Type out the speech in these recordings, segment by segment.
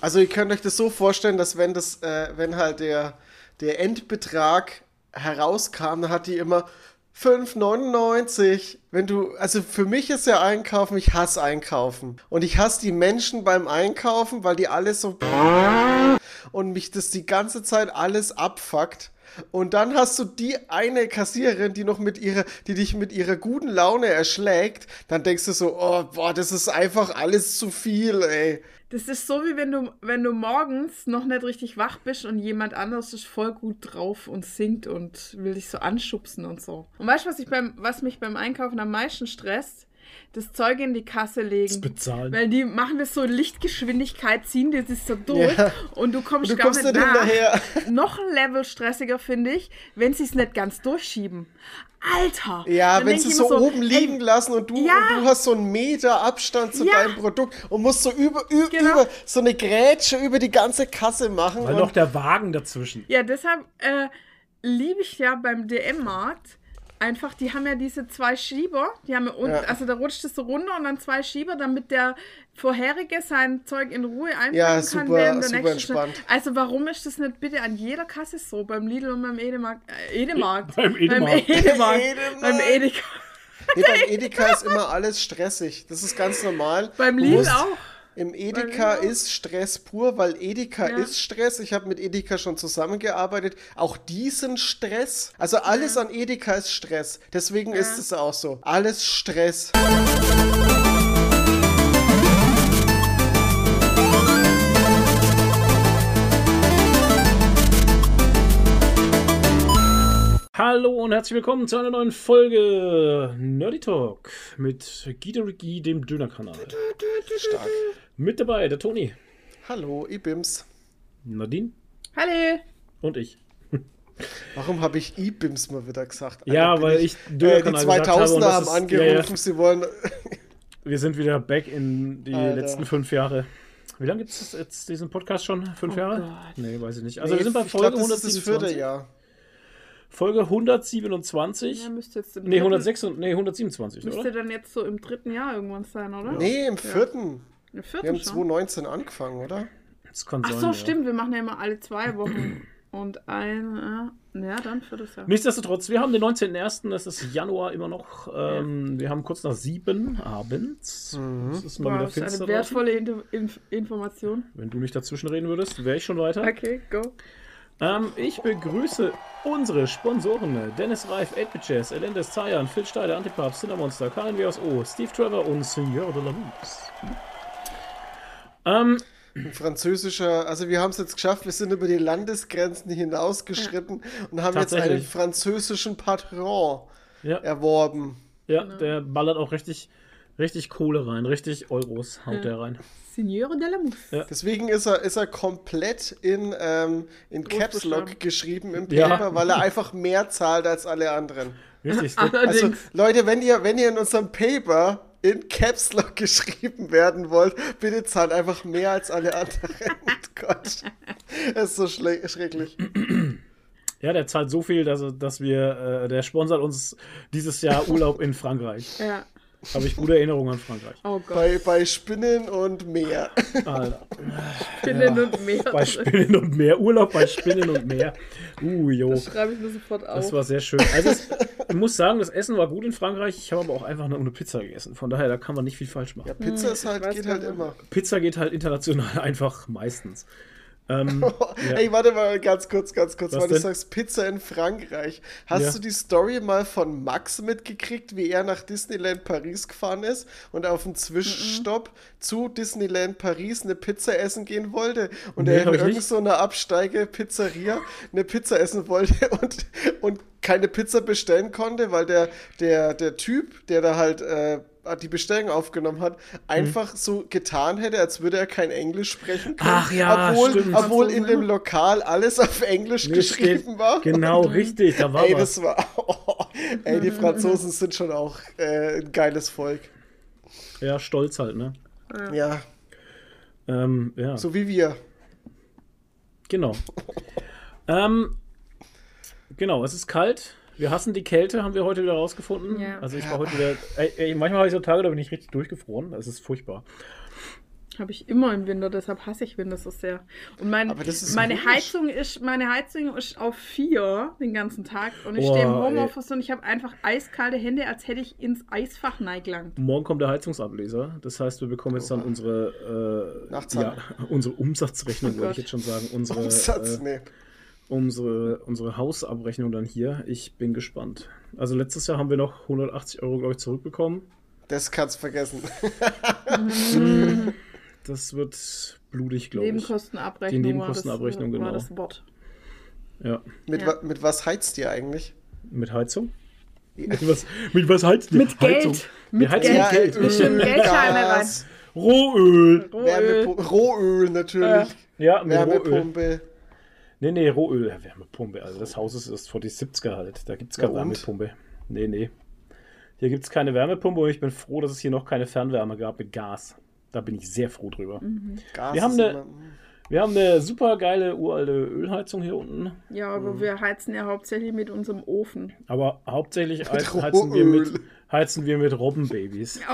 Also ihr könnt euch das so vorstellen, dass wenn das, äh, wenn halt der, der Endbetrag herauskam, dann hat die immer 5,99. Wenn du, also für mich ist ja Einkaufen, ich hasse Einkaufen. Und ich hasse die Menschen beim Einkaufen, weil die alles so und mich das die ganze Zeit alles abfuckt. Und dann hast du die eine Kassiererin, die noch mit ihrer, die dich mit ihrer guten Laune erschlägt. Dann denkst du so, oh, boah, das ist einfach alles zu viel, ey. Das ist so, wie wenn du, wenn du morgens noch nicht richtig wach bist und jemand anderes ist voll gut drauf und singt und will dich so anschubsen und so. Und weißt du, was, was mich beim Einkaufen am meisten stresst? Das Zeug in die Kasse legen. Das bezahlen. Weil die machen das so Lichtgeschwindigkeit, ziehen das ist so durch Ja. und du kommst Du gar kommst nicht nach. hinterher. Noch ein Level stressiger finde ich, wenn sie es nicht ganz durchschieben. Alter! Ja, wenn sie so, immer oben ey, liegen lassen und du, ja. und du hast so einen Meter Abstand zu Ja. deinem Produkt und musst so über, über, Genau. über so eine Grätsche über die ganze Kasse machen. Weil und noch der Wagen dazwischen. Ja, deshalb äh, liebe ich ja beim DM-Markt einfach, die haben ja diese zwei Schieber, die haben ja unten, Ja. also da rutscht es so runter und dann zwei Schieber, damit der vorherige sein Zeug in Ruhe einpacken Ja, kann, super- während der super nächste entspannt. Also warum ist das nicht bitte an jeder Kasse so? Beim Lidl und beim Edemarkt, äh, Edemarkt. Beim Edemarkt. Beim Edemarkt. Edemarkt. beim Edeka. Nee, beim Edeka ist immer alles stressig. Das ist ganz normal. Beim Lidl auch. Im Edeka auch. ist Stress pur, weil Edeka Ja. ist Stress. Ich habe mit Edeka schon zusammengearbeitet. Auch die sind Stress. Also alles an Edeka ist Stress. Deswegen ist es auch so. Alles Stress. Hallo und herzlich willkommen zu einer neuen Folge Nerdy Talk mit Guido Ricky, dem Dönerkanal. Stark. Mit dabei der Toni, Hallo, Ibims. Nadine Hallo. und ich. Warum habe ich Ibims mal wieder gesagt? Ja, Alter, bin weil ich äh, Die Dönerkanal gesagt habe. 2000er und das haben ist- angerufen, Ja, sie wollen. ja, wir sind wieder back in die Alter. letzten fünf Jahre. Wie lange gibt es jetzt diesen Podcast schon? Fünf Oh Jahre? Gott. Nee, weiß ich nicht. Also Nee, wir sind bei ich Folge glaub, das ist das vierte 127. Jahr. Folge 127. Ja, müsste jetzt im nee, dritten- 106, und- nee, 127, Müsste oder? dann jetzt so im dritten Jahr irgendwann sein, oder? Nee, im vierten. Im vierten Wir haben schon. 2019 angefangen, oder? Das kann Ach sein, so, ja. stimmt, wir machen ja immer alle zwei Wochen. Und ein, ja, dann viertes Jahr. Nichtsdestotrotz, wir haben den 19.01., es ist Januar immer noch. Ähm, Wir haben kurz nach sieben abends. Das ist mal Wow, wieder das ist finster. eine wertvolle Inf Inf Information. Wenn du nicht dazwischen reden würdest, wäre ich schon weiter. Okay, go. Ähm, ich begrüße unsere Sponsoren: Dennis Reif, 8 Jazz, Elendes Zayan, Phil Steiler, Antipap, Cinnamonster, Karin WSO, Steve Trevor und Seigneur de la Mousse. Ähm, Ein französischer, also wir haben es jetzt geschafft, wir sind über die Landesgrenzen hinausgeschritten und haben jetzt einen französischen Patron ja, erworben. ja der ballert auch richtig, richtig Kohle rein, richtig Euros haut der rein. Signore de la Mousse. Ja. Deswegen ist er, ist er komplett in, ähm, in Caps Lock geschrieben im Ja. Paper, weil er einfach mehr zahlt als alle anderen. Richtig. Also. Leute, wenn ihr, wenn ihr in unserem Paper in Caps Lock geschrieben werden wollt, bitte zahlt einfach mehr als alle anderen. Gott. Das ist so schrecklich. Ja, der zahlt so viel, dass, dass wir, äh, der sponsert uns dieses Jahr Urlaub in Frankreich. Ja. Habe ich gute Erinnerungen an Frankreich. Oh Gott. Bei, bei Spinnen und Meer. Alter. Spinnen und Meer. Bei Spinnen und Meer. Urlaub bei Spinnen und Meer. Uh, jo. Das schreibe ich mir sofort auf. Das war sehr schön. Also, es, ich muss sagen, das Essen war gut in Frankreich. Ich habe aber auch einfach nur eine Pizza gegessen. Von daher, da kann man nicht viel falsch machen. Ja, Pizza ist halt, geht halt immer. Pizza geht halt international einfach meistens. Ähm, ja. Ey, warte mal ganz kurz, ganz kurz, Was weil du sagst Pizza in Frankreich. Hast Ja. du die Story mal von Max mitgekriegt, wie er nach Disneyland Paris gefahren ist und auf einen Zwischenstopp zu Disneyland Paris eine Pizza essen gehen wollte und Nee, er in irgendeiner so einer Absteige-Pizzeria eine Pizza essen wollte und, und keine Pizza bestellen konnte, weil der, der, der Typ, der da halt äh, die Bestellung aufgenommen hat, einfach so getan hätte, als würde er kein Englisch sprechen können. Ach ja, obwohl, stimmt. obwohl in dem Lokal alles auf Englisch Nee, geschrieben steht- war. Genau, richtig. Da war Ey, was. das war. Oh, ey, die Franzosen sind schon auch äh, ein geiles Volk. Ja, stolz halt, ne? Ja, Ähm, ja. so wie wir. Genau. ähm, genau, es ist kalt. Wir hassen die Kälte, haben wir heute wieder rausgefunden. Ja. Also ich war heute wieder. Ey, ey, manchmal habe ich so Tage, da bin ich richtig durchgefroren. Es ist furchtbar. Habe ich immer im Winter, deshalb hasse ich Winter so sehr. Und mein, meine. Heizung ist, meine Heizung ist auf vier den ganzen Tag und ich Boah, stehe im ey. Homeoffice und ich habe einfach eiskalte Hände, als hätte ich ins Eisfach neigelangt. Morgen kommt der Heizungsableser. Das heißt, wir bekommen jetzt dann unsere, äh, ja, unsere Umsatzrechnung, Oh wollte Gott. ich jetzt schon sagen. Unsere, Umsatz, äh, nee. Unsere, unsere Hausabrechnung dann hier. Ich bin gespannt. Also letztes Jahr haben wir noch 180 Euro, glaube ich, zurückbekommen. Das kannst du vergessen. Das wird blutig, glaube ich. Nebenkostenabrechnung. Die Nebenkostenabrechnung, war das, genau. war das Wort. Ja. Mit, Ja. wa mit was heizt ihr eigentlich? Mit Heizung? Mit was, mit was heizt ihr? Mit Geld. Heizung. Mit Wir heizen Geld. mit Geld. Schütten Geldscheine rein. Rohöl. Rohöl. Rohöl natürlich. Ja, mit Rohöl. Nee, nee, Rohöl. Ja, Wärmepumpe. Also das Haus ist erst vor die 70er halt. Da gibt es Ja, keine und? Wärmepumpe. Nee, nee. Hier gibt es keine Wärmepumpe und ich bin froh, dass es hier noch keine Fernwärme gab mit Gas. Da bin ich sehr froh drüber. Gas Wir haben ist eine- immer- Wir haben eine super geile uralte Ölheizung hier unten. Ja, aber wir heizen ja hauptsächlich mit unserem Ofen. Aber hauptsächlich heizen wir mit, heizen wir mit Robbenbabys.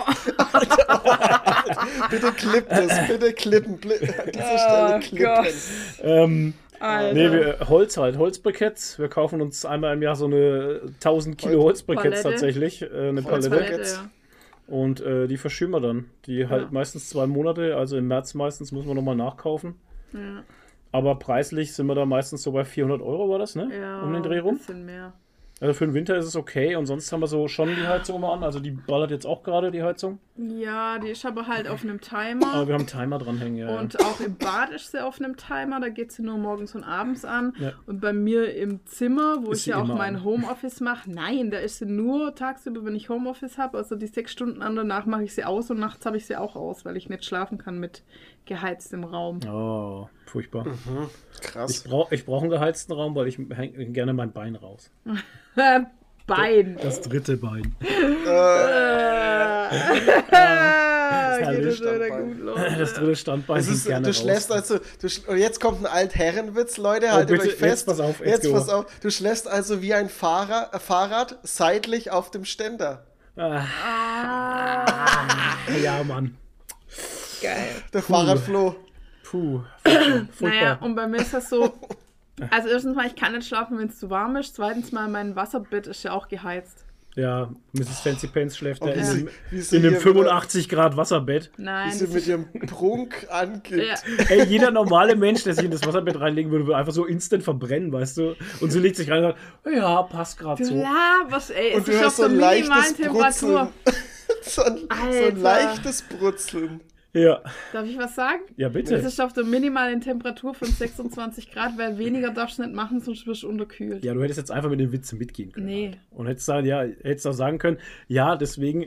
Bitte klipp das, bitte klippen. An dieser Stelle klippen. Gott. Ähm, Alter. nee, wir, Holz halt, Holzbriketts. Wir kaufen uns einmal im Jahr so eine 1000 Kilo Holzbriketts Palette. tatsächlich. Äh, eine. Palette. Palette, ja. Und äh, die verschieben wir dann. Die halt Ja. meistens zwei Monate, also im März meistens müssen wir nochmal nachkaufen. Ja, Aber preislich sind wir da meistens so bei 400 Euro, war das, ne? ja, um den Dreh rum. Ein bisschen mehr. Also für den Winter ist es okay und sonst haben wir so schon die Heizung immer an. Also die ballert jetzt auch gerade, die Heizung. Ja, die ist aber halt auf einem Aber Timer. wir haben einen Timer dranhängen, ja. Und auch im Bad ist sie auf einem Timer, da geht sie nur morgens und abends an. Ja. Und bei mir im Zimmer, wo Ist ich ja auch mein an. Homeoffice mache, nein, da ist sie nur tagsüber, wenn ich Homeoffice habe. Also die sechs Stunden an, danach mache ich sie aus und nachts habe ich sie auch aus, weil ich nicht schlafen kann mit geheiztem Raum. ja. Oh, furchtbar. Ich Krass. brauche ich brauch einen geheizten Raum, weil ich häng gerne mein Bein raus. Bein. Das dritte Bein. Geht das. Das dritte Standbein hängt ist, gerne du raus. schläfst also, du, sch- und jetzt kommt ein Altherrenwitz, Leute, haltet bitte, euch jetzt fest. pass auf, jetzt Esko. pass auf. Du schläfst also wie ein Fahrer, äh, Fahrrad seitlich auf dem Ständer. Ah, ja, Mann. Geil. Der Fahrradfloh. Puh. Furchtbar. Naja, und bei mir ist das so. Also erstens mal, ich kann nicht schlafen, wenn es zu warm ist. Zweitens mal, mein Wasserbett ist ja auch geheizt. Ja, Mrs. Fancy Pants schläft Oh, ja wie in, sie- einem- wie sie in einem hier 85 Grad Wasserbett. Wie Nein. sie das mit ihrem Prunk angeht. ja, Ey, jeder normale Mensch, der sich in das Wasserbett reinlegen würde, würde einfach so instant verbrennen, weißt du? Und sie legt sich rein und sagt, ja, passt gerade so. laberst, ey. Und es du ist auf hörst so der ein leichtes minimalen Temperatur. Brutzeln. so, ein, so ein leichtes Brutzeln. Ja. Darf ich was sagen? Ja, Es bitte. ist auf der minimalen Temperatur von 26 Grad, weil weniger darfst du nicht machen, sonst wirst du unterkühlt. Ja, du hättest jetzt einfach mit den Witzen mitgehen können. Nee. Halt. Und hättest sagen, ja, hättest auch sagen können, ja, deswegen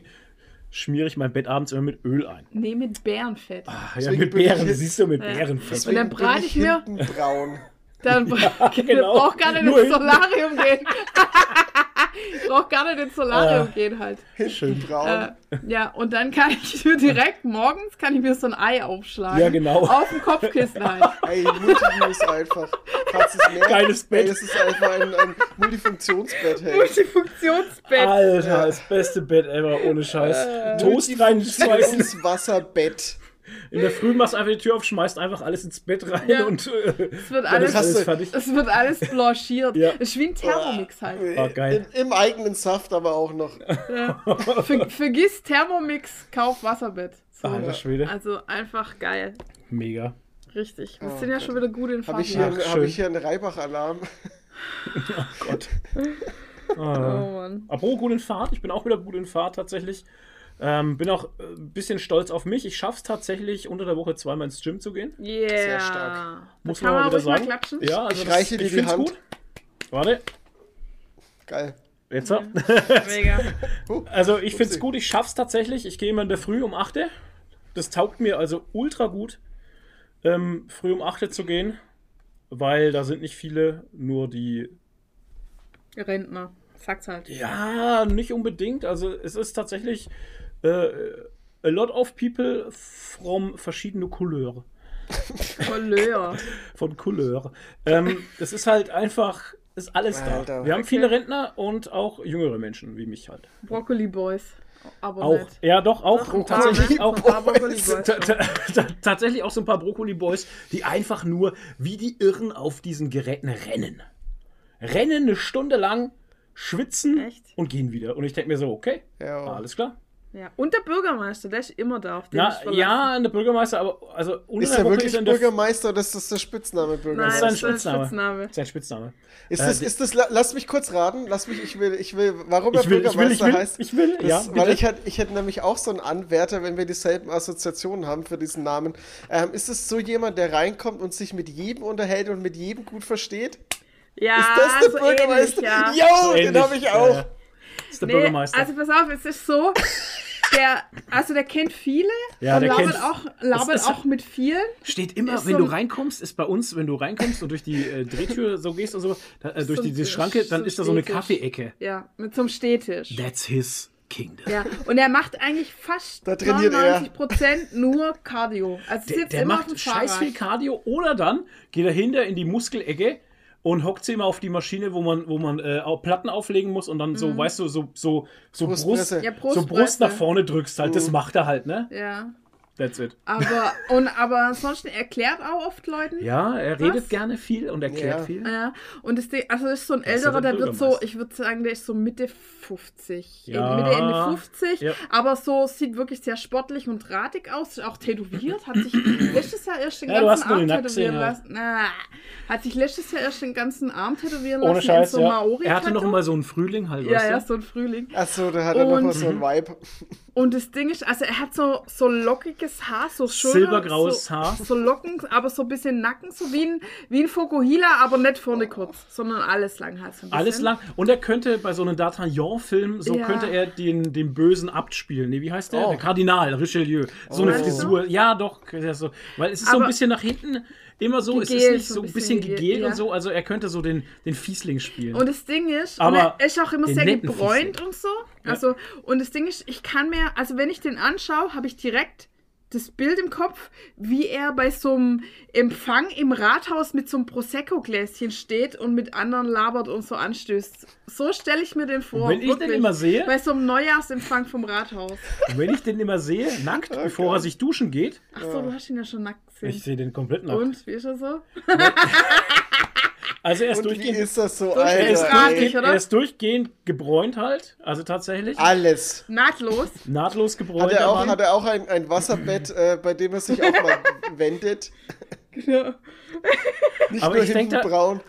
schmiere ich mein Bett abends immer mit Öl ein. Nee, mit Bärenfett. Ah, ja, Deswegen mit Bären, siehst du mit Ja. Bärenfett. Und dann brate ich mir- braun. Dann bra genau. braucht gar nicht Nur ins hinten. Solarium gehen. braucht gar nicht ins Solarium Ah. gehen halt. Schön. braun. Äh, ja, und dann kann ich mir direkt morgens kann ich mir so ein Ei aufschlagen. Ja, genau. Auf dem Kopfkissen halt. Ey, Multiuse einfach. Kannst es merken? Geiles Bett. Ey, es ist einfach ein, ein Multifunktionsbett, hey. Multifunktionsbett. Alter, das beste Bett ever, ohne Scheiß. Äh. Toast reinschmeißen. Multifunktionswasserbett. In der Früh machst du einfach die Tür auf, schmeißt einfach alles ins Bett rein Ja. und äh, Es wird dann alles, alles Hast du- fertig. es wird alles blanchiert. Ja. Es ist wie ein Thermomix halt. Ah, geil. In, Im eigenen Saft aber auch noch. Ver vergiss Thermomix, kauf Wasserbett. So. Alter Schwede. Also einfach geil. Mega. Richtig. Wir Oh sind ja Gott. schon wieder gut in Habe ich, Fahrt. hier- Ach, hab ich hier einen Reibach-Alarm? Gott. Oh Ah. Mann. Apropos gut in Fahrt, ich bin auch wieder gut in Fahrt tatsächlich. Ähm, bin auch äh, ein bisschen stolz auf mich. Ich schaff's tatsächlich, unter der Woche zweimal ins Gym zu gehen. Yeah. Sehr stark. Muss man mal wieder mal sagen. klatschen. Ja, also Ich reiche dir die Hand. Gut. Warte, Geil. jetzt. Ja. Mega. Also ich find's Upsi. gut, ich schaff's tatsächlich. Ich gehe immer in der Früh um 8 Uhr. Das taugt mir also ultra gut, ähm, früh um 8 Uhr zu gehen, weil da sind nicht viele, nur die Rentner. Sag's halt. Ja, nicht unbedingt. Also es ist tatsächlich äh, a lot of people from verschiedene Couleur. Couleur. Von Couleur. Ähm, es ist halt einfach, ist alles da. Alter. Wir haben Okay. viele Rentner und auch jüngere Menschen wie mich halt. Broccoli Boys. Aber Auch, nicht. ja doch, auch ein tatsächlich auch. Boys tatsächlich auch so ein paar Brokkoli-Boys, die einfach nur wie die Irren auf diesen Geräten rennen. Rennen eine Stunde lang, schwitzen Echt? und gehen wieder. Und ich denke mir so, okay, Ja. alles klar. Ja. Und der Bürgermeister, der ist immer da. Auf den ich verlasse. ja, der Bürgermeister, aber also Ist wirklich er in der- Bürgermeister oder ist das der Spitzname Nein, Bürgermeister? sein das ist sein Spitzname. Spitzname. Sein Spitzname. Ist Äh, das, die- ist das, la- lass mich kurz raten, lass mich, ich will, ich will, warum er Ich will, ich will, ich Bürgermeister will, heißt. ich will, ja, Das, bitte. weil ich hätte, ich hätte nämlich auch so einen Anwärter, wenn wir dieselben Assoziationen haben für diesen Namen. Ähm, ist es so jemand, der reinkommt und sich mit jedem unterhält und mit jedem gut versteht? Ja, ist das der so Bürgermeister? Ähnlich, ja. Jo, den Ähnlich, habe ich ja, auch. ja. Ist der Nee, Bürgermeister. Also pass auf, es ist so, der, also der kennt viele Ja, und der labert, kennt- auch, labert ist- auch mit vielen. Steht immer, Ist wenn so du ein- reinkommst, ist bei uns, wenn du reinkommst und durch die äh, Drehtür so gehst und so, da, äh, durch die, diese Schranke, dann ist da so eine. Kaffeeecke. Ja, mit so einem Stehtisch. That's his kingdom. Ja, und er macht eigentlich fast Da trainiert er. 99% nur Cardio. Also Der, sitzt der immer auf dem macht scheiß viel. Cardio oder dann geht er hinter in die Muskelecke und hockt sich immer auf die Maschine, wo man, wo man äh, auch Platten auflegen muss und dann so, weißt du, so, so, so Brust. Mhm. Ja, so Brust nach vorne drückst halt. Das macht er halt, ne? Ja, That's it. aber, und, aber ansonsten erklärt auch oft Leuten. Ja, er redet Was? gerne viel und erklärt Ja. viel. Ja, und das Ding, also ist so ein Das älterer, der wird so, ich würde sagen, der ist so Mitte 50. Ja. Mitte, Ende 50. Ja. Aber so sieht wirklich sehr sportlich und drahtig aus. Ist auch tätowiert. Hat sich letztes Jahr erst den ganzen Arm tätowieren gesehen, ja. lassen. Na, hat sich letztes Jahr erst den ganzen Arm tätowieren Ohne lassen. Scheiß, in so ja. Maori Er hatte noch mal so einen Frühling halt, Ja, ja, so ein Frühling. Achso, da hat er noch Und- mal so ein Vibe. Und das Ding ist, also er hat so, so lockiges Haar, so Schulter, Silbergraues so, Haar. So Locken, aber so ein bisschen Nacken, so wie ein, wie ein Fokuhila, aber nicht vorne kurz, sondern alles lang halt so ein bisschen. Alles lang. Und er könnte bei so einem D'Artagnan-Film, so Ja. könnte er den, den bösen Abt spielen. Nee, wie heißt der? Oh. Der Kardinal, Richelieu. So eine Meinst du? Frisur. Ja, doch. ja. Weil es ist so ein Aber- bisschen nach hinten immer so, es ist Gegelt, nicht so ein bisschen bisschen gegelt gegelt, und ja. so. Also er könnte so den, den Fiesling spielen. Und das Ding ist, Aber und er ist auch immer sehr gebräunt Fiesling. und so. Also, und das Ding ist, ich kann mir, also wenn ich den anschaue, habe ich direkt das Bild im Kopf, wie er bei so einem Empfang im Rathaus mit so einem Prosecco-Gläschen steht und mit anderen labert und so anstößt. So stelle ich mir den vor. Und wenn ich den immer sehe- Bei so einem Neujahrsempfang vom Rathaus. Und wenn ich den immer sehe, nackt, bevor er sich duschen geht, Ach so, du hast ihn ja schon nackt gesehen. ich sehe den komplett nackt. und, wie ist er so? Also er ist Und wie durchgehend. ist das so, Durch- Er ist, Alter? Durchgehend, oder? er ist durchgehend gebräunt halt, also tatsächlich. Alles. Nahtlos. Nahtlos gebräunt. Hat er auch, hat er auch ein, ein Wasserbett, äh, bei dem er sich auch mal wendet? Genau. Nicht Aber nur ich denk hinten da- braun.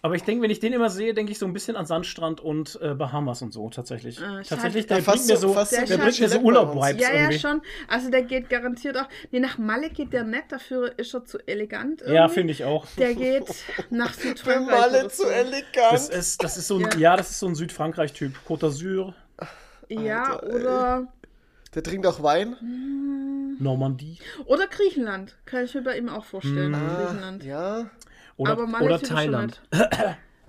Aber ich denke, wenn ich den immer sehe, denke ich so ein bisschen an Sandstrand und äh, Bahamas und so, tatsächlich. Ah, ich tatsächlich, der Ja, bringt mir so- der wie bringt mir so. Urlaub-Vibes Ja, ja, irgendwie. schon. Also der geht garantiert auch. Nee, nach Malle geht der nicht, dafür ist er zu elegant. Ja, irgendwie. finde ich auch. Der geht nach Für Südfrankreich. Malle oder zu so. elegant. Das ist, das ist so ein, Ja. ja. das ist so ein Südfrankreich-Typ. Côte d'Azur, Ja, Alter, ey. oder, Der trinkt auch Wein. Normandie oder Griechenland. Kann ich mir bei ihm auch vorstellen. Ah, Griechenland. ja. Oder, Aber Malle oder er Thailand.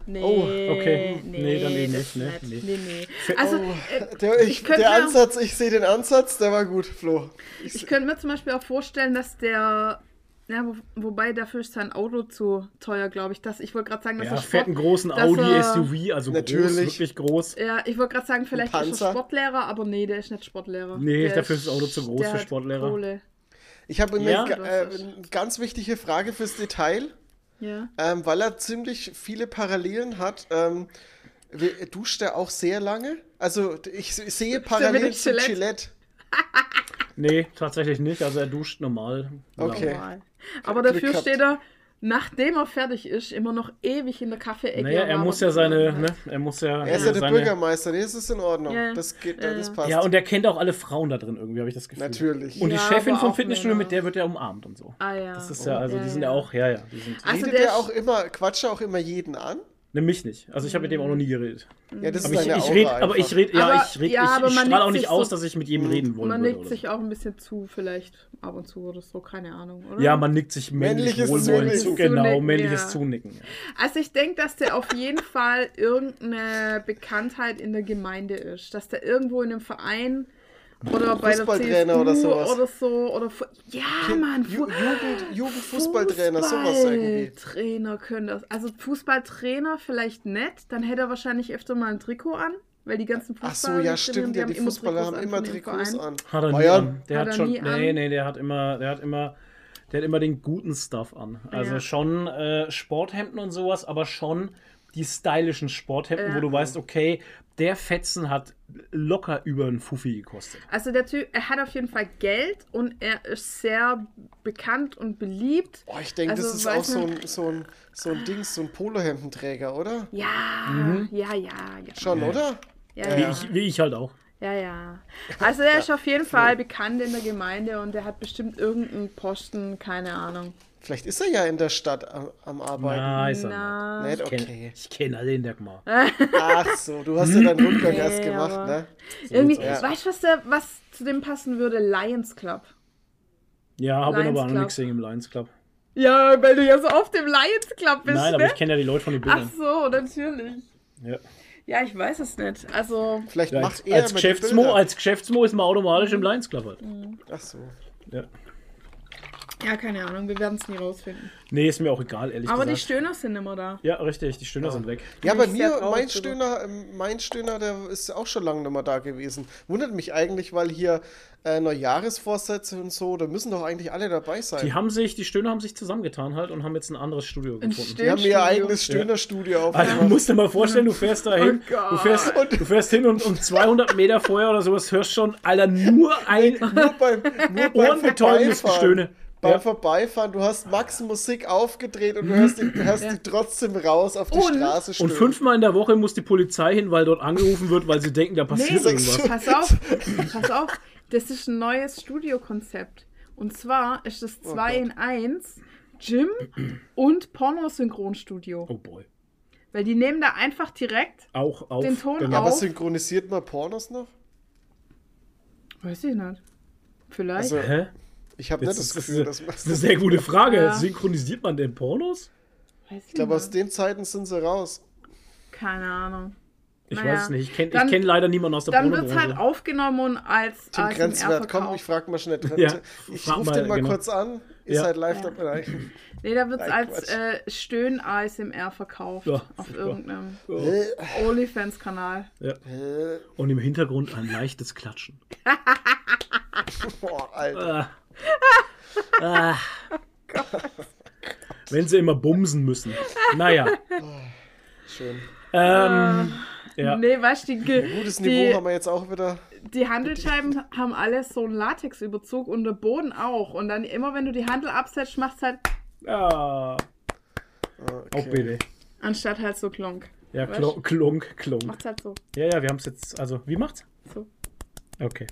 Nee, Oh, okay. Nee, Nee, dann eben das nicht, ne? Nee, Nee. nee. Also, Oh, äh, der, ich, ich der Ansatz, ich sehe den Ansatz, der war gut, Flo. Ich, ich könnte mir zum Beispiel auch vorstellen, dass der. Ja, wo, wobei dafür ist sein Auto zu teuer, glaube ich. Dass, ich wollte gerade sagen, dass Ja, er fetten Sport, großen Audi SUV, also groß, Natürlich. wirklich groß. Ja, ich wollte gerade sagen, vielleicht ist er? Sportlehrer, aber nee, der ist nicht Sportlehrer. Nee, der dafür ist das Auto zu groß der für hat Sportlehrer. Kohle. ich habe Ja, eine, das äh, ganz wichtige Frage fürs Detail, Ja. ähm, weil er ziemlich viele Parallelen hat. Ähm, duscht er auch sehr lange? Also ich, sehe Parallelen mit zu Gillette? Gillette. Nee, tatsächlich nicht. Also er duscht normal. Okay. Normal. Aber dafür steht er, nachdem er fertig ist, immer noch ewig in der Kaffeeecke. Naja, er muss ja seine, ne, er muss ja, Er ist ja der seine, Bürgermeister, nee, das ist in Ordnung. Ja, Das geht, ja, das passt. Ja, und er kennt auch alle Frauen da drin irgendwie, habe ich das Gefühl. Natürlich. Und die Ja, Chefin vom Fitnessstudio, mit der wird er umarmt und so. Ah ja. Das ist ja, also Ja, die sind ja ja. auch, ja, ja, die sind. Also Redet der er ist- auch immer, quatscht er auch immer jeden an? Ne, mich nicht. Also ich habe mit dem auch noch nie geredet. Ja, das Aber ist ich, ich red, aber ich rede, ja, Aber- ich red, ja, aber ich, ich man strahle auch nicht aus, so- dass ich mit jedem reden wollen Man nickt sich so. auch ein bisschen zu, vielleicht ab und zu oder so, keine Ahnung, oder? Ja, man nickt sich männlich Männliches wohlwollend Zunicken. zu. Genau, Zunicken, männliches ja. Zunicken. Ja. Also ich denke, dass der auf jeden Fall irgendeine Bekanntheit in der Gemeinde ist. Dass der irgendwo in einem Verein oder bei der Fußballtrainer CSU oder sowas. oder so. Oder Fu- ja, Mann. Ju Fu- Jugend, Jugendfußballtrainer, sowas irgendwie. Trainer können das. Also Fußballtrainer vielleicht nicht. Dann hätte er wahrscheinlich öfter mal ein Trikot an. Weil die ganzen Ach Fußballer. so, ja, stimmt, ja, haben die Fußballer haben immer Trikots an. Hat er nie Bayern? an. Der Hat hat, er schon. nie an? Nee, nee, der hat immer, der hat immer, der hat immer den guten Stuff an. Also Ja. schon äh, Sporthemden und sowas, aber schon die stylischen Sporthemden, Ja. wo du weißt, okay, der Fetzen hat locker über einen Fuffi gekostet. Also der Typ, er hat auf jeden Fall Geld und er ist sehr bekannt und beliebt. Boah, ich denke, Also, das ist auch so ein, so ein, so ein Dings, so ein Polohemdenträger, oder? Ja, ja, ja, ja. Schon, oder? Ja, Wie, ja. ich, wie ich halt auch. Ja, ja. Also er ist auf jeden Fall bekannt in der Gemeinde und er hat bestimmt irgendeinen Posten, keine Ahnung. Vielleicht ist er ja in der Stadt am, am Arbeiten. Na, ist er. Nicht? nicht. Ich Okay. kenne kenn alle in der Gmar. Ach so, du hast ja deinen Rundgang Nee, erst gemacht, ne? Irgendwie, sieht's aus. weißt du, was, der- was zu dem passen würde? Lions Club. Ja, habe Lions aber auch noch nichts gesehen im Lions Club. Ja, weil du ja so oft im Lions Club bist, Nein, aber ne? ich kenne ja die Leute von den Ach Bildern. so, natürlich. Ja. Ja, ich weiß es nicht. Also, Vielleicht Ja, macht als, er als, die Geschäftsmo, als Geschäftsmo ist man automatisch im Lions Club halt. Ach so. Ja. Ja, keine Ahnung, wir werden es nie rausfinden. Nee, ist mir auch egal, ehrlich Aber die gesagt. Stöhner sind immer da. ja, richtig, die Stöhner sind weg. Ja, bei mir, mein. Stöhner, ähm, mein Stöhner, der ist auch schon lange nicht mehr da gewesen. Wundert mich eigentlich, weil hier äh, Neujahresvorsätze und so, da müssen doch eigentlich alle dabei sein. Die haben sich, die Stöhner haben sich zusammengetan halt und haben jetzt ein anderes Studio Ein gefunden. Die haben ihr Studio. eigenes Stöhnerstudio Also, aufgemacht. musst dir mal vorstellen, du fährst da hin, Oh du, fährst, du fährst hin und um 200 Meter vorher oder sowas hörst schon, Alter, nur ein nur beim, nur beim ohrenbetäubendes. Gestöhne. Beim Ja. Vorbeifahren, du hast Max Musik aufgedreht und du hörst die, hörst die trotzdem raus auf die Und- Straße Und stöhnen. fünfmal in der Woche muss die Polizei hin, weil dort angerufen wird, weil sie denken, da passiert Nee. irgendwas. Pass auf, pass auf. Das ist ein neues Studiokonzept. Und zwar ist es 2 Gott. in 1 Gym und Pornosynchronstudio. Oh boy. Weil die nehmen da einfach direkt, Auch auf. Den Ton genau. Ja, aber auf. synchronisiert man Pornos noch? weiß ich nicht. Vielleicht. Also, Hä? Ich habe Das nicht ist, das das, Gefühl, ist, dass das ist eine sehr gute Frage. Ja. Synchronisiert man denn Pornos? weiß ich Ich glaube, aus den Zeiten sind sie raus. Keine Ahnung. Ich Naja. weiß es nicht. Ich kenne kenn leider niemanden aus der Dann wird es halt aufgenommen und als Tim ASMR Grenzwert, komm, verkauft. ich frag mal schnell. Ja, ich rufe den mal genau. kurz an. Ihr Ja. seid live Ja. dabei. Nee, da wird es als äh, Stöhn-ASMR verkauft. Ja, auf irgendeinem OnlyFans-Kanal. Ja. äh, Und im Hintergrund ein leichtes Klatschen. boah, Alter. Ah. Ah. Wenn sie immer bumsen müssen. Naja. Schön. Ähm, ja. Nee, weißt du, die, Ge- Gutes die, Niveau haben wir jetzt auch wieder. die Handelscheiben haben alle so einen Latexüberzug und der Boden auch. Und dann immer, wenn du die Handel absetzt, macht's halt ja. Ah, Auch bitte. anstatt halt so klonk. Ja, klonk, klonk, klonk. Macht's halt so. Ja, ja, wir haben es jetzt. Also, wie macht's? so. Okay.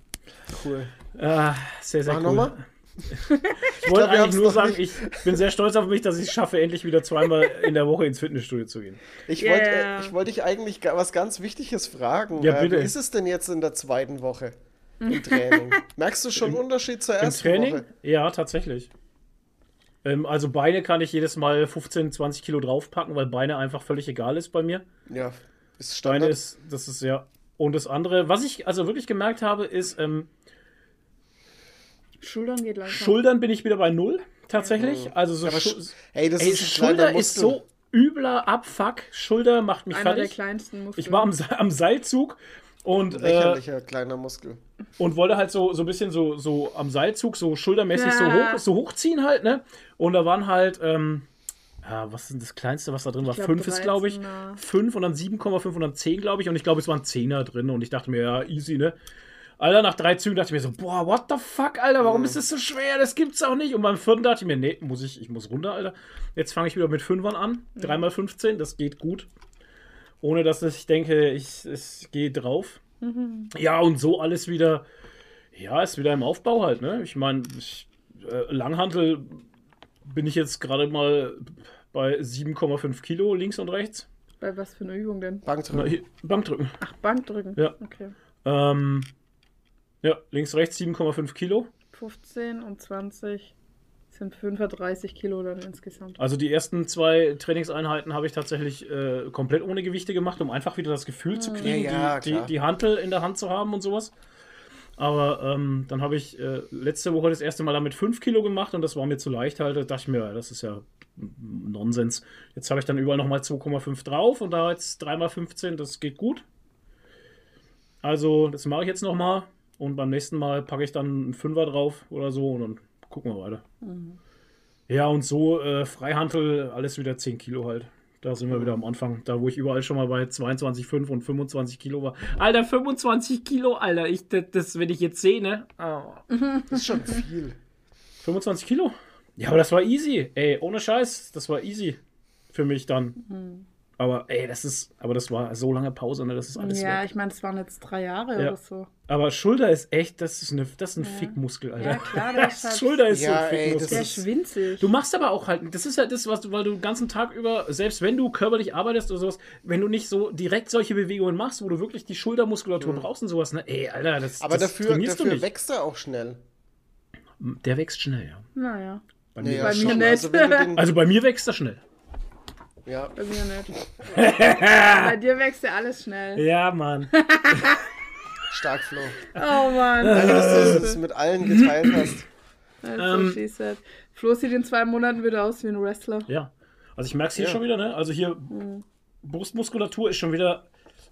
Cool. Ah, sehr, sehr Mach cool. nochmal. Ich wollte eigentlich nur sagen, nicht. ich bin sehr stolz auf mich, dass ich es schaffe, endlich wieder zweimal in der Woche ins Fitnessstudio zu gehen. Ich Yeah. wollte äh, ich wollte dich eigentlich was ganz Wichtiges fragen. Ja, Äh, bitte. Wie ist es denn jetzt in der zweiten Woche im Training? Merkst du schon einen Unterschied zur Im ersten Training? Woche? Ja, tatsächlich. Ähm, also Beine kann ich jedes Mal 15, 20 Kilo draufpacken, weil Beine einfach völlig egal ist bei mir. Ja, ist Beine Standard. ist, das ist ja. Und das andere, was ich also wirklich gemerkt habe, ist, ähm, Schultern geht langsam. Schultern bin ich wieder bei null, tatsächlich. Also so Aber Schu Sch- Ey, das Ey, ist Schulter ist so übler Abfuck. Schulter macht mich Einer der fertig. kleinsten Muskeln. Ich war am, am Seilzug und, äh, Lächerlicher kleiner Muskel. und wollte halt so, so ein bisschen so, so am Seilzug, so schultermäßig so, Ja. hoch, so hochziehen halt, ne? Und da waren halt, ähm, ja, was ist denn das Kleinste, was da drin war? glaub, Fünf ist, glaube ich. 13, na. Fünf und dann 7,5 und dann 10, glaube ich. Und ich glaube, es waren Zehner drin. Und ich dachte mir, ja, easy, ne? Alter, nach drei Zügen dachte ich mir so, boah, what the fuck, Alter, warum ist das so schwer? Das gibt's auch nicht. Und beim vierten dachte ich mir, nee, muss ich, ich muss runter, Alter. Jetzt fange ich wieder mit Fünfern an. Dreimal 15, das geht gut. Ohne dass ich denke, ich, es geht drauf. Ja, und so alles wieder, ja, ist wieder im Aufbau halt, ne? Ich meine, äh, Langhantel bin ich jetzt gerade mal bei 7,5 Kilo links und rechts. Bei was für eine Übung denn? Bankdrücken. Bankdrücken. Ach, Bankdrücken. Ja. Okay. Ähm, ja, links, rechts 7,5 Kilo. 15 und 20 sind 35 Kilo dann insgesamt. Also die ersten zwei Trainingseinheiten habe ich tatsächlich äh, komplett ohne Gewichte gemacht, um einfach wieder das Gefühl zu kriegen, Ja, ja, die, die, die Hantel in der Hand zu haben und sowas. Aber ähm, dann habe ich äh, letzte Woche das erste Mal damit 5 Kilo gemacht und das war mir zu leicht halt. Da dachte ich mir, ja, das ist ja Nonsens. Jetzt habe ich dann überall nochmal 2,5 drauf und da jetzt 3x15, das geht gut. Also, das mache ich jetzt nochmal. Und beim nächsten Mal packe ich dann einen Fünfer drauf oder so und dann gucken wir weiter. Ja, und so äh, Freihandel, alles wieder 10 Kilo halt. Da sind wir wieder am Anfang. Da, wo ich überall schon mal bei 22,5 und 25 Kilo war. Alter, 25 Kilo, Alter. Ich, das, das wenn ich jetzt sehe, ne? Oh. Das ist schon viel. 25 Kilo? Ja, aber das war easy. Ey, ohne Scheiß, das war easy für mich dann. Aber ey, das ist, aber das war so lange Pause, ne? Das ist alles ja, weg. ich meine, es waren jetzt drei Jahre Ja. oder so. Aber Schulter ist echt, das ist, eine, das ist ein Fickmuskel, Alter. Ja, klar, der ist halt- Schulter ist Ja, so ein ey, das Fickmuskel. Der ist- ist winzig. Du machst aber auch halt, das ist ja das, was du, weil du den ganzen Tag über, selbst wenn du körperlich arbeitest oder sowas, wenn du nicht so direkt solche Bewegungen machst, wo du wirklich die Schultermuskulatur brauchst und sowas, ne? Ey, Alter, das, Aber das dafür, trainierst du dafür nicht. wächst er auch schnell. Der wächst schnell, ja. Naja, Bei Ja, mir, ja, Bei mir nicht. Also, du den, Also bei mir wächst er schnell. Ja, bei mir nicht. bei dir wächst ja alles schnell. Ja, Mann. stark, Flo. Oh Mann. Danke, dass du das mit allen geteilt hast. Also, Ähm. Flo sieht in zwei Monaten wieder aus wie ein Wrestler. Ja. Also ich merke es hier Ja. schon wieder, ne? Also hier Mhm. Brustmuskulatur ist schon wieder,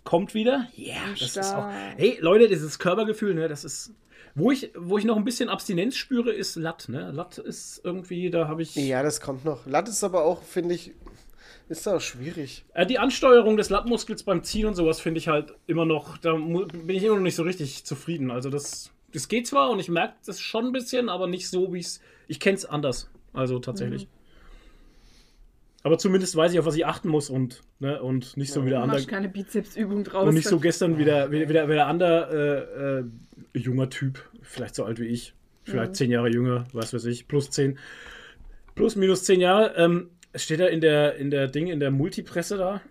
kommt wieder. Ja, das ist auch. Stark. Hey, Leute, dieses Körpergefühl, ne? Das ist. Wo ich, wo ich noch ein bisschen Abstinenz spüre, ist Latt, ne? Latt ist irgendwie, da habe ich. Ja, das kommt noch. Latt ist aber auch, finde ich, ist auch schwierig. Äh, die Ansteuerung des Lattmuskels beim Ziehen und sowas finde ich halt immer noch, da bin ich immer noch nicht so richtig zufrieden. Also das, das geht zwar und ich merke das schon ein bisschen, aber nicht so, wie es. Ich kenne es anders. Also tatsächlich. Aber zumindest weiß ich, auf was ich achten muss und, ne, und nicht so wie der Du andere. keine Bizepsübung draus. Und nicht so gestern wieder, wieder, wieder, wieder andere äh, äh, junger Typ, vielleicht so alt wie ich, vielleicht zehn Jahre jünger, was weiß ich, plus zehn, plus minus zehn Jahre, ähm, steht er in der, in der Ding, in der Multipresse da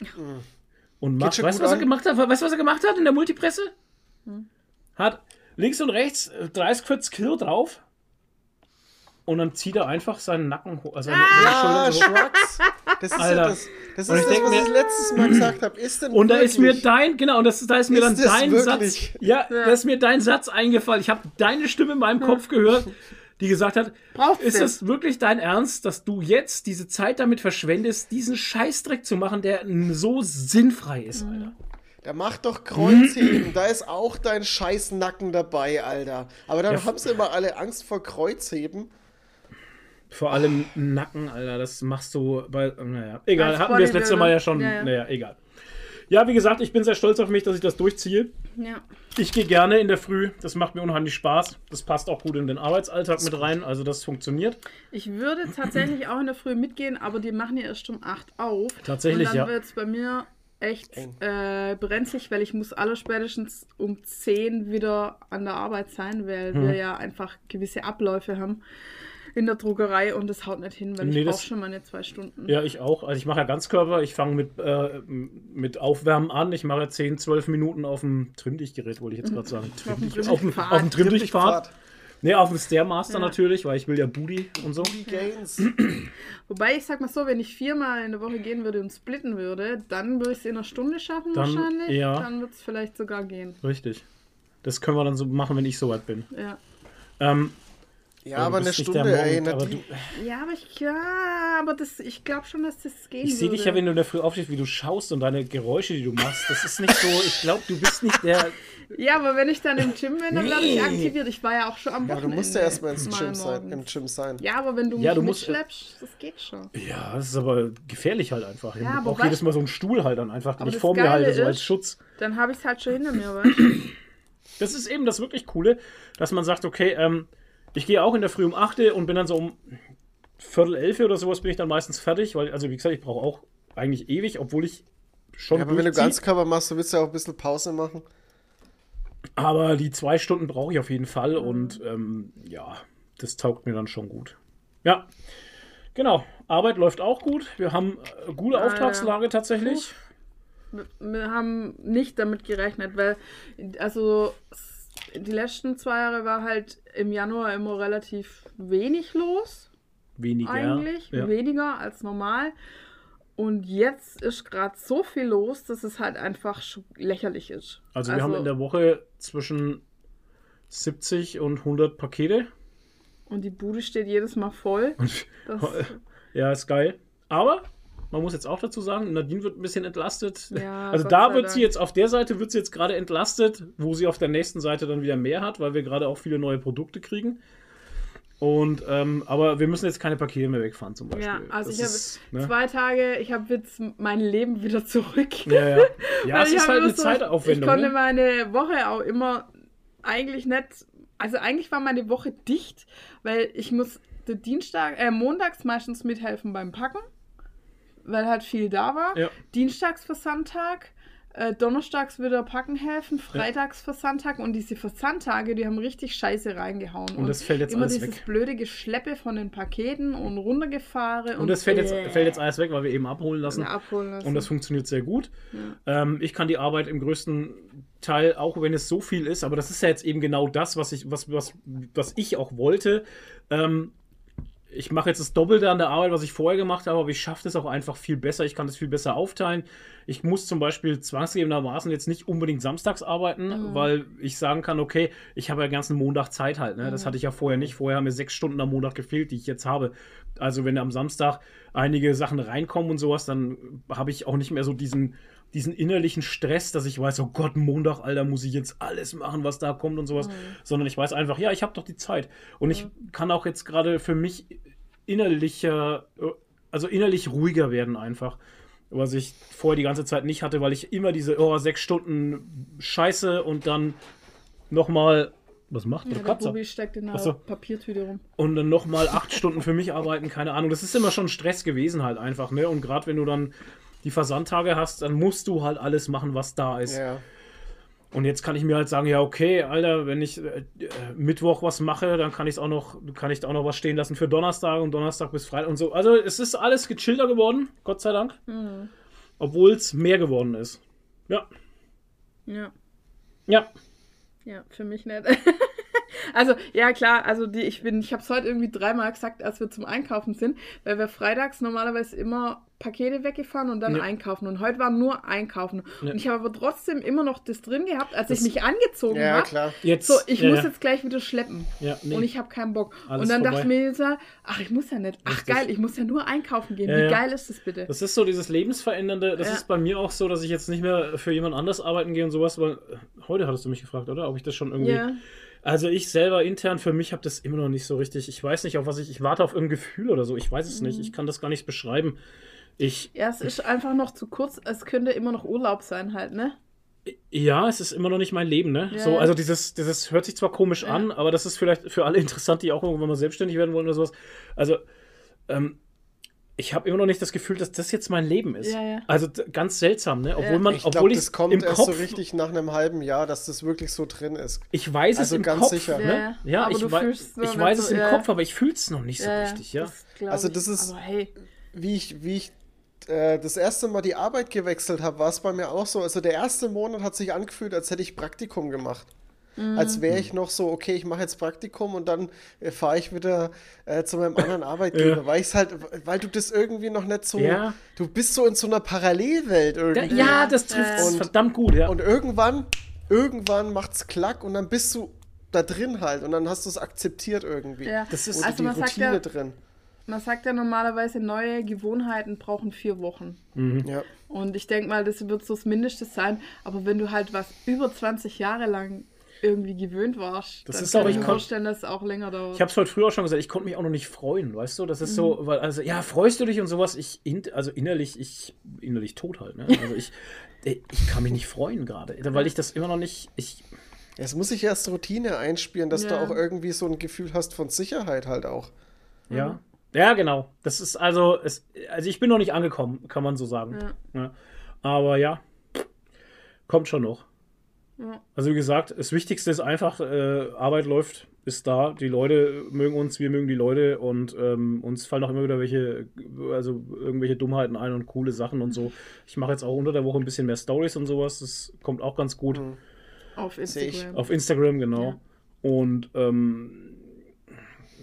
und macht, weißt du, was er gemacht hat? Weißt du, was er gemacht hat in der Multipresse? Hat links und rechts äh, 30, 40 Kilo drauf und dann zieht er einfach seinen Nacken hoch, also seine, seine Ja, Schultern so hoch. Das ist Alter. ja das, das, ist ich das was mir- ich letztes Mal gesagt habe. Ist denn Und da ist mir dein, genau, und das, da ist mir Ist dann dein wirklich? Satz. Ja, da ist mir dein Satz eingefallen. Ich habe deine Stimme in meinem Kopf gehört, die gesagt hat: Braucht's Ist es wirklich dein Ernst, dass du jetzt diese Zeit damit verschwendest, diesen Scheißdreck zu machen, der so sinnfrei ist, Alter? Da mach doch Kreuzheben. da ist auch dein scheiß Nacken dabei, Alter. Aber dann Ja. haben sie immer alle Angst vor Kreuzheben. Vor allem Nacken, Alter, das machst du bei. Naja, egal, hatten wir das letzte Mal ja schon. Ja, ja. Naja, egal. Ja, wie gesagt, ich bin sehr stolz auf mich, dass ich das durchziehe. Ja. Ich gehe gerne in der Früh. Das macht mir unheimlich Spaß. Das passt auch gut in den Arbeitsalltag mit rein. Also das funktioniert. Ich würde tatsächlich auch in der Früh mitgehen, aber die machen ja erst um 8 auf. Tatsächlich, Und dann ja. wird es bei mir echt äh, brenzlig, weil ich muss aller spätestens um 10 wieder an der Arbeit sein, weil Hm. wir ja einfach gewisse Abläufe haben in der Druckerei und das haut nicht hin, weil Nee, ich das- brauche schon meine zwei Stunden. Ja, ich auch. Also ich mache ja Ganzkörper. Ich fange mit, äh, mit Aufwärmen an. Ich mache 10, 12 Minuten auf dem Trimmdichtgerät, wollte ich jetzt gerade sagen. Auf dem Trimmdicht- auf dem, dem Trimmdichtpfad. Nee, auf dem Stairmaster Ja. natürlich, weil ich will ja Booty und so. Die Gains. Wobei ich sag mal so, wenn ich viermal in der Woche gehen würde und splitten würde, dann würde ich es in einer Stunde schaffen Dann- wahrscheinlich. ja. Dann wird es vielleicht sogar gehen. Richtig. Das können wir dann so machen, wenn ich soweit bin. Ja. Ähm, Ja, aber eine Stunde, ey. Morgen- aber du, Ja, aber ich, ja, aber das, ich glaube schon, dass das gehen ich sehe dich ja, wenn du in der Früh aufstehst, wie du schaust und deine Geräusche, die du machst. Das ist nicht so, ich glaube, du bist nicht der. Ja, aber wenn ich dann im Gym bin, dann werde ich aktiviert. Ich war ja auch schon am Ja, Wochenende. du musst ja erstmal ins mal Gym sein, im Gym sein. Ja, aber wenn du mich Ja, du musst- mitschleppst, das geht schon. Ja, das ist aber gefährlich halt einfach. Ich Ja, aber brauche jedes Mal so einen Stuhl halt dann einfach, den ich vor mir halte, so als Schutz. Dann habe ich es halt schon hinter mir, weißt du? Das ist eben das wirklich Coole, dass man sagt, okay, ähm, ich gehe auch in der Früh um 8 Uhr und bin dann so um Viertel elf oder sowas bin ich dann meistens fertig, weil, also wie gesagt, ich brauche auch eigentlich ewig, obwohl ich schon Ja, aber wenn du. Ganzkörper machst, du willst ja auch ein bisschen Pause machen. Aber die zwei Stunden brauche ich auf jeden Fall Mhm. und ähm, ja, das taugt mir dann schon gut. Ja, genau. Arbeit läuft auch gut. Wir haben äh, gute ja. Auftragslage tatsächlich. Wir- Wir haben nicht damit gerechnet, weil, also, die letzten zwei Jahre war halt im Januar immer relativ wenig los. Weniger. eigentlich, Ja. weniger als normal. Und jetzt ist gerade so viel los, dass es halt einfach lächerlich ist. Also wir haben in der Woche zwischen 70 und 100 Pakete. und die Bude steht jedes Mal voll. Ja, ist geil. Aber Man muss jetzt auch dazu sagen, Nadine wird ein bisschen entlastet. Ja, also Gott da wird sie jetzt, auf der Seite wird sie jetzt gerade entlastet, wo sie auf der nächsten Seite dann wieder mehr hat, weil wir gerade auch viele neue Produkte kriegen. Und, ähm, aber wir müssen jetzt keine Pakete mehr wegfahren zum Beispiel. Ja, also Das ich habe ne? zwei Tage, ich habe jetzt mein Leben wieder zurück. Ja, ja. Ja, es ist halt eine so- Zeitaufwendung. Ich konnte ne? meine Woche auch immer eigentlich nicht, also eigentlich war meine Woche dicht, weil ich musste Dienstag, äh, montags meistens mithelfen beim Packen, weil halt viel da war. Ja. Dienstags Versandtag, äh, donnerstags wieder packen helfen, freitags Versandtag und diese Versandtage, die haben richtig Scheiße reingehauen. Und das fällt jetzt immer alles dieses weg. blöde Geschleppe von den Paketen und runtergefahren. Und das fällt jetzt, äh, fällt jetzt alles weg, weil wir eben abholen lassen. ja, abholen lassen. Und das funktioniert sehr gut. Ähm, ich kann die Arbeit im größten Teil, auch wenn es so viel ist, aber das ist ja jetzt eben genau das, was ich, was, was, was ich auch wollte. Ähm, ich mache jetzt das Doppelte an der Arbeit, was ich vorher gemacht habe, aber ich schaffe das auch einfach viel besser. Ich kann das viel besser aufteilen. Ich muss zum Beispiel zwangsgegebenermaßen jetzt nicht unbedingt samstags arbeiten, weil ich sagen kann, okay, ich habe ja den ganzen Montag Zeit halt. Ne? Das hatte ich ja vorher nicht. Vorher haben mir sechs Stunden am Montag gefehlt, die ich jetzt habe. Also wenn am Samstag einige Sachen reinkommen und sowas, dann habe ich auch nicht mehr so diesen, diesen innerlichen Stress, dass ich weiß, oh Gott, Montag, Alter, muss ich jetzt alles machen, was da kommt und sowas, sondern ich weiß einfach, ja, ich habe doch die Zeit. Und ich kann auch jetzt gerade für mich innerlicher, also innerlich ruhiger werden einfach. Was ich vorher die ganze Zeit nicht hatte, weil ich immer diese oh, sechs Stunden Scheiße und dann nochmal. Was macht ja, der der Katze? Bubi steckt in der Ach so. Papiertüte rum. und dann nochmal acht Stunden für mich arbeiten, keine Ahnung. Das ist immer schon Stress gewesen halt einfach, ne? Und gerade wenn du dann die Versandtage hast, dann musst du halt alles machen, was da ist. Ja. Und jetzt kann ich mir halt sagen, ja, okay, Alter, wenn ich äh, äh, Mittwoch was mache, dann kann ich auch noch, kann ich da auch noch was stehen lassen für Donnerstag und Donnerstag bis Freitag und so. Also es ist alles gechillter geworden, Gott sei Dank. Mhm. Obwohl es mehr geworden ist. Ja. Ja. Ja. Ja, für mich nicht. also, ja klar, also die, ich bin, ich habe es heute irgendwie dreimal gesagt, als wir zum Einkaufen sind, weil wir freitags normalerweise immer Pakete weggefahren und dann Ja. einkaufen. Und heute war nur einkaufen. Ja. Und ich habe aber trotzdem immer noch das drin gehabt, als Das- ich mich angezogen Ja, habe. klar. Jetzt. So, ich ja, muss ja. jetzt gleich wieder schleppen. Ja, nee. Und ich habe keinen Bock. Alles und dann vorbei. dachte ich mir so, ach, ich muss ja nicht. Ach Richtig. geil, ich muss ja nur einkaufen gehen. Ja, Wie geil ist das bitte? Das ist so dieses Lebensverändernde. Das Ja. ist bei mir auch so, dass ich jetzt nicht mehr für jemand anders arbeiten gehe und sowas, weil heute hattest du mich gefragt, oder? Ob ich das schon irgendwie. Also ich selber intern für mich habe das immer noch nicht so richtig. Ich weiß nicht, auf was ich. Ich warte auf irgendein Gefühl oder so. Ich weiß es Mhm. nicht. Ich kann das gar nicht beschreiben. Ich. ja, es ist einfach noch zu kurz. Es könnte immer noch Urlaub sein halt, ne? Ja, es ist immer noch nicht mein Leben, ne? Ja, so, also dieses, dieses hört sich zwar komisch Ja. an, aber das ist vielleicht für alle interessant, die auch irgendwann mal selbstständig werden wollen oder sowas. Also, ähm, ich habe immer noch nicht das Gefühl, dass das jetzt mein Leben ist. Ja, ja. Also ganz seltsam, ne? Obwohl Ja. man, Ich obwohl glaube, ich das kommt im erst Kopf, so richtig nach einem halben Jahr, dass das wirklich so drin ist. ich weiß Also es im ganz Kopf, sicher. ne? Ja, Ja, aber ich, wei so ich weiß so, es im ja. Kopf, aber ich fühle es noch nicht so richtig, ja. das glaub Also das ist- Aber hey, Wie ich, wie ich äh, das erste Mal die Arbeit gewechselt habe, war es bei mir auch so. Also der erste Monat hat sich angefühlt, als hätte ich Praktikum gemacht. Mhm. Als wäre ich noch so, okay, ich mache jetzt Praktikum und dann äh, fahre ich wieder äh, zu meinem anderen Arbeitgeber, Ja. weil ich halt, weil du das irgendwie noch nicht so, Ja. du bist so in so einer Parallelwelt Da, irgendwie. ja, das trifft Und- verdammt gut, ja. Und irgendwann, irgendwann macht's klack und dann bist du da drin halt und dann hast du es akzeptiert irgendwie. Ja. Das ist- Oder Also die man sagt Routine ja- drin. man sagt ja normalerweise, neue Gewohnheiten brauchen vier Wochen. Ja. Und ich denke mal, das wird so das Mindeste sein. Aber wenn du halt was über 20 Jahre lang irgendwie gewöhnt warst, Das dann ist kann auch- ich ich mir vorstellen, dass es auch länger dauert. Ich habe es heute früher auch schon gesagt, ich konnte mich auch noch nicht freuen, weißt du? Das ist Mhm. so, weil, also, ja, freust du dich und sowas? Ich, in, also innerlich, ich, innerlich tot halt, ne? Also ich, ich kann mich nicht freuen gerade, weil ich das immer noch nicht, ich, Es muss sich erst Routine einspielen, dass du Ja. auch irgendwie so ein Gefühl hast von Sicherheit halt auch. ja. Ja, genau. Das ist also, es, also ich bin noch nicht angekommen, kann man so sagen. Ja. Ja. Aber ja, kommt schon noch. Ja. Also wie gesagt, das Wichtigste ist einfach, äh, Arbeit läuft, ist da, die Leute mögen uns, wir mögen die Leute und ähm, uns fallen auch immer wieder welche, also irgendwelche Dummheiten ein und coole Sachen und so. Ich mache jetzt auch unter der Woche ein bisschen mehr Stories und sowas, das kommt auch ganz gut. Mhm. Auf. Instagram. Auf Instagram, genau. Ja. Und ähm,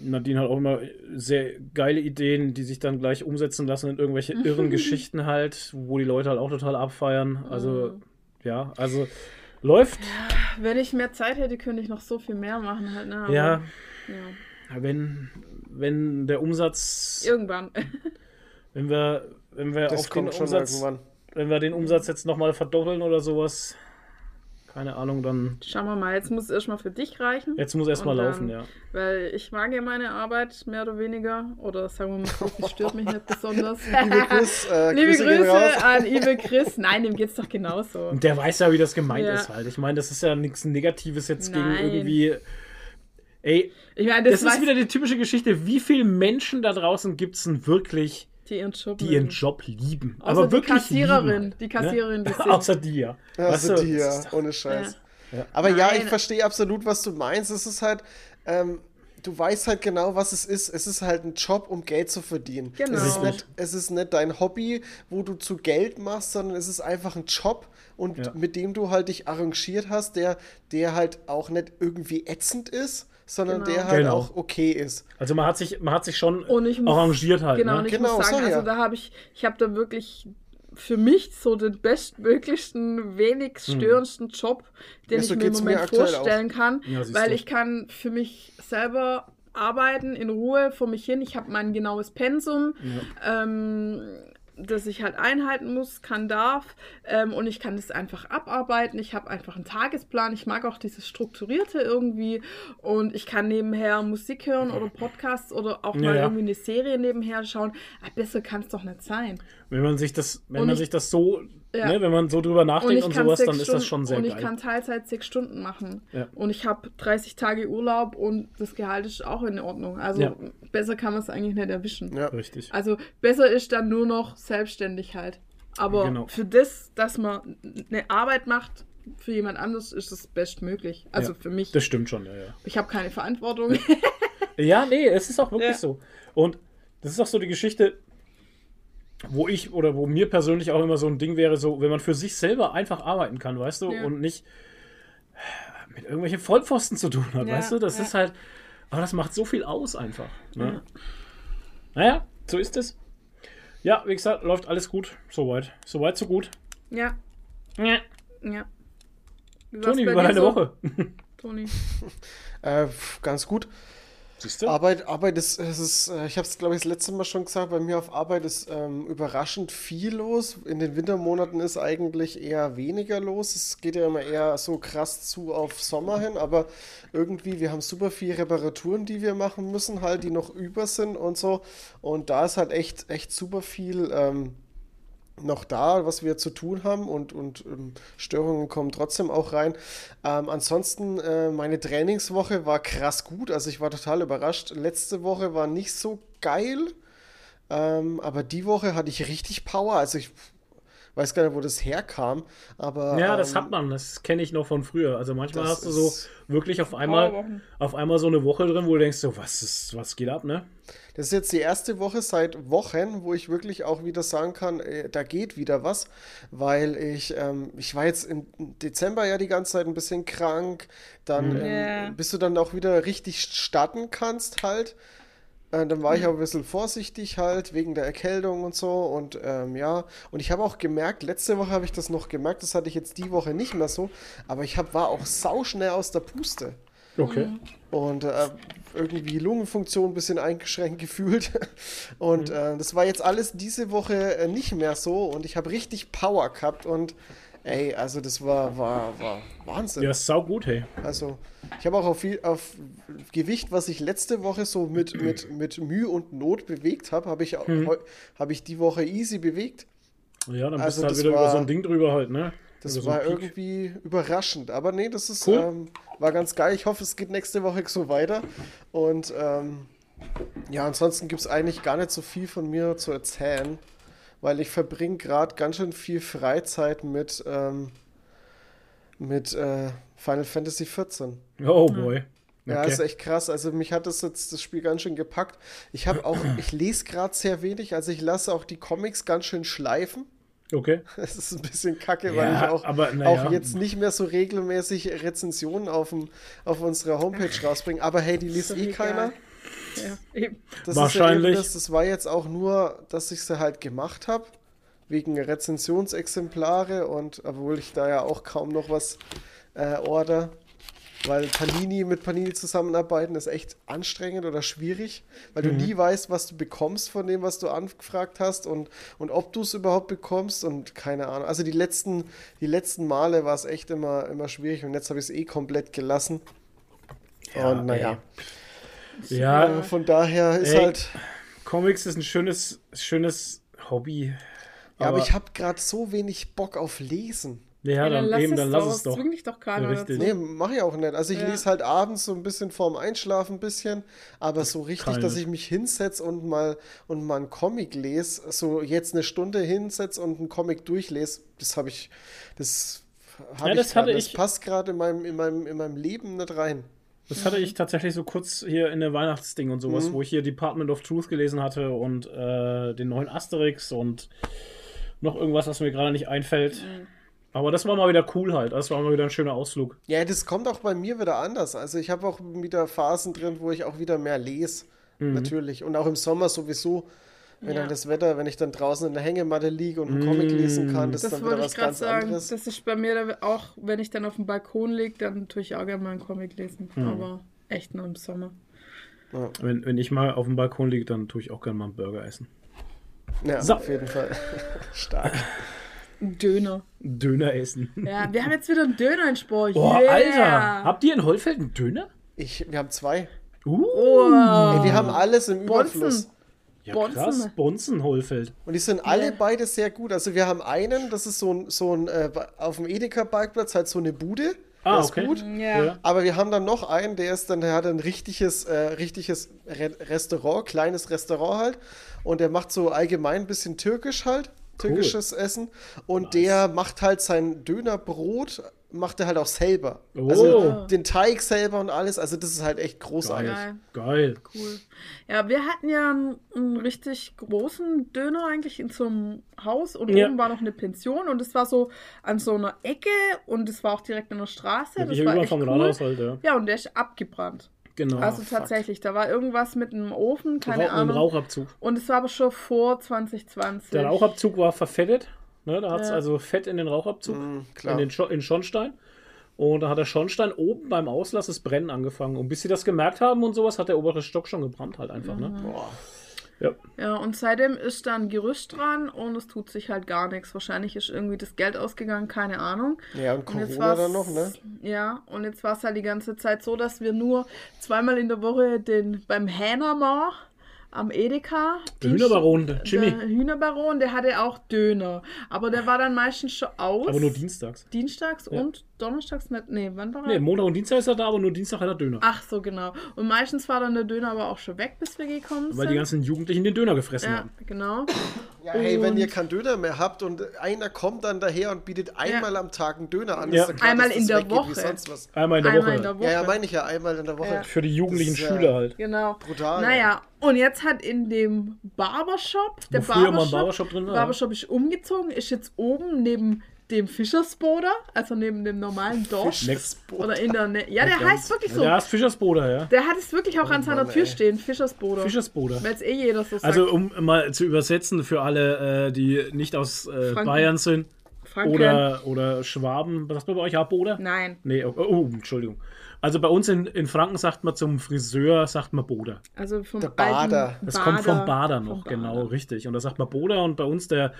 Nadine hat auch immer sehr geile Ideen, die sich dann gleich umsetzen lassen in irgendwelche irren Geschichten halt, wo die Leute halt auch total abfeiern. Also, Mhm. ja, also läuft. Wenn ich mehr Zeit hätte, könnte ich noch so viel mehr machen halt, ne? Aber, Ja, ja. wenn, wenn der Umsatz Irgendwann. Wenn wir, wenn wir Das auf den Umsatz, irgendwann. wenn wir den Umsatz jetzt nochmal verdoppeln oder sowas, keine Ahnung, dann. Schauen wir mal, jetzt muss es erstmal für dich reichen. Jetzt muss erstmal Und, laufen, ja. Weil ich mag ja meine Arbeit mehr oder weniger. Oder sagen wir mal so, sie stört mich nicht besonders. Liebe Chris, äh, Liebe Grüße an Ibe Chris. Nein, dem geht's doch genauso. Und der weiß ja, wie das gemeint Ja. ist halt. Ich meine, das ist ja nichts Negatives jetzt Nein. gegen irgendwie. Ey, Ich meine, das, das, ist wieder die typische Geschichte. Wie viele Menschen da draußen gibt es denn wirklich, die ihren Job die ihren. Job lieben? Außer aber die wirklich Kassiererin, lieben, die Kassiererin, die ne? Außer die, ja. Also Weißt du, die, das ja, ist doch- ohne Scheiß. Ja. Aber ja, ich Nein. verstehe absolut, was du meinst. Es ist halt, ähm, du weißt halt genau, was es ist. Es ist halt ein Job, um Geld zu verdienen. Genau. Es, ist nicht, es ist nicht dein Hobby, wo du zu Geld machst, sondern es ist einfach ein Job und Ja. mit dem du halt dich arrangiert hast, der, der halt auch nicht irgendwie ätzend ist, sondern Genau. der halt Genau. auch okay ist. Also man hat sich, man hat sich schon Und ich muss- arrangiert halt. Genau, ne? und ich Genau, muss sagen, sag ja. also da habe ich, ich habe da wirklich für mich so den bestmöglichsten, wenig störendsten Job, den Ja, so ich mir im mir Moment aktuell vorstellen kann, Ja, weil du. ich kann für mich selber arbeiten in Ruhe vor mich hin. Ich habe mein genaues Pensum. Ähm, das ich halt einhalten muss, kann, darf. Ähm, und ich kann das einfach abarbeiten. Ich habe einfach einen Tagesplan. Ich mag auch dieses Strukturierte irgendwie. Und ich kann nebenher Musik hören oder Podcasts oder auch Ja, mal ja. irgendwie eine Serie nebenher schauen. Ah, besser kann es doch nicht sein. Wenn man sich das, wenn Und man ich- sich das so, Ja. ne, wenn man so drüber Und nachdenkt und, kann sowas, dann ist das Stunden- schon sehr Und geil. ich kann Teilzeit sechs Stunden machen. Ja. Und ich habe 30 Tage Urlaub und das Gehalt ist auch in Ordnung. Also Ja. besser kann man es eigentlich nicht erwischen. Ja. Richtig. Also besser ist dann nur noch Selbstständigkeit. Aber Genau. für das, dass man eine Arbeit macht, für jemand anderes ist es bestmöglich. Also Ja, für mich. Das stimmt schon, ja, ja. Ich habe keine Verantwortung. Ja, nee, es ist auch wirklich Ja. so. Und das ist auch so die Geschichte, wo ich oder wo mir persönlich auch immer so ein Ding wäre, so, wenn man für sich selber einfach arbeiten kann, weißt du, Ja. und nicht mit irgendwelchen Vollpfosten zu tun hat, Ja, weißt du, das ja. ist halt, aber das macht so viel aus einfach. Ne? Naja, so ist es. Ja, wie gesagt, läuft alles gut, soweit. Soweit, so gut. ja, Ja. ja. Toni, wie war deine so, Woche? Toni. Äh, ganz gut. Siehst du? Arbeit, Arbeit ist, es ist äh, ich habe es glaube ich das letzte Mal schon gesagt, bei mir auf Arbeit ist ähm, überraschend viel los. In den Wintermonaten ist eigentlich eher weniger los. Es geht ja immer eher so krass zu auf Sommer hin, aber irgendwie, wir haben super viele Reparaturen, die wir machen müssen, halt, die noch über sind und so. Und da ist halt echt, echt super viel ähm, noch da, was wir zu tun haben und, und ähm, Störungen kommen trotzdem auch rein. Ähm, ansonsten, äh, meine Trainingswoche war krass gut, also ich war total überrascht. Letzte Woche war nicht so geil, ähm, aber die Woche hatte ich richtig Power, also ich weiß gar nicht, wo das herkam, aber Ja, das ähm, hat man, das kenne ich noch von früher. Also manchmal hast du so wirklich auf einmal, auf einmal so eine Woche drin, wo du denkst, so, was ist, was geht ab, ne? Das ist jetzt die erste Woche seit Wochen, wo ich wirklich auch wieder sagen kann, äh, da geht wieder was, weil ich, ähm, ich war jetzt im Dezember ja die ganze Zeit ein bisschen krank, dann, ähm, Ja. bis du dann auch wieder richtig starten kannst halt. Äh, dann war ich auch ein bisschen vorsichtig halt, wegen der Erkältung und so und ähm, ja, und ich habe auch gemerkt, letzte Woche habe ich das noch gemerkt, das hatte ich jetzt die Woche nicht mehr so, aber ich hab, war auch sauschnell aus der Puste. Okay. Und äh, irgendwie Lungenfunktion ein bisschen eingeschränkt gefühlt. Und äh, das war jetzt alles diese Woche äh, nicht mehr so. Und ich habe richtig Power gehabt. Und ey, also das war, war, war Wahnsinn. Ja, ist sau gut, hey. Also ich habe auch auf, viel, auf Gewicht, was ich letzte Woche so mit, mit, mit Mühe und Not bewegt habe, habe ich, heu- hab ich die Woche easy bewegt. Ja, dann Also bist du halt wieder über so ein Ding drüber halt, ne? Das so war Peak. irgendwie überraschend. Aber nee, das ist, Cool. ähm, war ganz geil. Ich hoffe, es geht nächste Woche so weiter. Und ähm, ja, ansonsten gibt es eigentlich gar nicht so viel von mir zu erzählen, weil ich verbringe gerade ganz schön viel Freizeit mit, ähm, mit äh, Final Fantasy XIV. Oh boy. Ja, Okay. ist echt krass. Also mich hat das jetzt das Spiel ganz schön gepackt. Ich habe auch, ich lese gerade sehr wenig, also ich lasse auch die Comics ganz schön schleifen. Okay. Es ist ein bisschen kacke, Ja, weil ich auch, aber ja. auch jetzt nicht mehr so regelmäßig Rezensionen auf, dem, auf unserer Homepage rausbringe. Aber hey, die liest eh keiner. Ja. Das Wahrscheinlich. Ist ja eben das, das war jetzt auch nur, dass ich sie halt gemacht habe. Wegen Rezensionsexemplare und obwohl ich da ja auch kaum noch was äh, order. Weil Panini mit Panini zusammenarbeiten ist echt anstrengend oder schwierig, weil du nie weißt, was du bekommst von dem, was du angefragt hast und, und ob du es überhaupt bekommst und keine Ahnung. Also die letzten, die letzten Male war es echt immer, immer schwierig und jetzt habe ich es eh komplett gelassen. und naja, Ja, äh, von daher ist Ey. halt. Comics ist ein schönes, schönes Hobby. Ja, aber ich habe gerade so wenig Bock auf Lesen. Ja, dann, lass eben, es dann doch. lass es doch. Zwing dich doch keiner Ja, dazu. Nee, mache ich auch nicht. Also ich Ja. lese halt abends so ein bisschen vorm Einschlafen ein bisschen, aber so richtig, Keine. dass ich mich hinsetze und mal und mal einen Comic lese, so jetzt eine Stunde hinsetze und einen Comic durchlese, das habe ich, das habe Ja, ich das grad. das ich- passt gerade in meinem, in, meinem, in meinem Leben nicht rein. Das hatte ich tatsächlich so kurz hier in der Weihnachtsding und sowas, Mhm. wo ich hier Department of Truth gelesen hatte und äh, den neuen Asterix und noch irgendwas, was mir gerade nicht einfällt. Mhm. Aber das war mal wieder cool halt. Das war mal wieder ein schöner Ausflug. Ja, das kommt auch bei mir wieder anders. Also ich habe auch wieder Phasen drin, wo ich auch wieder mehr lese, Mhm. natürlich. Und auch im Sommer sowieso, wenn Ja. dann das Wetter, wenn ich dann draußen in der Hängematte liege und einen Comic lesen kann, das, ist Das dann wieder wollte was ich gerade ganz sagen. anderes. Das ist bei mir auch, wenn ich dann auf dem Balkon liege, dann tue ich auch gerne mal einen Comic lesen. Hm. Aber echt nur im Sommer. Wenn, wenn ich mal auf dem Balkon liege, dann tue ich auch gerne mal einen Burger essen. Ja, So. auf jeden Fall. Stark. Ein Döner. Döner essen. Ja, wir haben jetzt wieder einen Döner in Sport. Boah, yeah. Alter! Habt ihr in Holfeld einen Döner? Ich, wir haben zwei. Uh, Ey, wir haben alles im Bonzen. Überfluss. ja, Bonzen. krass. Bonzen, Holfeld. Und die sind alle beide sehr gut. Also wir haben einen, das ist so ein, so ein äh, auf dem Edeka-Parkplatz halt so eine Bude. Ah, der ist okay. gut. Ja. Aber wir haben dann noch einen, der ist dann, der hat ein richtiges, äh, richtiges Re Restaurant, kleines Restaurant halt. Und der macht so allgemein ein bisschen türkisch halt, türkisches Essen. Und der macht halt sein Dönerbrot, macht er halt auch selber. Oh. Also den Teig selber und alles. Also das ist halt echt großartig. Geil. Geil. Cool. Ja, wir hatten ja einen, einen richtig großen Döner eigentlich in so einem Haus und Ja. oben war noch eine Pension und es war so an so einer Ecke und es war auch direkt an der Straße. Ja, das hier war echt cool. Halt, ja. Ja, und der ist abgebrannt. Genau. also fuck. tatsächlich, da war irgendwas mit einem Ofen, keine Rauch, Ahnung. Rauchabzug. Und es war aber schon vor 2020. Der Rauchabzug war verfettet. Ne, da hat es Ja. also Fett in den Rauchabzug, Mm, klar. in den Scho in Schornstein. Und da hat der Schornstein oben beim Auslass das Brennen angefangen. Und bis sie das gemerkt haben und sowas, hat der obere Stock schon gebrannt halt einfach. Ne? Boah. Ja. Ja, und seitdem ist dann Gerüst dran und es tut sich halt gar nichts. Wahrscheinlich ist irgendwie das Geld ausgegangen, keine Ahnung. Ja, und Und jetzt Corona war's- dann noch, ne? Ja, und jetzt war es halt die ganze Zeit so, dass wir nur zweimal in der Woche den beim Hähnermar am Edeka. Der Hühnerbaron, der Jimmy. Der Hühnerbaron, der hatte auch Döner. Aber der war dann meistens schon aus. Aber nur dienstags. Dienstags Ja. und donnerstags nicht. Nee, wann war er? Nee, Montag und Dienstag ist er da, aber nur Dienstag hat er Döner. Ach so, genau. Und meistens war dann der Döner aber auch schon weg, bis wir gekommen sind. weil die ganzen Jugendlichen den Döner gefressen ja, haben. genau. Ja, hey, wenn ihr keinen Döner mehr habt und einer kommt dann daher und bietet einmal am Tag einen Döner an, Ja. ist ja klar, Einmal in das der weggeht Woche. Wie sonst was. Einmal in der Einmal Woche. in der Woche. Ja, ja, meine ich ja, einmal in der Woche. Ja. Für die jugendlichen ist, äh, Schüler halt. Genau. Brutal, Naja, und jetzt hat in dem Barbershop, der Wo früher mal ein Barbershop, Barbershop drin war. Barbershop ist umgezogen, ist jetzt oben neben dem Fischersboder, also neben dem normalen Dorf. Next. Oder in der Nähe. Ja, der Ganz- heißt wirklich so. Der heißt Fischersboder, ja. Der hat es wirklich auch an seiner Mann, Tür ey. stehen, Fischersboder. Fischersboder. Weil es eh jeder so sagt. Also um mal zu übersetzen für alle, äh, die nicht aus äh. Bayern sind Franken. oder, oder Schwaben. Was sagt man bei euch? Ja, Boder? Nein, Nee, oh, oh, Entschuldigung. Also bei uns in, in Franken sagt man zum Friseur, sagt man Boder. also vom Der Bader. Das kommt vom Bader vom noch, Bader. genau, richtig. Und da sagt man Boder und bei uns der,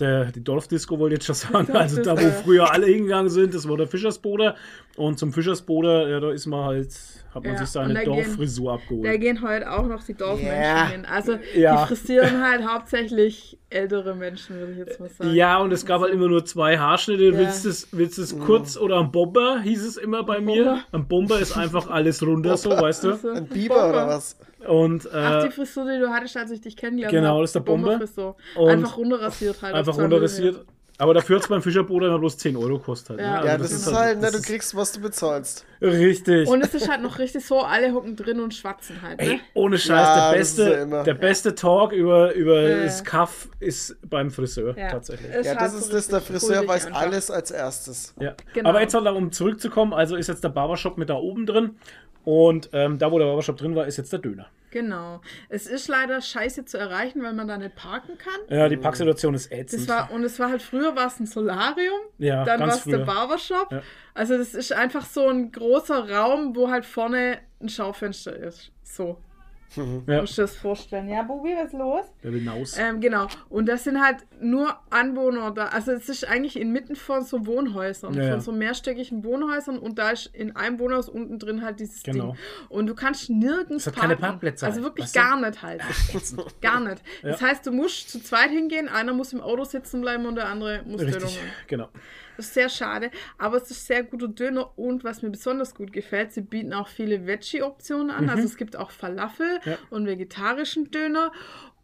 der die Dorfdisco wollte ich jetzt schon sagen, also da wo früher alle hingegangen sind, das war der Fischersboder. Und zum Fischersboder, ja, da ist man halt, hat man Ja, sich seine da gehen- Dorffrisur Da abgeholt. gehen heute auch noch die Dorfmenschen Ja. hin. Also Ja. die frisieren halt hauptsächlich ältere Menschen, würde ich jetzt mal sagen. Ja, und es gab halt immer nur zwei Haarschnitte. Ja. Willst du es willst du's kurz oder ein Bomber, hieß es immer bei mir. Bomber. Ein Bomber ist einfach alles runter, so, weißt du. Ein Biber oder was? Und Ach, äh, die Frisur, die du hattest, als ich dich kennengelernt Genau, habe. das ist der. Und Einfach runterrasiert halt. einfach runterrasiert. Aber dafür hat es beim Fischerboder immer bloß 10 Euro kostet. Halt, Ja. ne? Ja, Also das, ist halt, ne, das du kriegst, was du bezahlst. Richtig. Und es ist halt noch richtig so, alle hocken drin und schwatzen halt. Ey, Ne? ohne Scheiß, Ja, der, das beste, ja immer. der beste Talk über, über Ja. das Kaff ist beim Friseur, Ja. tatsächlich. Es Ja, das so ist das, der Friseur weiß einfach. alles als erstes. Ja. Genau. Aber jetzt, halt, um zurückzukommen, also ist jetzt der Barbershop mit da oben drin. Und ähm, da, wo der Barbershop drin war, ist jetzt der Döner. Genau. Es ist leider scheiße zu erreichen, weil man da nicht parken kann. Ja, die Parksituation ist ätzend. Das war, und es war halt früher war es ein Solarium, Ja, dann war es der. Barbershop. Ja. Also das ist einfach so ein großer Raum, wo halt vorne ein Schaufenster ist. So. Ja, Musst du dir das vorstellen. Ja, Bubi, was ist los? der will hinaus. Ähm, genau. Und das sind halt nur Anwohner da. Also es ist eigentlich inmitten von so Wohnhäusern, Ja, ja. von so mehrstöckigen Wohnhäusern und da ist in einem Wohnhaus unten drin halt dieses Genau. Ding. Und du kannst nirgends Es hat keine parken. Parkplätze Also halt, wirklich weißt du? gar nicht halt. gar nicht. Das heißt, du musst zu zweit hingehen, einer muss im Auto sitzen bleiben und der andere muss Richtig, genau. Das ist sehr schade, aber es ist sehr guter Döner und was mir besonders gut gefällt, sie bieten auch viele Veggie-Optionen an. Also es gibt auch Falafel Mhm. Ja. und vegetarischen Döner.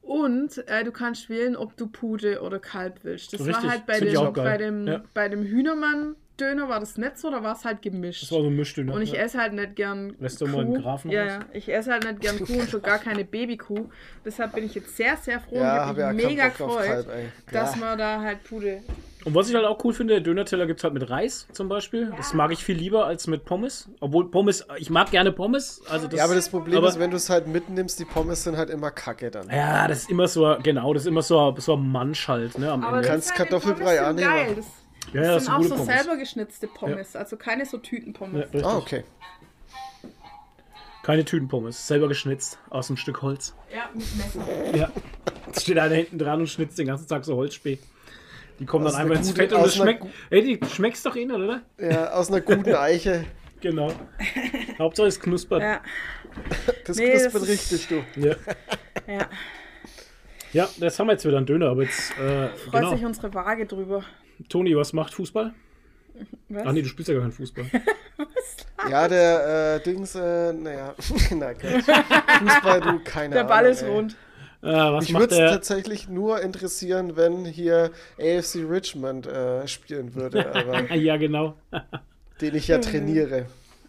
Und äh, du kannst wählen, ob du Pute oder Kalb willst. Das Richtig, war halt bei dem, bei dem, Ja. bei dem Hühnermann-Döner war das nicht so, da war es halt gemischt. Das war so ein Mischdöner. Und ich ja. esse halt nicht gern Lässt du mal einen Grafen ja, ja, ich esse halt nicht gern Kuh und schon gar keine Babykuh. Deshalb bin ich jetzt sehr, sehr froh Ja, und hab ja habe mich mega Bock auf gefreut, dass Ja. man da halt Pute Und was ich halt auch cool finde, der Döner-Teller gibt es halt mit Reis zum Beispiel. Das mag ich viel lieber als mit Pommes. Obwohl Pommes, ich mag gerne Pommes. Also das, Ja, aber das Problem aber- ist, wenn du es halt mitnimmst, die Pommes sind halt immer kacke dann. Ja, das ist immer so, genau, das ist immer so, so ein Mansch halt, ne, am Aber Ende. kannst das sind Kartoffelbrei annehmen. geil. Das, Ja, ja, das das sind auch so Pommes. selber geschnitzte Pommes, also keine so Tütenpommes. Ja. Ah, okay. Keine Tütenpommes, selber geschnitzt aus einem Stück Holz. Ja, mit Messer. Ja. Es steht einer hinten dran und schnitzt den ganzen Tag so Holzspee. Die kommen Aus dann einfach ins Fett und das schmeckt. Ey, die schmeckt's doch eh nicht, oder? Ja, aus einer guten Eiche. Genau. Hauptsache es knuspert. Ja, Das Nee, das knuspert ist- richtig, du. Ja. ja. ja, das haben wir jetzt wieder einen Döner, aber jetzt. Äh, Freut genau. sich unsere Waage drüber. Toni, was macht Fußball? Was? Ach nee, du spielst ja gar keinen Fußball. Ja, der äh, Dings, äh, naja, na. Fußball, du, keine Der Ahnung. Ball ist ey. rund. Was Mich würde es tatsächlich nur interessieren, wenn hier AFC Richmond äh, spielen würde, Ja, genau. den ich ja trainiere.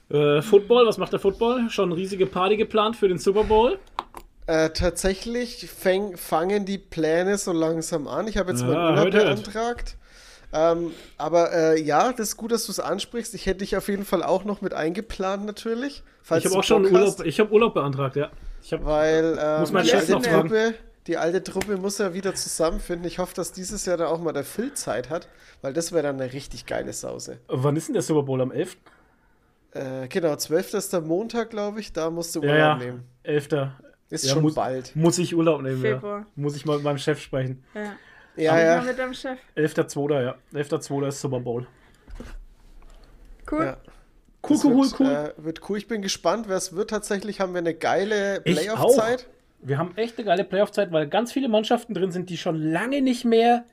Äh, Football, was macht der Football? Schon riesige Party geplant für den Super Bowl? Äh, tatsächlich fäng, fangen die Pläne so langsam an. Ich habe jetzt Ah, meinen Urlaub beantragt. Ähm, aber äh, ja, das ist gut, dass du es ansprichst. Ich hätte dich auf jeden Fall auch noch mit eingeplant, natürlich. Ich habe auch schon Urlaub, ich habe Urlaub beantragt, ja. Ich habe weil ähm, Muss mein die, alte. Truppe, die alte Truppe muss ja wieder zusammenfinden. Ich hoffe, dass dieses Jahr da auch mal der Phil Zeit hat, weil das wäre dann eine richtig geile Sause. Wann ist denn der Super Bowl? Am 11.? Äh, genau, 12. ist der Montag, glaube ich. Da musst du Ja, Urlaub ja. nehmen. 11. Ist Ja, schon muss, bald. Muss ich Urlaub nehmen, Februar. ja. Muss ich mal mit meinem Chef sprechen. Ja. Ja, Mal ja. mit deinem Chef. 11.2. ja. 11.2. ist Super Bowl. Cool. ja. Cool, cool, cool, wird, cool. Äh, wird cool. Ich bin gespannt, wer es wird. Tatsächlich haben wir eine geile Ich Playoff-Zeit. Wir haben echt eine geile Playoff-Zeit, weil ganz viele Mannschaften drin sind, die schon lange nicht mehr,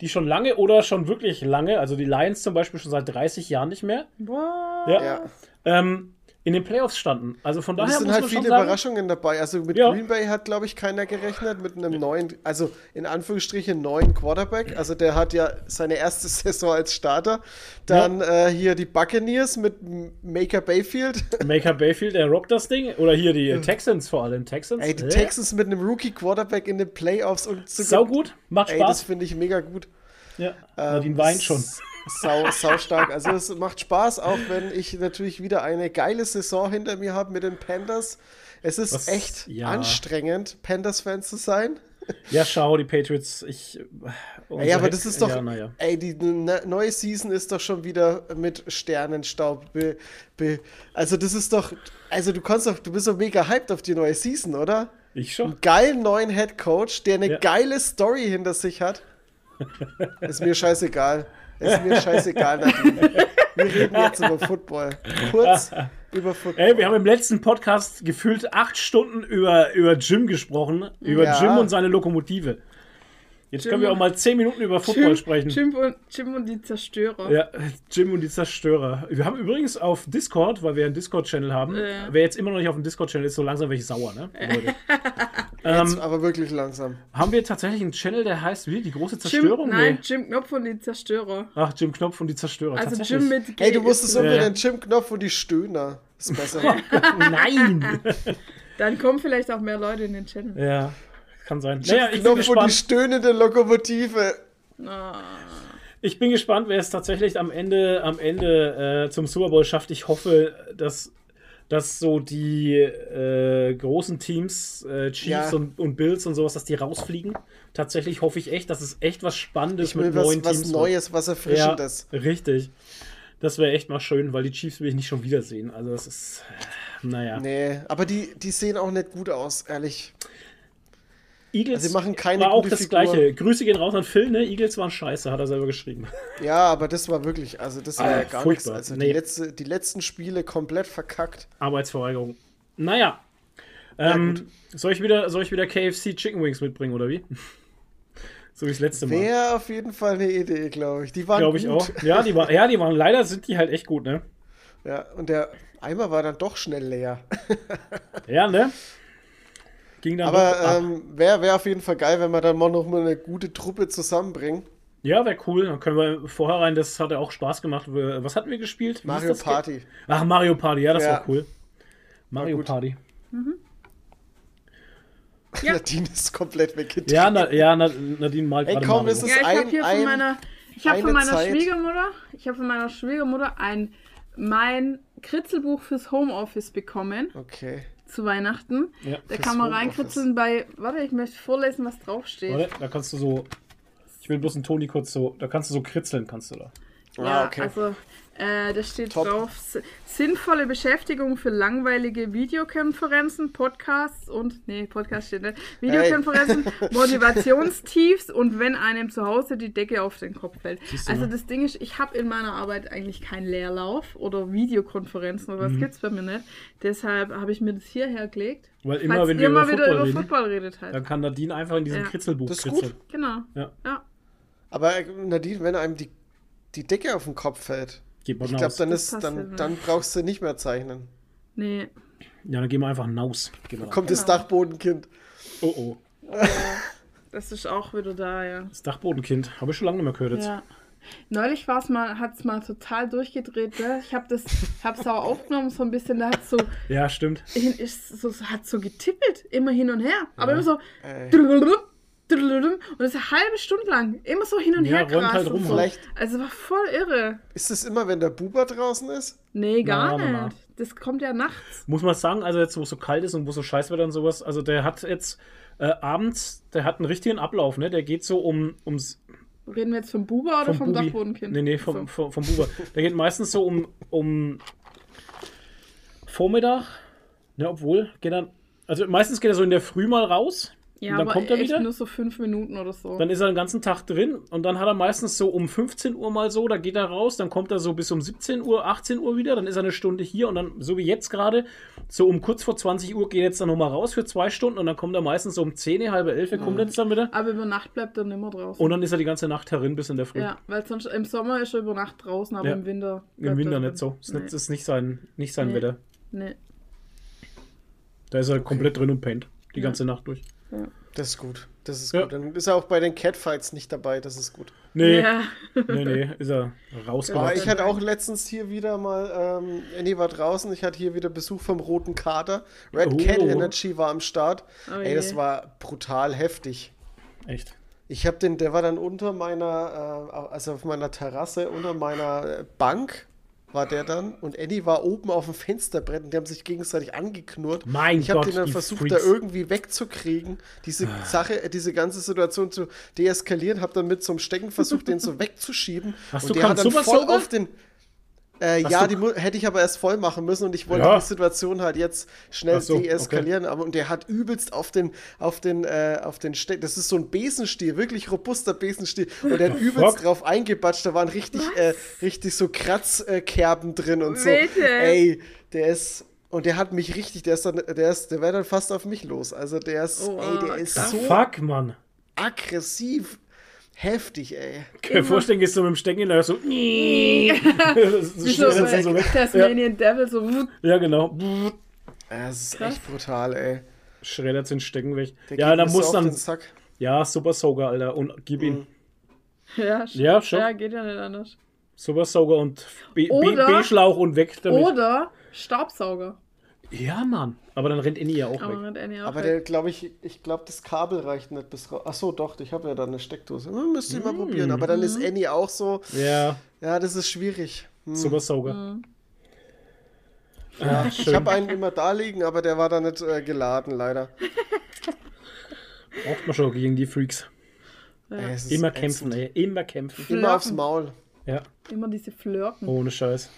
die schon lange oder schon wirklich lange, also die Lions zum Beispiel schon seit 30 Jahren nicht mehr, Boah. Ja. Ja. ähm, in den Playoffs standen. Also von daher es sind halt viele sagen, Überraschungen dabei. Also mit Ja. Green Bay hat, glaube ich, keiner gerechnet mit einem neuen, also in Anführungsstrichen neuen Quarterback. Also der hat ja seine erste Saison als Starter. Dann äh, hier die Buccaneers mit Maker Bayfield. Maker Bayfield, der rockt das Ding. Oder hier die Texans vor allem. Texans. Ey, die Hä? Texans mit einem Rookie Quarterback in den Playoffs und so Sau gut, macht Ey, das Spaß. finde ich mega gut. ja. Nadine weint schon. Sau, sau stark. Also es macht Spaß, auch wenn ich natürlich wieder eine geile Saison hinter mir habe mit den Panthers. Es ist Was- echt ja. anstrengend, Panthers-Fan zu sein. Ja, schau, die Patriots. Ich, Ey, aber das ist doch, Ja, naja. ey, die ne, neue Season ist doch schon wieder mit Sternenstaub. Be, be, also das ist doch, also du kannst doch, du bist doch mega hyped auf die neue Season, oder? Ich schon. Einen geilen neuen Head Coach, der eine Ja. geile Story hinter sich hat. Ist mir scheißegal. Ist mir scheißegal, Nadine. Wir reden jetzt über Football. Kurz über Football. Ey, wir haben im letzten Podcast gefühlt acht Stunden über, über Jim gesprochen. Über Ja. Jim und seine Lokomotive. Jetzt Jim können wir auch mal zehn Minuten über Football Jim, sprechen. Jim, und, Jim und die Zerstörer. Ja, Jim und die Zerstörer. Wir haben übrigens auf Discord, weil wir einen Discord-Channel haben, Ja. wer jetzt immer noch nicht auf dem Discord-Channel ist, so langsam welche sauer, ne? Ähm, aber wirklich langsam. haben wir tatsächlich einen Channel, der heißt wie? Die große Jim, Zerstörung? nein, Nee. Jim Knopf und die Zerstörer. Ach, Jim Knopf und die Zerstörer. Also tatsächlich. Jim mit G. Hey, du musstest Y. unbedingt den Jim-Knopf und die Stöhner. Ist besser. Nein! Dann kommen vielleicht auch mehr Leute in den Channel. ja, kann sein. Naja, ich bin Jim-Knopf und die gespannt. stöhnende Lokomotive. Ah. Ich bin gespannt, wer es tatsächlich am Ende, am Ende äh, zum Super Bowl schafft. Ich hoffe, dass dass so die äh, großen Teams, äh, Chiefs Ja. und, und Bills und sowas, dass die rausfliegen. Tatsächlich hoffe ich echt, dass es echt was Spannendes Ich will mit was, neuen was Teams Neues, was. Erfrischendes. Ja, richtig. Das wäre echt mal schön, weil die Chiefs will ich nicht schon wiedersehen. Also das ist, äh, naja. Nee, aber die, die sehen auch nicht gut aus, ehrlich. Eagles Also sie machen keine war auch das Figur. gleiche. Grüße gehen raus an Phil, ne? Eagles waren scheiße, hat er selber geschrieben. Ja, aber das war wirklich, also das war Ah, ja gar nichts. furchtbar. Also Nee. die, letzte, die letzten Spiele komplett verkackt. Arbeitsverweigerung. Naja. Ähm, soll, ich wieder, soll ich wieder KFC Chicken Wings mitbringen, oder wie? so wie das letzte Mal. Wäre auf jeden Fall eine Idee, glaube ich. Die waren Glaube ich gut. auch. Ja, die, war, ja, die waren leider, sind die halt echt gut, ne? Ja, und der Eimer war dann doch schnell leer. Ja, ne? Ging dann Aber ab. ähm, wäre wär auf jeden Fall geil, wenn wir dann mal noch mal eine gute Truppe zusammenbringen. Ja, wäre cool. Dann können wir vorher rein, das hat ja auch Spaß gemacht. Was hatten wir gespielt? Wie Mario? Party. Ach, Mario Party, ja, das Ja. war cool. Mario gut. Party. Ja. Nadine ist komplett weggetreten. Ja, na, ja na, Nadine malt Ey, komm, Mario. es ist- Ja, ich ein- habe hier ein- von meiner, ich habe von eine meiner Zeit. Schwiegermutter, ich habe von meiner Schwiegermutter ein mein Kritzelbuch fürs Homeoffice bekommen Okay. Zu Weihnachten. Ja, Da kann man reinkritzeln bei, warte, ich möchte vorlesen, was draufsteht. Warte, da kannst du so. Ich will bloß einen Toni kurz so. Da kannst du so kritzeln, kannst du da. Ja, Ah, okay. also äh, da steht Top. drauf, sinnvolle Beschäftigung für langweilige Videokonferenzen, Podcasts und, nee, Podcast steht nicht, Videokonferenzen, Motivationstiefs und wenn einem zu Hause die Decke auf den Kopf fällt. Also das Ding ist, ich habe in meiner Arbeit eigentlich keinen Leerlauf oder Videokonferenzen oder was Mhm. gibt's bei mir nicht. Deshalb habe ich mir das hierher gelegt. Weil immer, falls wenn ihr wir über mal wieder Football über reden, Football redet halt. dann kann Nadine einfach in diesem Ja. Kritzelbuch Das ist gut. kritzeln. Genau. Ja, Ja. Aber äh, Nadine, wenn einem die, die Decke auf den Kopf fällt, geht mal ich glaube, dann, Das ist, dann, dann brauchst du nicht mehr zeichnen. Nee. Ja, dann gehen wir einfach naus. Gehen wir Kommt das Genau. Dachbodenkind. Oh oh. Das ist auch wieder da, ja. Das Dachbodenkind. Habe ich schon lange nicht mehr gehört jetzt. Ja. Neulich war es mal, hat es mal total durchgedreht. Ne? Ich habe das, hab's auch aufgenommen so ein bisschen. Da hat so, Ja, stimmt. hin, ist so, hat so getippelt, immer hin und her. Aber Ja. immer so Ey. Und das ist eine halbe Stunde lang, immer so hin und Ja, her gerast halt rum, so. vielleicht. Also war voll irre. Ist es immer, wenn der Buber draußen ist? Nee, gar Na, na, na. nicht. Das kommt ja nachts. Muss man sagen, also jetzt, wo es so kalt ist und wo es so scheiß wird und sowas, also der hat jetzt äh, abends, der hat einen richtigen Ablauf, ne? Der geht so um, ums Reden wir jetzt vom Buba oder vom, Bubi. Dachbodenkind? Nee, nee, vom, So. vom, vom Buber. Der geht meistens so um, um Vormittag. Ne, obwohl, geht dann. Also meistens geht er so in der Früh mal raus. Ja, und dann aber kommt er wieder. nur so fünf Minuten oder so. Dann ist er den ganzen Tag drin und dann hat er meistens so um 15 Uhr mal so, da geht er raus, dann kommt er so bis um 17 Uhr, 18 Uhr wieder, dann ist er eine Stunde hier und dann, so wie jetzt gerade, so um kurz vor 20 Uhr geht er jetzt dann nochmal raus für zwei Stunden und dann kommt er meistens so um 10, halbe 11 kommt er jetzt dann wieder aber über Nacht bleibt er nimmer draußen. und dann ist er die ganze Nacht herin bis in der Früh. ja, weil sonst im Sommer ist er über Nacht draußen, aber Ja. im Winter. Im Winter er nicht so. Ist, Nee. ist nicht sein, nicht sein Nee. Wetter. Nee. Da ist er komplett drin und pennt. Die Ja. ganze Nacht durch. Das ist gut. Das ist Ja. gut. Dann ist er auch bei den Catfights nicht dabei. Das ist gut. Nee, Ja. nee, nee, ist er Aber rausgemacht. ich hatte auch letztens hier wieder mal, ähm, Andy war draußen, ich hatte hier wieder Besuch vom Roten Kater. Red Oh. Cat Energy war am Start. Oh Ey, das war brutal heftig. Echt. Ich habe den, der war dann unter meiner, äh, also auf meiner Terrasse, unter meiner Bank war der dann und Eddie war oben auf dem Fensterbrett und die haben sich gegenseitig angeknurrt. Mein ich habe den dann versucht, Freaks. da irgendwie wegzukriegen, diese Sache, äh, diese ganze Situation zu deeskalieren, habe dann mit so einem Stecken versucht, den so wegzuschieben. Hast und du der hat dann voll auf den. Äh, ja, die hätte ich aber erst voll machen müssen und ich wollte Ja. die Situation halt jetzt schnell so, deeskalieren. Aber und der hat übelst auf den, auf den, äh, auf den Steck. Das ist so ein Besenstiel, wirklich robuster Besenstiel. Und der hat übelst fuck? drauf eingebatscht. Da waren richtig, äh, richtig so Kratzkerben drin und so. Bitte? Ey, der ist. Und der hat mich richtig, der ist dann, der ist, der wäre dann fast auf mich los. Also der ist, Oh, ey, der ist krass. so Fuck, Mann. aggressiv. Heftig, ey. Kann mir vorstellen, gehst du mit dem Stecken der so. das ist Wie so, so bei weg. Tasmanian Devil, so. Ja, genau. Das ist Krass. echt brutal, ey. Schreddert den Stecken weg. Der Ja, da so muss dann. Ja, Super Soaker, Alter. Und gib ihn. Ja, sch- Ja, schon. Ja, geht ja nicht anders. Super Soaker und B-Schlauch und weg damit. Oder Staubsauger. Ja, Mann. Aber dann rennt Inni ja auch Aber weg. rennt Annie auch Aber weg. der, glaube ich, ich glaube, das Kabel reicht nicht bis raus. Achso, doch, ich habe ja da eine Steckdose. Hm, müsst ihr mal probieren. Aber dann ist Annie auch so. Ja, Ja, das ist schwierig. Hm. Super Soaker. Ja, ich schön. habe einen immer da liegen, aber der war da nicht äh, geladen, leider. Braucht man schon gegen die Freaks. Ey, es ist Immer ätzend. kämpfen, ey. Immer kämpfen. Immer aufs Maul. Ja, Immer diese Flirten. ohne Scheiß.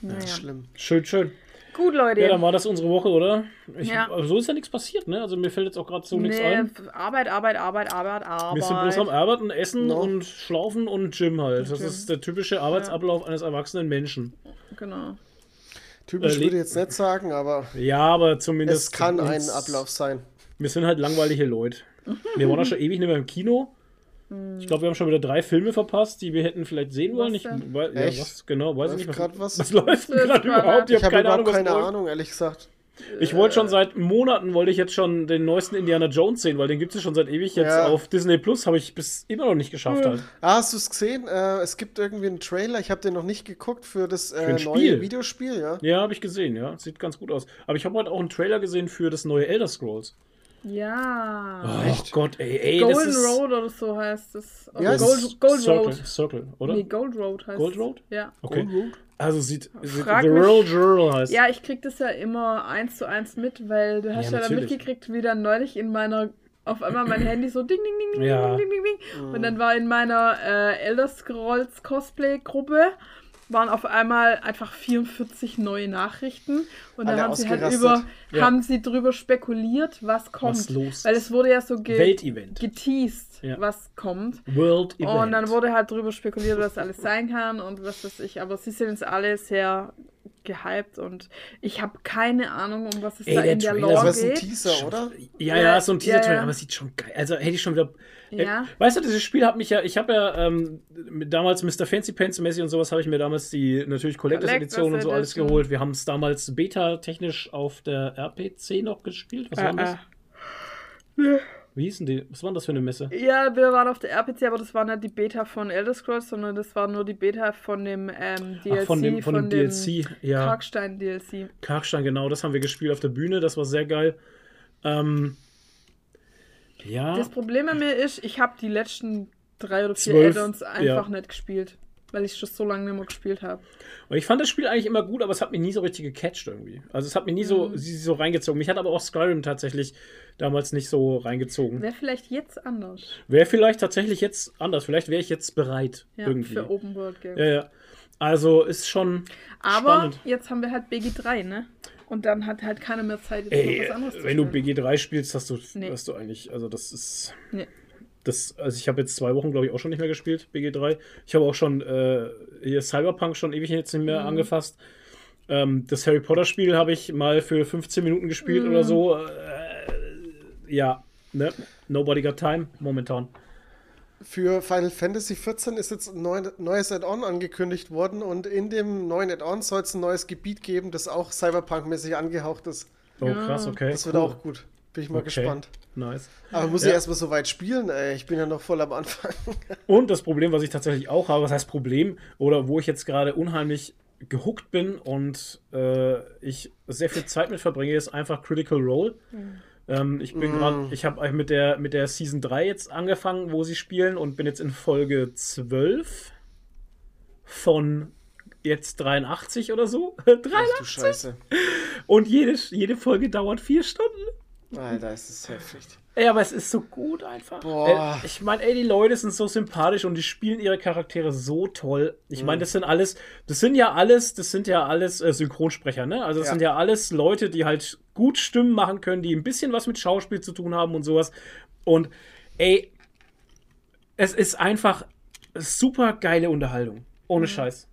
naja. Das ist schlimm. Schön, schön. Gut, Leute. Ja, dann war das unsere Woche, oder? Ich, Ja. aber so ist ja nichts passiert, ne? Also mir fällt jetzt auch gerade so nichts nee, ein. Arbeit, Arbeit, Arbeit, Arbeit, Arbeit. Wir sind bloß am Arbeiten, Essen No. und Schlafen und Gym halt. Das Gym. ist der typische Arbeitsablauf eines erwachsenen Menschen. Genau. Typisch Äh, würde ich jetzt nicht sagen, aber Ja, aber zumindest. es kann ein uns- Ablauf sein. Wir sind halt langweilige Leute. Wir waren auch schon ewig nicht mehr im Kino. Ich glaube, wir haben schon wieder drei Filme verpasst, die wir hätten vielleicht sehen Was wollen. Ich, denn? wei- ja, Echt? was genau, weiß Läuft ich nicht. grad was? was läuft denn gerade überhaupt? Ich habe keine überhaupt Ahnung, was keine. Ahnung, ehrlich gesagt. Ich wollte schon seit Monaten, wollte ich jetzt schon den neuesten Indiana Jones sehen, weil den gibt es schon seit ewig jetzt Ja. auf Disney Plus, habe ich bis immer noch nicht geschafft halt. Ah, hast du es gesehen? Äh, es gibt irgendwie einen Trailer, ich habe den noch nicht geguckt für das äh, ein neue Spiel. Videospiel, ja. Ja, habe ich gesehen, ja. Sieht ganz gut aus. Aber ich habe heute auch einen Trailer gesehen für das neue Elder Scrolls. Ja. Oh Gott, ey, ey, das Golden ist Road oder so heißt es. Heißt Gold? Gold Circle, Road. Circle, oder? Nee, Gold Road heißt Gold es. Road? Ja. Okay. Gold Road? Also sieht, sieht The Real Girl heißt. Ja, ich krieg das ja immer eins zu eins mit, weil du hast Ja, ja, dann mitgekriegt, wie dann neulich in meiner auf einmal mein Handy so ding ding ding ding Ja. ding ding ding ding und dann war in meiner äh, Elder Scrolls Cosplay Gruppe waren auf einmal einfach 44 neue Nachrichten und dann haben sie halt über Ja. haben sie drüber spekuliert, was kommt, Was los weil es wurde ja so ge Weltevent. geteased, Ja. was kommt. World Event. Und dann wurde halt drüber spekuliert, was alles sein kann und was weiß ich. Aber sie sind jetzt alle sehr gehypt und ich habe keine Ahnung, um was es Ey, da der in der Trailer Das Lore war ein geht. Teaser, oder? Ja, Ja, so ein Teaser, ja, ja. aber es sieht schon geil. Also hätte ich schon wieder. Ja. Weißt du, dieses Spiel hat mich ja, ich habe ja ähm, damals Mr. Fancy Pants mäßig und sowas habe ich mir damals die natürlich Collectors Edition und so alles geholt. Wir haben es damals beta-technisch auf der RPC noch gespielt. Was war denn das? Äh, Wie hieß denn die? Was war denn das für eine Messe? Ja, wir waren auf der RPC, aber das war nicht die Beta von Elder Scrolls, sondern das war nur die Beta von dem ähm, DLC, Ach, von dem, von dem DLC, ja. Karkstein DLC. Karkstein, genau, das haben wir gespielt auf der Bühne, das war sehr geil. Ähm, ja, Das Problem an mir ist, ich habe die letzten drei oder vier Zwölf, Add-ons einfach ja. nicht gespielt, weil ich schon so lange nicht mehr gespielt habe. Und ich fand das Spiel eigentlich immer gut, aber es hat mich nie so richtig gecatcht irgendwie. Also es hat mich nie so, Mhm. sie- so reingezogen. Mich hat aber auch Skyrim tatsächlich damals nicht so reingezogen. Wäre vielleicht jetzt anders. Wäre vielleicht tatsächlich jetzt anders. Vielleicht wäre ich jetzt bereit Ja, irgendwie. für Open World Games. Ja, ja. Also ist schon Aber spannend. jetzt haben wir halt BG3, ne? Und dann hat halt keiner mehr Zeit, jetzt noch Ey, was anderes zu wenn du spielen. BG3 spielst, hast du, Nee. hast du eigentlich, also das ist. Nee. Das, also ich habe jetzt zwei Wochen, glaube ich, auch schon nicht mehr gespielt, BG3. Ich habe auch schon äh, hier Cyberpunk schon ewig jetzt nicht mehr Mhm. angefasst. Ähm, das Harry Potter-Spiel habe ich mal für 15 Minuten gespielt Mhm. oder so. Äh, ja, ne? Nobody got time momentan. Für Final Fantasy XIV ist jetzt ein neu, neues Add-on angekündigt worden und in dem neuen Add-on soll es ein neues Gebiet geben, das auch Cyberpunk-mäßig angehaucht ist. Oh, Ja. krass, okay. Das wird cool. auch gut. Bin ich mal Okay. gespannt. Nice. Aber muss Ja. ich erstmal so weit spielen, ey. Ich bin ja noch voll am Anfang. Und das Problem, was ich tatsächlich auch habe, was heißt Problem, oder wo ich jetzt gerade unheimlich gehuckt bin und äh, ich sehr viel Zeit mit verbringe, ist einfach Critical Role. Ähm, ich bin Mm. gerade, ich habe mit der, mit der Season 3 jetzt angefangen, wo sie spielen und bin jetzt in Folge 12 von jetzt 83 oder so. 83. Ach du Scheiße. Und jede, jede Folge dauert vier Stunden. Alter, ist das heftig. Ey, aber es ist so gut einfach. Boah. Äh, ich meine, ey, die Leute sind so sympathisch und die spielen ihre Charaktere so toll. Ich Mhm. meine, das sind alles, das sind ja alles, das sind ja alles äh, Synchronsprecher, ne? Also das Ja. sind ja alles Leute, die halt gut Stimmen machen können, die ein bisschen was mit Schauspiel zu tun haben und sowas. Und ey, es ist einfach super geile Unterhaltung. Ohne Scheiß.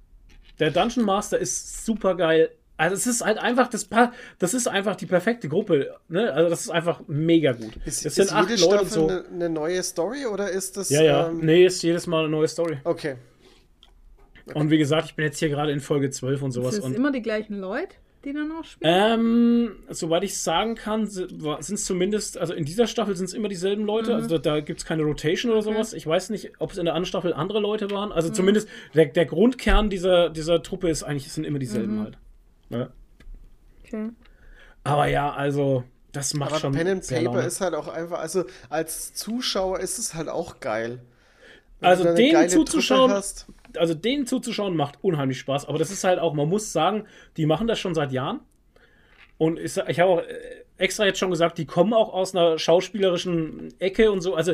Der Dungeon Master ist super geil. Also es ist halt einfach, das, pa- das ist einfach die perfekte Gruppe. Ne? Also das ist einfach mega gut. Ist, das ist jede Leute Staffel eine eine neue Story oder ist das. Ja, ja. Ähm, nee, ist jedes Mal eine neue Story. Okay. Und wie gesagt, ich bin jetzt hier gerade in Folge 12 und sowas. Sind es immer die gleichen Leute, die dann auch spielen? ähm, soweit ich sagen kann, sind es zumindest, also in dieser Staffel sind es immer dieselben Leute. Also da, da gibt es keine Rotation oder sowas. Ich weiß nicht, ob es in der anderen Staffel andere Leute waren. Also zumindest der, der Grundkern dieser, dieser Truppe ist eigentlich, es sind immer dieselben halt. Ja. Okay. Aber ja, also, das macht Aber schon. Pen and Paper Laune. ist halt auch einfach, also als Zuschauer ist es halt auch geil. Wenn Also denen zuzuschauen- also denen zuzuschauen macht unheimlich Spaß. Aber das ist halt auch, man muss sagen, die machen das schon seit Jahren. Und ich, ich habe auch äh, extra jetzt schon gesagt, die kommen auch aus einer schauspielerischen Ecke und so. Also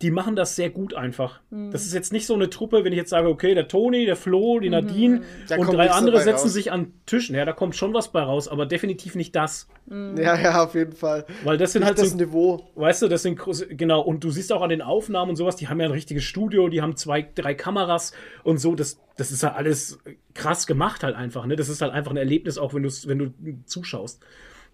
die machen das sehr gut einfach. Mhm. Das ist jetzt nicht so eine Truppe, wenn ich jetzt sage, okay, der Toni, der Flo, die Nadine Da und drei andere setzen raus. sich an Tischen. Ja, da kommt schon was bei raus, aber definitiv nicht das. Ja, ja, auf jeden Fall. Weil das sind Nicht halt das so, Niveau. weißt du, das sind genau, und du siehst auch an den Aufnahmen und sowas, die haben ja ein richtiges Studio, die haben zwei, drei Kameras und so, das, das ist halt alles krass gemacht halt einfach, ne? Das ist halt einfach ein Erlebnis, auch wenn du wenn du zuschaust.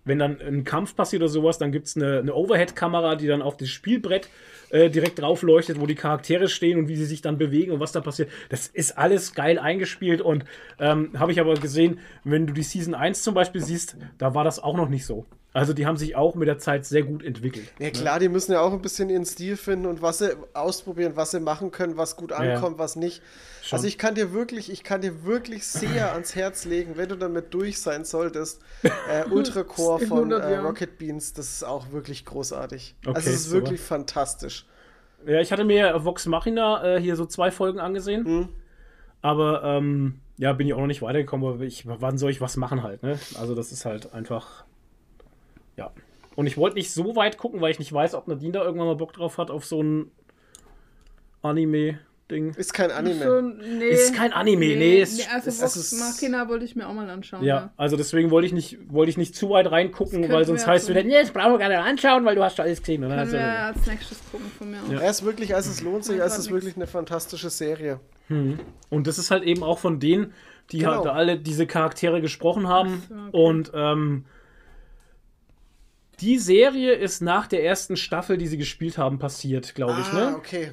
Wenn dann ein Kampf passiert oder sowas, dann gibt es eine, eine Overhead-Kamera, die dann auf das Spielbrett äh, direkt drauf leuchtet, wo die Charaktere stehen und wie sie sich dann bewegen und was da passiert. Das ist alles geil eingespielt und ähm, habe ich aber gesehen, wenn du die Season 1 zum Beispiel siehst, da war das auch noch nicht so. Also die haben sich auch mit der Zeit sehr gut entwickelt. Ja klar, die müssen ja auch ein bisschen ihren Stil finden und was sie ausprobieren, was sie machen können, was gut ankommt, was nicht. Schon. Also ich kann dir wirklich, ich kann dir wirklich sehr ans Herz legen, wenn du damit durch sein solltest. Äh, Ultracore von 100 äh. Rocket Beans, das ist auch wirklich großartig. Okay, also es ist super. wirklich fantastisch. Ja, ich hatte mir Vox Machina äh, hier so zwei Folgen angesehen. Mhm. Aber ähm, ja, bin ich auch noch nicht weitergekommen. Aber ich, wann soll ich was machen halt, ne? Also das ist halt einfach. Ja. Und ich wollte nicht so weit gucken, weil ich nicht weiß, ob Nadine da irgendwann mal Bock drauf hat auf so ein Anime-Ding. Ist kein Anime. So, nee, Ist kein Anime, nee, es- also es- Vox es ist- Machina wollte ich mir auch mal anschauen. Ja, also deswegen wollte ich nicht, wollte ich nicht zu weit reingucken, weil sonst heißt es wieder, nee, das brauchen wir gar nicht anschauen, weil du hast schon alles gesehen. Können du- wir als nächstes gucken von mir aus. Ja. Er ist wirklich, also es lohnt sich, Ja, es ist wirklich eine fantastische Serie. Und das ist halt eben auch von denen, die Genau. halt alle diese Charaktere gesprochen haben. Okay. Und ähm, die Serie ist nach der ersten Staffel, die sie gespielt haben, passiert, glaube ich. ah, Ne? okay.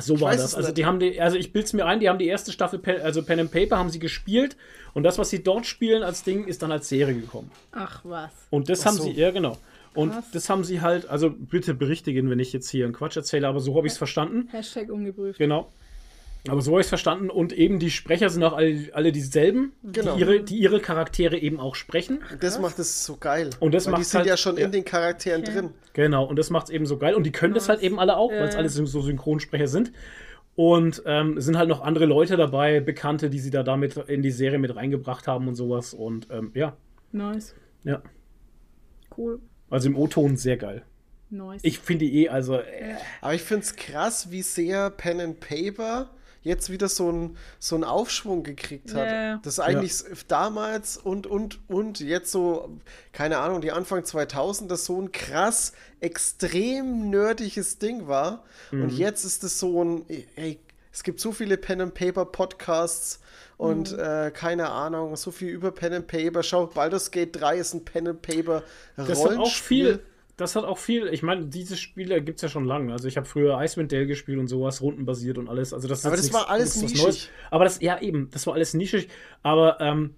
So war weiß das. Also die haben die, also ich bild's mir ein, die haben die erste Staffel, Pen, also Pen and Paper haben sie gespielt und das, was sie dort spielen als Ding, ist dann als Serie gekommen. Ach was. Und das Ach haben so. sie, ja genau. Und Krass. das haben sie halt, also bitte berichtigen, wenn ich jetzt hier einen Quatsch erzähle, aber so habe ich es verstanden. Hashtag ungeprüft. Genau. Aber so habe ich es verstanden. Und eben die Sprecher sind auch alle, alle dieselben, Genau. die, ihre, die ihre Charaktere eben auch sprechen. Das macht es so geil. Und das Weil die sind halt- ja schon ja. in den Charakteren Okay. drin. Genau, und das macht es eben so geil. Und die können das Nice. halt eben alle auch, weil es alles so Synchronsprecher sind. Und ähm, es sind halt noch andere Leute dabei, Bekannte, die sie da damit in die Serie mit reingebracht haben und sowas. Und ähm, ja, Nice. ja. Cool. Also im O-Ton sehr geil. Nice. Ich finde die eh, also äh, Aber ich finde es krass, wie sehr Pen and Paper jetzt wieder so einen so einen Aufschwung gekriegt hat. Ja. Das eigentlich damals und, und, und jetzt so, keine Ahnung, die Anfang 2000, das so ein krass, extrem nerdiges Ding war. Und jetzt ist es so ein, ey, es gibt so viele Pen and Paper Podcasts und äh, keine Ahnung, so viel über Pen and Paper. Schau, Baldur's Gate 3 ist ein Pen and Paper Das Rollenspiel. hat auch viel. Das hat auch viel. Ich meine, diese Spiele gibt es ja schon lange. Also ich habe früher Icewind Dale gespielt und sowas, rundenbasiert und alles. Also das ist Aber das war alles nichts was nischig. Neues. Aber das, ja eben, das war alles nischig. Aber ähm,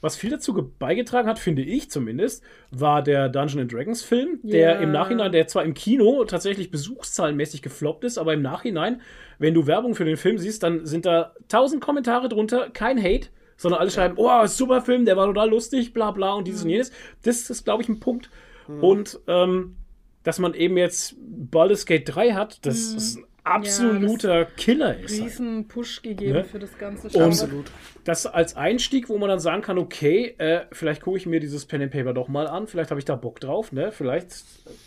was viel dazu ge- beigetragen hat, finde ich zumindest, war der Dungeon and Dragons Film, der Ja. im Nachhinein, der zwar im Kino tatsächlich besuchszahlenmäßig gefloppt ist, aber im Nachhinein, wenn du Werbung für den Film siehst, dann sind da tausend Kommentare drunter, kein Hate, sondern alle schreiben, oh, super Film, der war total lustig, bla bla und dieses und jenes. Das ist, glaube ich, ein Punkt. Und ähm, dass man eben jetzt Baldur's Gate 3 hat, das ist ein absoluter Killer ist. halt. riesen Push gegeben Ne? für das ganze Genre. Absolut. Das als Einstieg, wo man dann sagen kann, okay, äh, vielleicht gucke ich mir dieses Pen and Paper doch mal an, vielleicht habe ich da Bock drauf, ne? Vielleicht,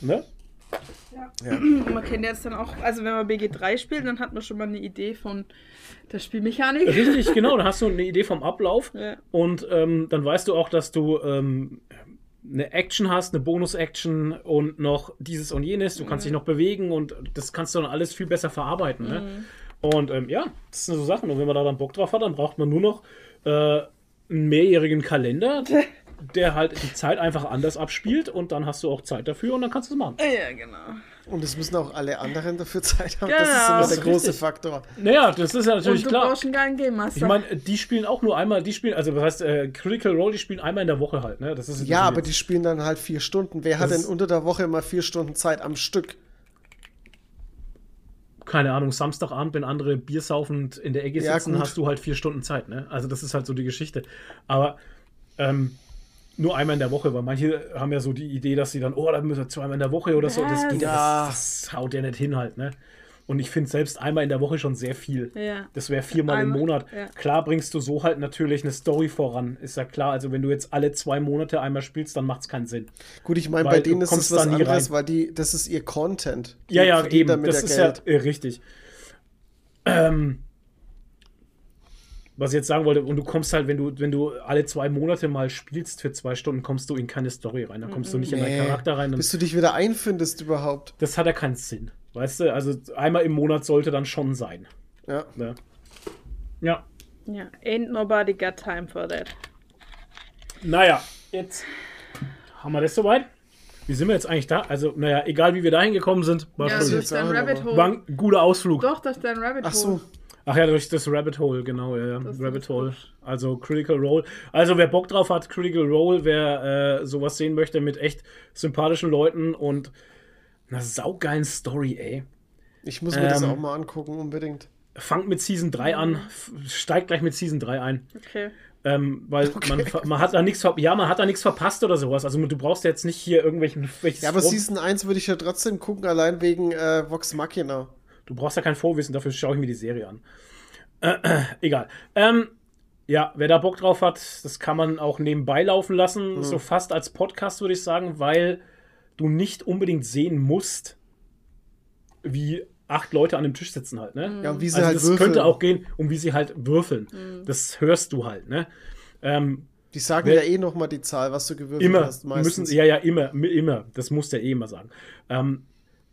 ne? Und man kennt jetzt dann auch, also wenn man BG3 spielt, dann hat man schon mal eine Idee von der Spielmechanik. Richtig, genau, dann hast du eine Idee vom Ablauf Ja. und ähm, dann weißt du auch, dass du ähm, eine Action hast, eine Bonus-Action und noch dieses und jenes, du kannst dich noch bewegen und das kannst du dann alles viel besser verarbeiten, ne? Und ähm, ja, das sind so Sachen und wenn man da dann Bock drauf hat, dann braucht man nur noch äh, einen mehrjährigen Kalender, der halt die Zeit einfach anders abspielt und dann hast du auch Zeit dafür und dann kannst du es machen. Ja, genau. Und es müssen auch alle anderen dafür Zeit haben. Genau. Das ist immer Das der große richtig. Faktor. Naja, das ist ja natürlich Und du klar. brauchst einen geilen Game Master. Ich meine, die spielen auch nur einmal, die spielen, also das heißt, äh, Critical Role, die spielen einmal in der Woche halt, ne? Das ist Ja, aber die spielen dann halt vier Stunden. Wer hat Das denn ist- unter der Woche immer vier Stunden Zeit am Stück? keine Ahnung, Samstagabend, wenn andere Bier saufend in der Ecke Ja, sitzen, gut. hast du halt vier Stunden Zeit, ne? Also das ist halt so die Geschichte. Aber ähm, nur einmal in der Woche, weil manche haben ja so die Idee, dass sie dann, oh, dann müssen wir zweimal in der Woche oder so. Das geht ja, das, das haut ja nicht hin halt, ne? Und ich finde selbst einmal in der Woche schon sehr viel. Ja. Das wäre viermal im Einmal, Monat. ja. Klar bringst du so halt natürlich eine Story voran. Ist ja klar. Also wenn du jetzt alle zwei Monate einmal spielst, dann macht es keinen Sinn. Gut, ich meine, bei denen ist kommst es was anderes, rein. weil die, das ist ihr Content. Die Ja, ja, eben. damit Das ist Geld. ja äh, richtig. Ähm, was ich jetzt sagen wollte, und du kommst halt, wenn du, wenn du alle zwei Monate mal spielst für zwei Stunden, kommst du in keine Story rein. Dann kommst du nicht in deinen Nee, Charakter rein. Bis du dich wieder einfindest überhaupt. das hat ja keinen Sinn. Weißt du, also einmal im Monat sollte dann schon sein. Ja. Ne? Ja. Ja. Ain't nobody got time for that. Naja, jetzt haben wir das soweit. Wie sind wir jetzt eigentlich da? Also, naja, egal wie wir da hingekommen sind, war Ja, schon das ist sagen, Rabbit Hole. war ein guter Ausflug. Doch, das ist dein Rabbit Hole. Ach so. Ach ja, durch das Rabbit Hole, genau, ja. Das Rabbit Hole. Also Critical Role. Also wer Bock drauf hat, Critical Role, wer äh, sowas sehen möchte mit echt sympathischen Leuten und einer saugeilen Story, ey. Ich muss mir das Ähm, auch mal angucken, unbedingt. Fangt mit Season 3 an, steigt gleich mit Season 3 ein. Okay. Ähm, weil man, ver- man hat da nichts ver- ja, man hat da nichts verpasst oder sowas. Also du brauchst jetzt nicht hier irgendwelchen Ja, aber Vor- Season 1 würde ich ja trotzdem gucken, allein wegen äh, Vox Machina. Du brauchst ja kein Vorwissen, dafür schaue ich mir die Serie an. Äh, äh, egal. Ähm, ja, wer da Bock drauf hat, das kann man auch nebenbei laufen lassen, so fast als Podcast würde ich sagen, weil du nicht unbedingt sehen musst, wie acht Leute an dem Tisch sitzen halt, ne? Ja, und wie sie Also halt das würfeln. könnte auch gehen, um wie sie halt würfeln. Das hörst du halt, ne? Ähm, Die sagen Wer- ja eh nochmal die Zahl, was du gewürfelt immer hast, meistens. müssen ja ja immer immer das muss der eh immer sagen ähm,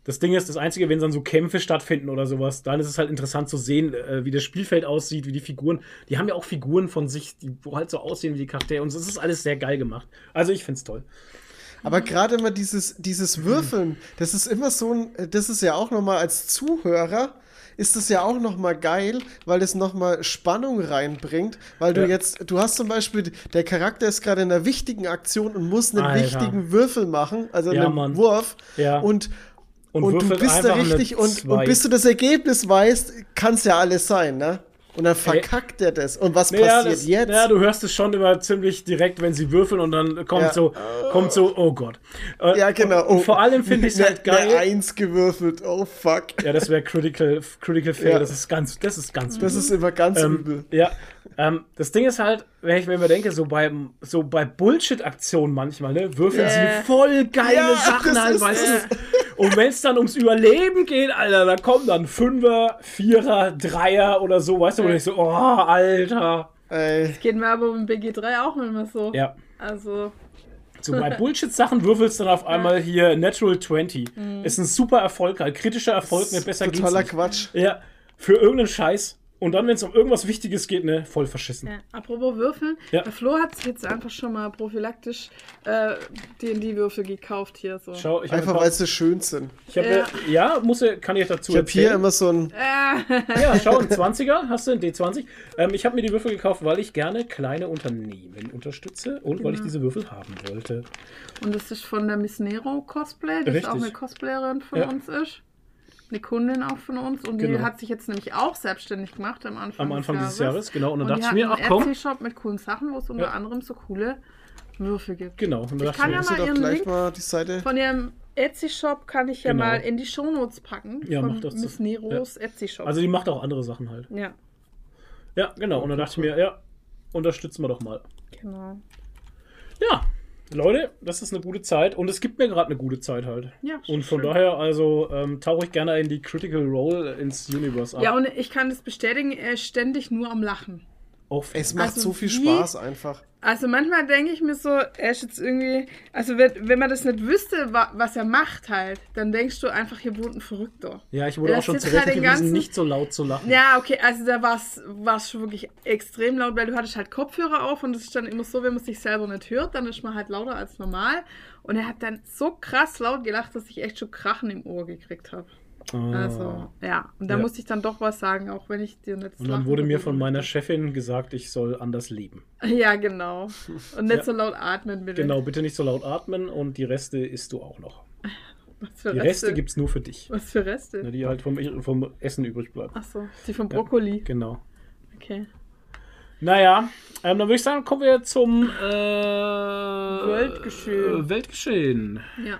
das Ding ist das einzige wenn dann so Kämpfe stattfinden oder sowas dann ist es halt interessant zu sehen äh, wie das Spielfeld aussieht wie die Figuren die haben ja auch Figuren von sich die halt so aussehen wie die Charaktere und es ist alles sehr geil gemacht also ich find's toll Aber gerade immer dieses, dieses Würfeln, das ist immer so ein, das ist ja auch nochmal als Zuhörer, ist das ja auch nochmal geil, weil das nochmal Spannung reinbringt, weil du Ja. jetzt, du hast zum Beispiel, der Charakter ist gerade in einer wichtigen Aktion und muss einen Alter. wichtigen Würfel machen, also Ja, einen Mann. Wurf Ja. und und, und du bist da eine richtig und, und bis du das Ergebnis weißt, kann es ja alles sein, ne? Und dann verkackt er das. Und was Naja, passiert das, jetzt? Ja, du hörst es schon immer ziemlich direkt, wenn sie würfeln und dann kommt Ja. so, kommt so, oh Gott. Äh, ja, genau. Und, und vor allem finde ich es halt Eine geil. Eins gewürfelt. Oh fuck. Ja, das wäre Critical, Critical Fail. Ja. Das ist ganz, das ist ganz Das ist immer ganz Ähm, übel. ja, ähm, das Ding ist halt, wenn ich mir immer denke, so bei, so bei Bullshit-Aktionen manchmal, ne, würfeln Ja. sie voll geile Ja, Sachen das halt, weißt du? Und wenn es dann ums Überleben geht, Alter, da kommen dann Fünfer, Vierer, Dreier oder so, weißt du, wo ich so, oh, Alter. Ey. Geht mir aber um BG3 auch manchmal so. Ja. Also, So bei Bullshit-Sachen würfelst du dann auf einmal hier Natural 20. Ist ein super Erfolg, halt kritischer Erfolg, ne, besser geht's Totaler. Quatsch. Ja, für irgendeinen Scheiß. Und dann, wenn es um irgendwas Wichtiges geht, ne, voll verschissen. ja. apropos Würfeln. Ja. Der Flo hat jetzt einfach schon mal prophylaktisch äh, D&D-Würfel gekauft hier so. Schau, ich habe Einfach weil sie schön sind. Ich habe Ja. ja. ja, muss ich- kann ich dazu Ich habe hier immer so ein. Äh, Ja, schau, ein 20er, hast du ein D20. Ähm, ich habe mir die Würfel gekauft, weil ich gerne kleine Unternehmen unterstütze und weil ich diese Würfel haben wollte. und das ist von der Miss Nero Cosplay, die Richtig. auch eine Cosplayerin von Ja. uns ist. Eine Kundin auch von uns. Und die Genau. hat sich jetzt nämlich auch selbstständig gemacht am Anfang, Am Anfang des dieses Jahres, genau. Und dann Und dachte die ich mir, hat ach einen komm, Etsy-Shop mit coolen Sachen, wo es unter Ja. anderem so coole Würfel gibt. genau. Und dann Ich dachte kann ja mal ihren gleich Link mal die Seite. Von ihrem Etsy-Shop kann ich ja Genau. mal in die Shownotes packen. Ja, von mach das. Miss Neros Etsy-Shop. also die macht auch andere Sachen halt. ja, Ja, genau. Und dann dachte ich mir, ja, unterstützen wir doch mal. genau. Ja, Leute, das ist eine gute Zeit und es gibt mir gerade eine gute Zeit halt. Ja, Und von schön. daher, also ähm, tauche ich gerne in die Critical Role ins Universe ab. Ja, und ich kann das bestätigen, er ist ständig nur am Lachen. Auf- Es macht Also so viel wie- Spaß einfach. Also manchmal denke ich mir so, er ist jetzt irgendwie, also wenn, wenn man das nicht wüsste, wa, was er macht halt, dann denkst du einfach, hier wohnt ein Verrückter. ja, ich wurde Er auch schon halt zurechtgewiesen, ganzen- nicht so laut zu lachen. Ja, okay, also da war es schon wirklich extrem laut, weil du hattest halt Kopfhörer auf und es ist dann immer so, wenn man sich selber nicht hört, dann ist man halt lauter als normal. Und er hat dann so krass laut gelacht, dass ich echt schon Krachen im Ohr gekriegt habe. Ah. Also, ja. Und da Ja. musste ich dann doch was sagen, auch wenn ich dir nicht das Und dann wurde mir von meiner. Chefin gesagt, ich soll anders leben. Ja, genau. Und nicht Ja. so laut atmen, bitte. Genau, bitte nicht so laut atmen und die Reste isst du auch noch. Was für Die Reste? Reste gibt's nur für dich. Was für Reste? Ne, Die halt vom, vom Essen übrig bleiben. Achso, die vom Brokkoli. Genau. Okay. Naja, ähm, dann würde ich sagen, kommen wir zum äh, Weltgeschehen. Weltgeschehen. Ja.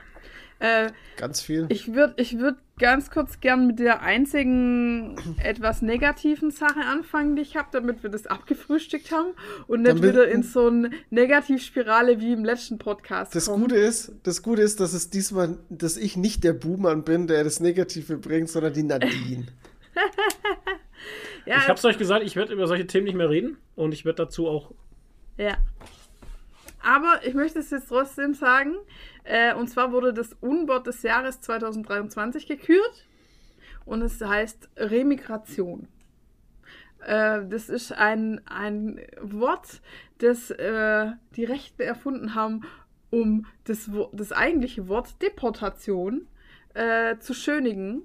Äh, Ganz viel. ich würde ich würd ganz kurz gern mit der einzigen etwas negativen Sache anfangen, die ich habe, damit wir das abgefrühstückt haben und nicht wieder in so eine Negativspirale wie im letzten Podcast Das kommen. Gute ist, das Gute ist, dass es diesmal, dass ich nicht der Buhmann bin, der das Negative bringt, sondern die Nadine. ja, Ich hab's euch gesagt, ich werde über solche Themen nicht mehr reden und ich werde dazu auch. Ja. Aber ich möchte es jetzt trotzdem sagen, äh, und zwar wurde das Unwort des Jahres 2023 gekürt und es heißt Remigration. Äh, das ist ein, ein Wort, das äh, die Rechten erfunden haben, um das, das eigentliche Wort Deportation äh, zu schönigen.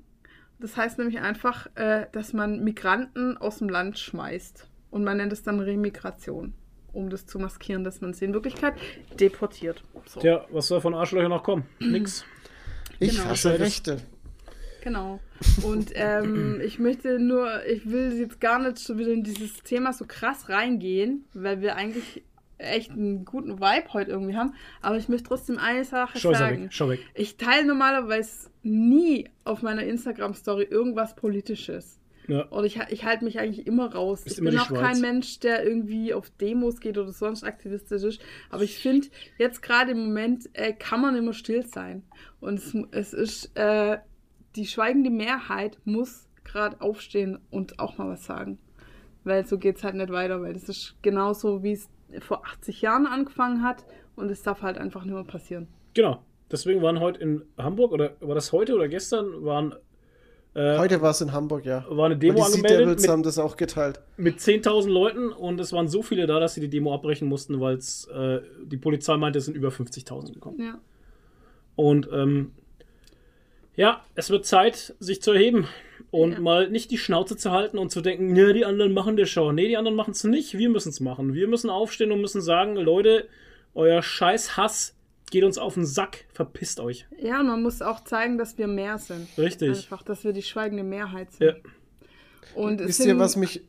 Das heißt nämlich einfach, äh, dass man Migranten aus dem Land schmeißt. Und man nennt es dann Remigration, um das zu maskieren, dass man sie in Wirklichkeit deportiert. So. Tja, was soll von Arschlöchern noch kommen? Nix. Ich Genau. hasse Rechte. Genau. Und ähm, ich möchte nur, ich will jetzt gar nicht schon wieder in dieses Thema so krass reingehen, weil wir eigentlich echt einen guten Vibe heute irgendwie haben. Aber ich möchte trotzdem eine Sache Schau sagen. weg. Schau weg. Ich teile normalerweise nie auf meiner Instagram-Story irgendwas Politisches. Ja. Und ich, ich halte mich eigentlich immer raus. Ist ich immer bin auch Schweiz. kein Mensch, der irgendwie auf Demos geht oder sonst aktivistisch ist. Aber ich finde, jetzt gerade im Moment äh, kann man immer still sein. Und es, es ist, äh, die schweigende Mehrheit muss gerade aufstehen und auch mal was sagen. Weil so geht es halt nicht weiter, weil das ist genauso, wie es vor 80 Jahren angefangen hat. Und es darf halt einfach nicht mehr passieren. Genau. Deswegen waren heute in Hamburg, oder war das heute oder gestern, waren, äh, Heute war es in Hamburg, ja. war eine Und Demo die angemeldet Devils mit, haben das auch geteilt. mit 10.000 Leuten und es waren so viele da, dass sie die Demo abbrechen mussten, weil äh, die Polizei meinte, es sind über 50.000 gekommen. Ja. Und ähm, ja, es wird Zeit, sich zu erheben und Ja. mal nicht die Schnauze zu halten und zu denken, ne, die anderen machen das schon. Nee, die anderen machen es nicht, wir müssen es machen. Wir müssen aufstehen und müssen sagen, Leute, euer scheiß Hass geht uns auf den Sack, verpisst euch. Ja, man muss auch zeigen, dass wir mehr sind. Richtig. Einfach, dass wir die schweigende Mehrheit sind. Ja. Und es Wisst sind, ihr, was mich.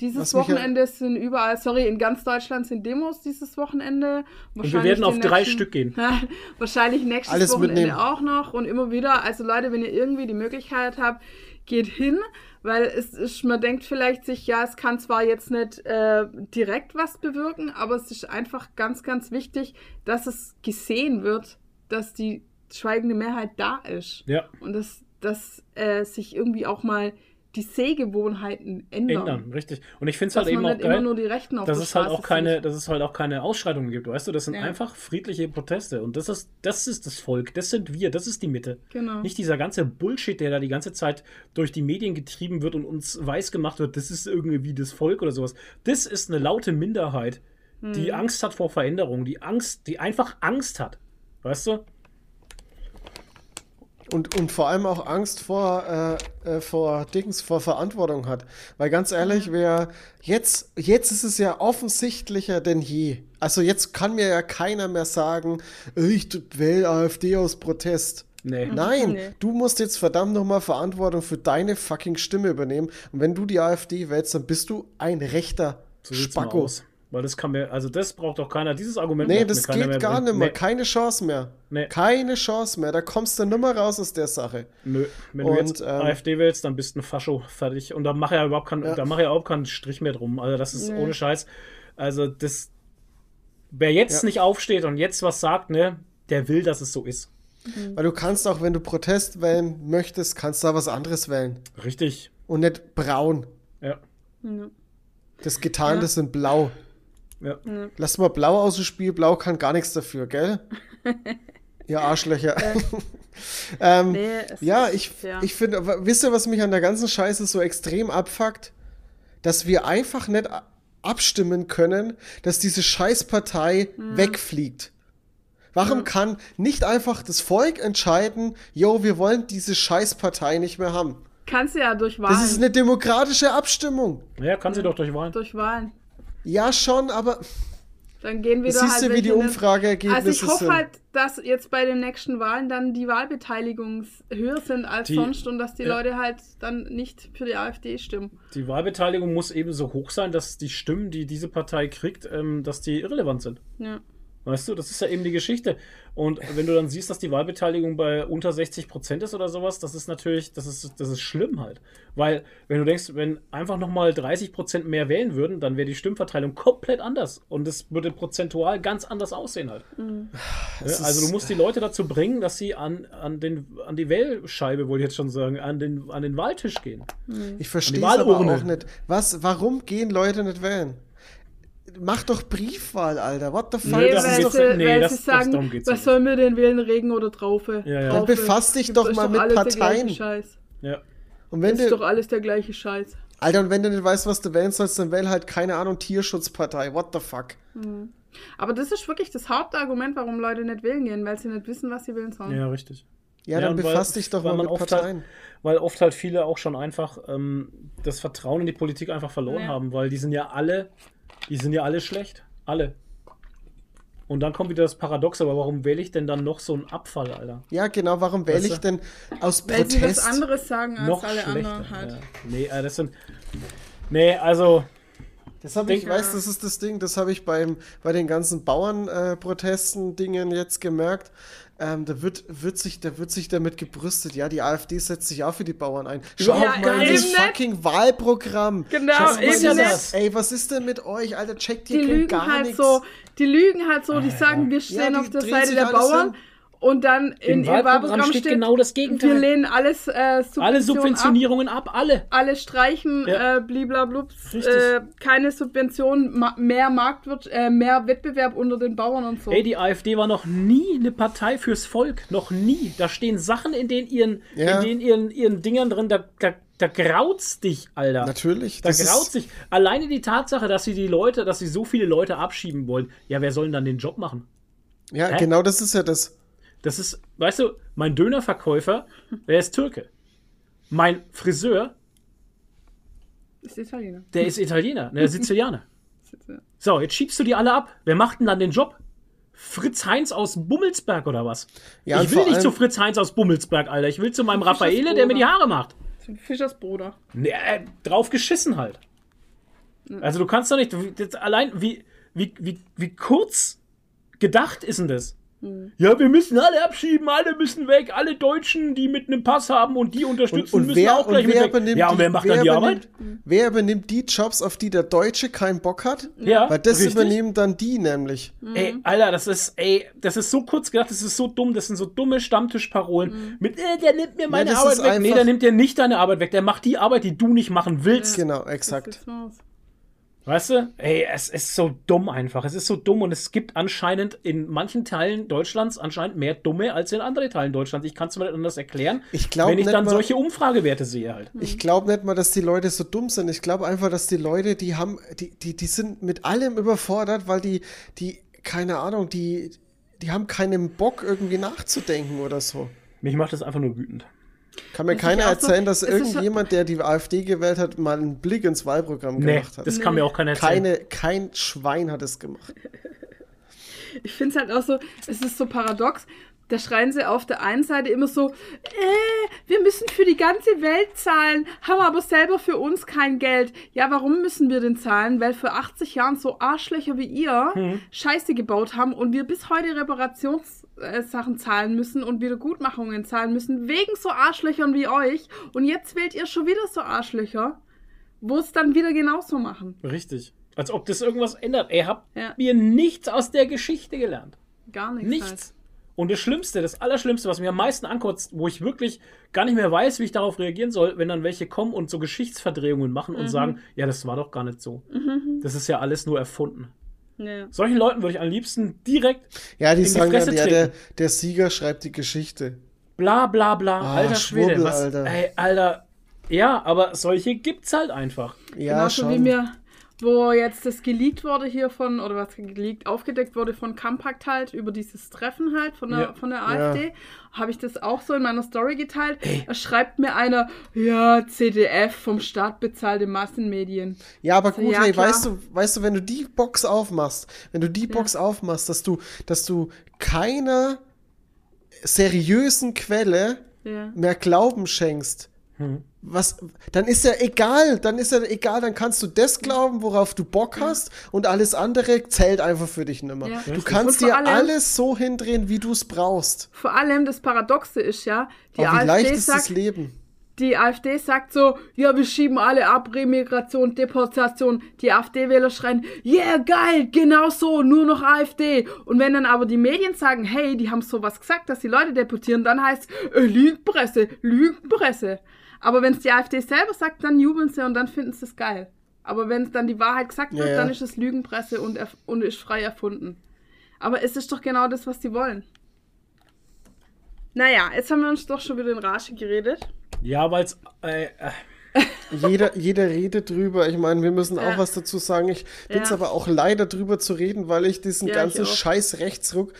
dieses was mich Wochenende sind überall, sorry, in ganz Deutschland sind Demos dieses Wochenende. Und wir werden auf drei nächsten- Stück gehen. Wahrscheinlich nächstes Alles Wochenende mitnehmen. auch noch und immer wieder. Also Leute, wenn ihr irgendwie die Möglichkeit habt, geht hin, weil es ist, man denkt vielleicht sich, ja, es kann zwar jetzt nicht äh, direkt was bewirken, aber es ist einfach ganz, ganz wichtig, dass es gesehen wird, dass die schweigende Mehrheit da ist. Ja, Und dass, dass äh, sich irgendwie auch mal die Sehgewohnheiten ändern. ändern, richtig. Und ich finde es halt eben auch nicht immer geil, nur die Rechten auf dass es halt auch keine, sieht. dass es halt auch keine Ausschreitungen gibt, weißt du? Das sind Ja. einfach friedliche Proteste. Und das ist, das ist das Volk, das sind wir, das ist die Mitte. Genau. Nicht dieser ganze Bullshit, der da die ganze Zeit durch die Medien getrieben wird und uns weiß gemacht wird, das ist irgendwie das Volk oder sowas. Das ist eine laute Minderheit, die Hm. Angst hat vor Veränderung, die Angst, die einfach Angst hat. Weißt du? Und, und vor allem auch Angst vor, äh, äh, vor Dings, vor Verantwortung hat. Weil ganz ehrlich, wer jetzt, jetzt ist es ja offensichtlicher denn je. Also jetzt kann mir ja keiner mehr sagen, ich wähle AfD aus Protest. Nee. Nein, Nee. du musst jetzt verdammt nochmal Verantwortung für deine fucking Stimme übernehmen. Und wenn du die AfD wählst, dann bist du ein rechter So Spacko. aus. Weil das kann mir, also das braucht doch keiner. Dieses Argument Nee, das geht gar bringen. nicht mehr. Nee, Keine Chance mehr. Nee. Keine Chance mehr. Da kommst du nimmer raus aus der Sache. Nö, wenn Und, du jetzt ähm, AfD wählst, dann bist du ein Fascho fertig. Und da mache ja überhaupt keinen, Ja. da mache ja überhaupt keinen Strich mehr drum. Also das ist Nee. ohne Scheiß. Also das, wer jetzt Ja. nicht aufsteht und jetzt was sagt, ne, der will, dass es so ist. Weil du kannst auch, wenn du Protest wählen möchtest, kannst du da was anderes wählen. Richtig. Und nicht braun. Ja. Ja. Das Getarnte Ja. sind blau. Ja. Lass mal blau aus dem Spiel. Blau kann gar nichts dafür, gell? Ihr Arschlöcher. ähm, Nee, ja, ich, fair. ich finde, wisst ihr, was mich an der ganzen Scheiße so extrem abfuckt? Dass wir einfach nicht abstimmen können, dass diese Scheißpartei wegfliegt. Warum kann nicht einfach das Volk entscheiden, yo, wir wollen diese Scheißpartei nicht mehr haben? Kannst du ja durch Wahlen. Das ist eine demokratische Abstimmung. Ja, kann sie doch durch Wahlen. durch Wahlen. Ja, schon, aber Dann gehen wieder siehst halt du, wie die Umfrageergebnisse Also ich hoffe sind. halt, dass jetzt bei den nächsten Wahlen dann die Wahlbeteiligung höher sind als Die- sonst und dass die ja. Leute halt dann nicht für die AfD stimmen. Die Wahlbeteiligung muss eben so hoch sein, dass die Stimmen, die diese Partei kriegt, ähm, dass die irrelevant sind. Ja. Weißt du, das ist ja eben die Geschichte. Und wenn du dann siehst, dass die Wahlbeteiligung bei unter 60 Prozent ist oder sowas, das ist natürlich, das ist, das ist schlimm halt. Weil, wenn du denkst, wenn einfach nochmal 30 Prozent mehr wählen würden, dann wäre die Stimmverteilung komplett anders. Und es würde prozentual ganz anders aussehen halt. Mhm. Ja, also du musst die Leute dazu bringen, dass sie an, an, den, an die Wählscheibe, wollte ich jetzt schon sagen, an den, an den Wahltisch gehen. Ich verstehe es aber auch nicht. Was, warum gehen Leute nicht wählen? Mach doch Briefwahl, Alter. What the fuck? Nee, das weil ist doch- sie, nee, weil das- sie das- sagen, geht's ja was sollen wir denn wählen, Regen oder Traufe? Ja, ja. Traufe. Dann befass dich doch mal mit Parteien. Scheiß. Ja. Und wenn ist du, doch alles der gleiche Scheiß. Alter, und wenn du nicht weißt, was du wählen sollst, dann wähl halt, keine Ahnung, Tierschutzpartei. What the fuck? Aber das ist wirklich das Hauptargument, warum Leute nicht wählen gehen, weil sie nicht wissen, was sie wählen sollen. ja, richtig. Ja, dann und weil- befass dich doch mal mit oft Parteien. Halt, weil oft halt viele auch schon einfach ähm, das Vertrauen in die Politik einfach verloren Ja. haben, weil die sind ja alle, die sind ja alle schlecht. Alle. Und dann kommt wieder das Paradox, aber warum wähle ich denn dann noch so einen Abfall, Alter? Ja, genau, warum wähle Weißt ich du? denn aus Weil sie was Protest? anderes sagen als noch alle schlechter. anderen halt. Ja. Nee, äh, das sind. Nee, also. Das habe ich, Denk- weißt, das ist das Ding, das habe ich beim, bei den ganzen Bauernprotesten, Dingen jetzt gemerkt. Ähm, da wird, wird sich, da wird sich damit gebrüstet. Ja, die AfD setzt sich auch für die Bauern ein. Schaut Ja, mal eben das nicht. fucking Wahlprogramm. Genau, mal eben das-. Ey, was ist denn mit euch, Alter? Checkt Die ihr lügen gar halt nichts. so, die lügen halt so, die sagen, wir Ja, stehen die auf der Seite der Bauern hin. Und dann in Im im Wahlprogramm steht steht, genau das Gegenteil. wir lehnen alles äh, Subventionen Alle ab, Subventionierungen ab, alle. alle streichen, Ja. äh, bliblablups, äh, keine Subventionen, ma mehr Marktwirt, äh, mehr Wettbewerb unter den Bauern und so. Ey, die AfD war noch nie eine Partei fürs Volk. Noch nie. Da stehen Sachen in den ihren, Ja. in den ihren, ihren Dingern drin, da, da, da graut's dich, Alter. Natürlich. Da graut's dich. Alleine die Tatsache, dass sie die Leute, dass sie so viele Leute abschieben wollen. Ja, wer soll denn dann den Job machen? ja, Hä? genau das ist ja das. Das ist, weißt du, mein Dönerverkäufer, der ist Türke. Mein Friseur, ist Italiener. der ist Italiener, der ist Sizilianer. So, jetzt schiebst du die alle ab. Wer macht denn dann den Job? Fritz Heinz aus Bummelsberg oder was? Ja, ich will nicht zu Fritz Heinz aus Bummelsberg, Alter. Ich will zu meinem Fischers Raffaele, der mir die. Haare macht. Fischers Bruder. Nee, äh, drauf geschissen halt. Also du kannst doch nicht, allein wie, wie, wie, wie kurz gedacht ist denn das? Ja, wir müssen alle abschieben, alle müssen weg, alle Deutschen, die mit einem Pass haben und die unterstützen, Und, und müssen wer, auch gleich und mit wer weg. übernimmt Ja, und wer macht dann die übernimmt, Arbeit? Wer übernimmt die Jobs, auf die der Deutsche keinen Bock hat? Ja, Weil das richtig. übernehmen dann die nämlich. Ey, Alter, das ist, ey, das ist so kurz gedacht, das ist so dumm, das sind so dumme Stammtischparolen. Mit, äh, der nimmt mir meine das Arbeit ist weg. Nee, der nimmt dir nicht deine Arbeit weg, der macht die Arbeit, die du nicht machen willst. Genau, Das exakt. ist was. Weißt du? Ey, es ist so dumm einfach. Es ist so dumm und es gibt anscheinend in manchen Teilen Deutschlands anscheinend mehr Dumme als in anderen Teilen Deutschlands. Ich kann es mir nicht anders erklären, Ich glaub wenn ich nicht dann mal- solche Umfragewerte sehe halt. Ich glaube nicht mal, dass die Leute so dumm sind. Ich glaube einfach, dass die Leute, die haben, die, die, die sind mit allem überfordert, weil die, die, keine Ahnung, die, die haben keinen Bock, irgendwie nachzudenken oder so. Mich macht das einfach nur wütend. Kann mir Das keiner auch so- erzählen, dass irgendjemand, der die AfD gewählt hat, mal einen Blick ins Wahlprogramm Nee, gemacht hat. das kann mir auch keiner erzählen. Keine, kein Schwein hat es gemacht. Ich finde es halt auch so, es ist so paradox. Da schreien sie auf der einen Seite immer so, äh, wir müssen für die ganze Welt zahlen, haben aber selber für uns kein Geld. Ja, warum müssen wir denn zahlen? Weil für 80 Jahren so Arschlöcher wie ihr Hm. Scheiße gebaut haben und wir bis heute Reparationssachen zahlen müssen und Wiedergutmachungen zahlen müssen, wegen so Arschlöchern wie euch. Und jetzt wählt ihr schon wieder so Arschlöcher, wo es dann wieder genauso machen. Richtig. Als ob das irgendwas ändert. Ey, habt Ja. ihr nichts aus der Geschichte gelernt? Gar nichts. Nichts. Halt. Und das Schlimmste, das Allerschlimmste, was mir am meisten ankotzt, wo ich wirklich gar nicht mehr weiß, wie ich darauf reagieren soll, wenn dann welche kommen und so Geschichtsverdrehungen machen Mhm. und sagen, ja, das war doch gar nicht so. Das ist ja alles nur erfunden. Ja. Solchen Leuten würde ich am liebsten direkt Ja, die In die sagen dann, Fresse ja, der, treten. der Sieger schreibt die Geschichte. bla bla bla. Ah, alter Schwede. Schwurbel, Was, Alter. Ey, Alter. Ja, aber solche gibt's halt einfach. Ja, Genauso schon. wie mir, wo jetzt das geleakt wurde hier von, oder was geleakt, aufgedeckt wurde von Kampakt halt, über dieses Treffen halt von der, Ja. von der AfD, habe ich das auch so in meiner Story geteilt. Da schreibt mir einer, ja, CDF vom Staat bezahlte Massenmedien. Ja, aber gut, Ja, hey, klar. weißt du, weißt du, wenn du die Box aufmachst, wenn du die Box aufmachst, dass du, dass du keiner seriösen Quelle Ja. mehr Glauben schenkst, Was, dann ist ja egal, dann ist ja egal, dann kannst du das glauben, worauf du Bock hast und alles andere zählt einfach für dich nimmer. Ja. Du kannst dir allem- alles so hindrehen, wie du es brauchst. Vor allem das Paradoxe ist ja, die Aber wie leicht AfD ist das sagt, Leben? Die AfD sagt so, ja, wir schieben alle ab, Remigration, Deportation. Die AfD-Wähler schreien, yeah, geil, genau so, nur noch AfD. Und wenn dann aber die Medien sagen, hey, die haben sowas gesagt, dass die Leute deportieren, dann heißt äh, Lügenpresse, Lügenpresse. Aber wenn es die AfD selber sagt, dann jubeln sie und dann finden sie es geil. Aber wenn es dann die Wahrheit gesagt wird, Ja, ja. dann ist es Lügenpresse und, und ist frei erfunden. Aber es ist doch genau das, was die wollen. Naja, jetzt haben wir uns doch schon wieder in Rage geredet. Ja, weil es. Äh, äh, Jeder, jeder redet drüber. Ich meine, wir müssen Ja. auch was dazu sagen. Ich bin es Ja. aber auch leider drüber zu reden, weil ich diesen Ja, ganzen scheiß Rechtsruck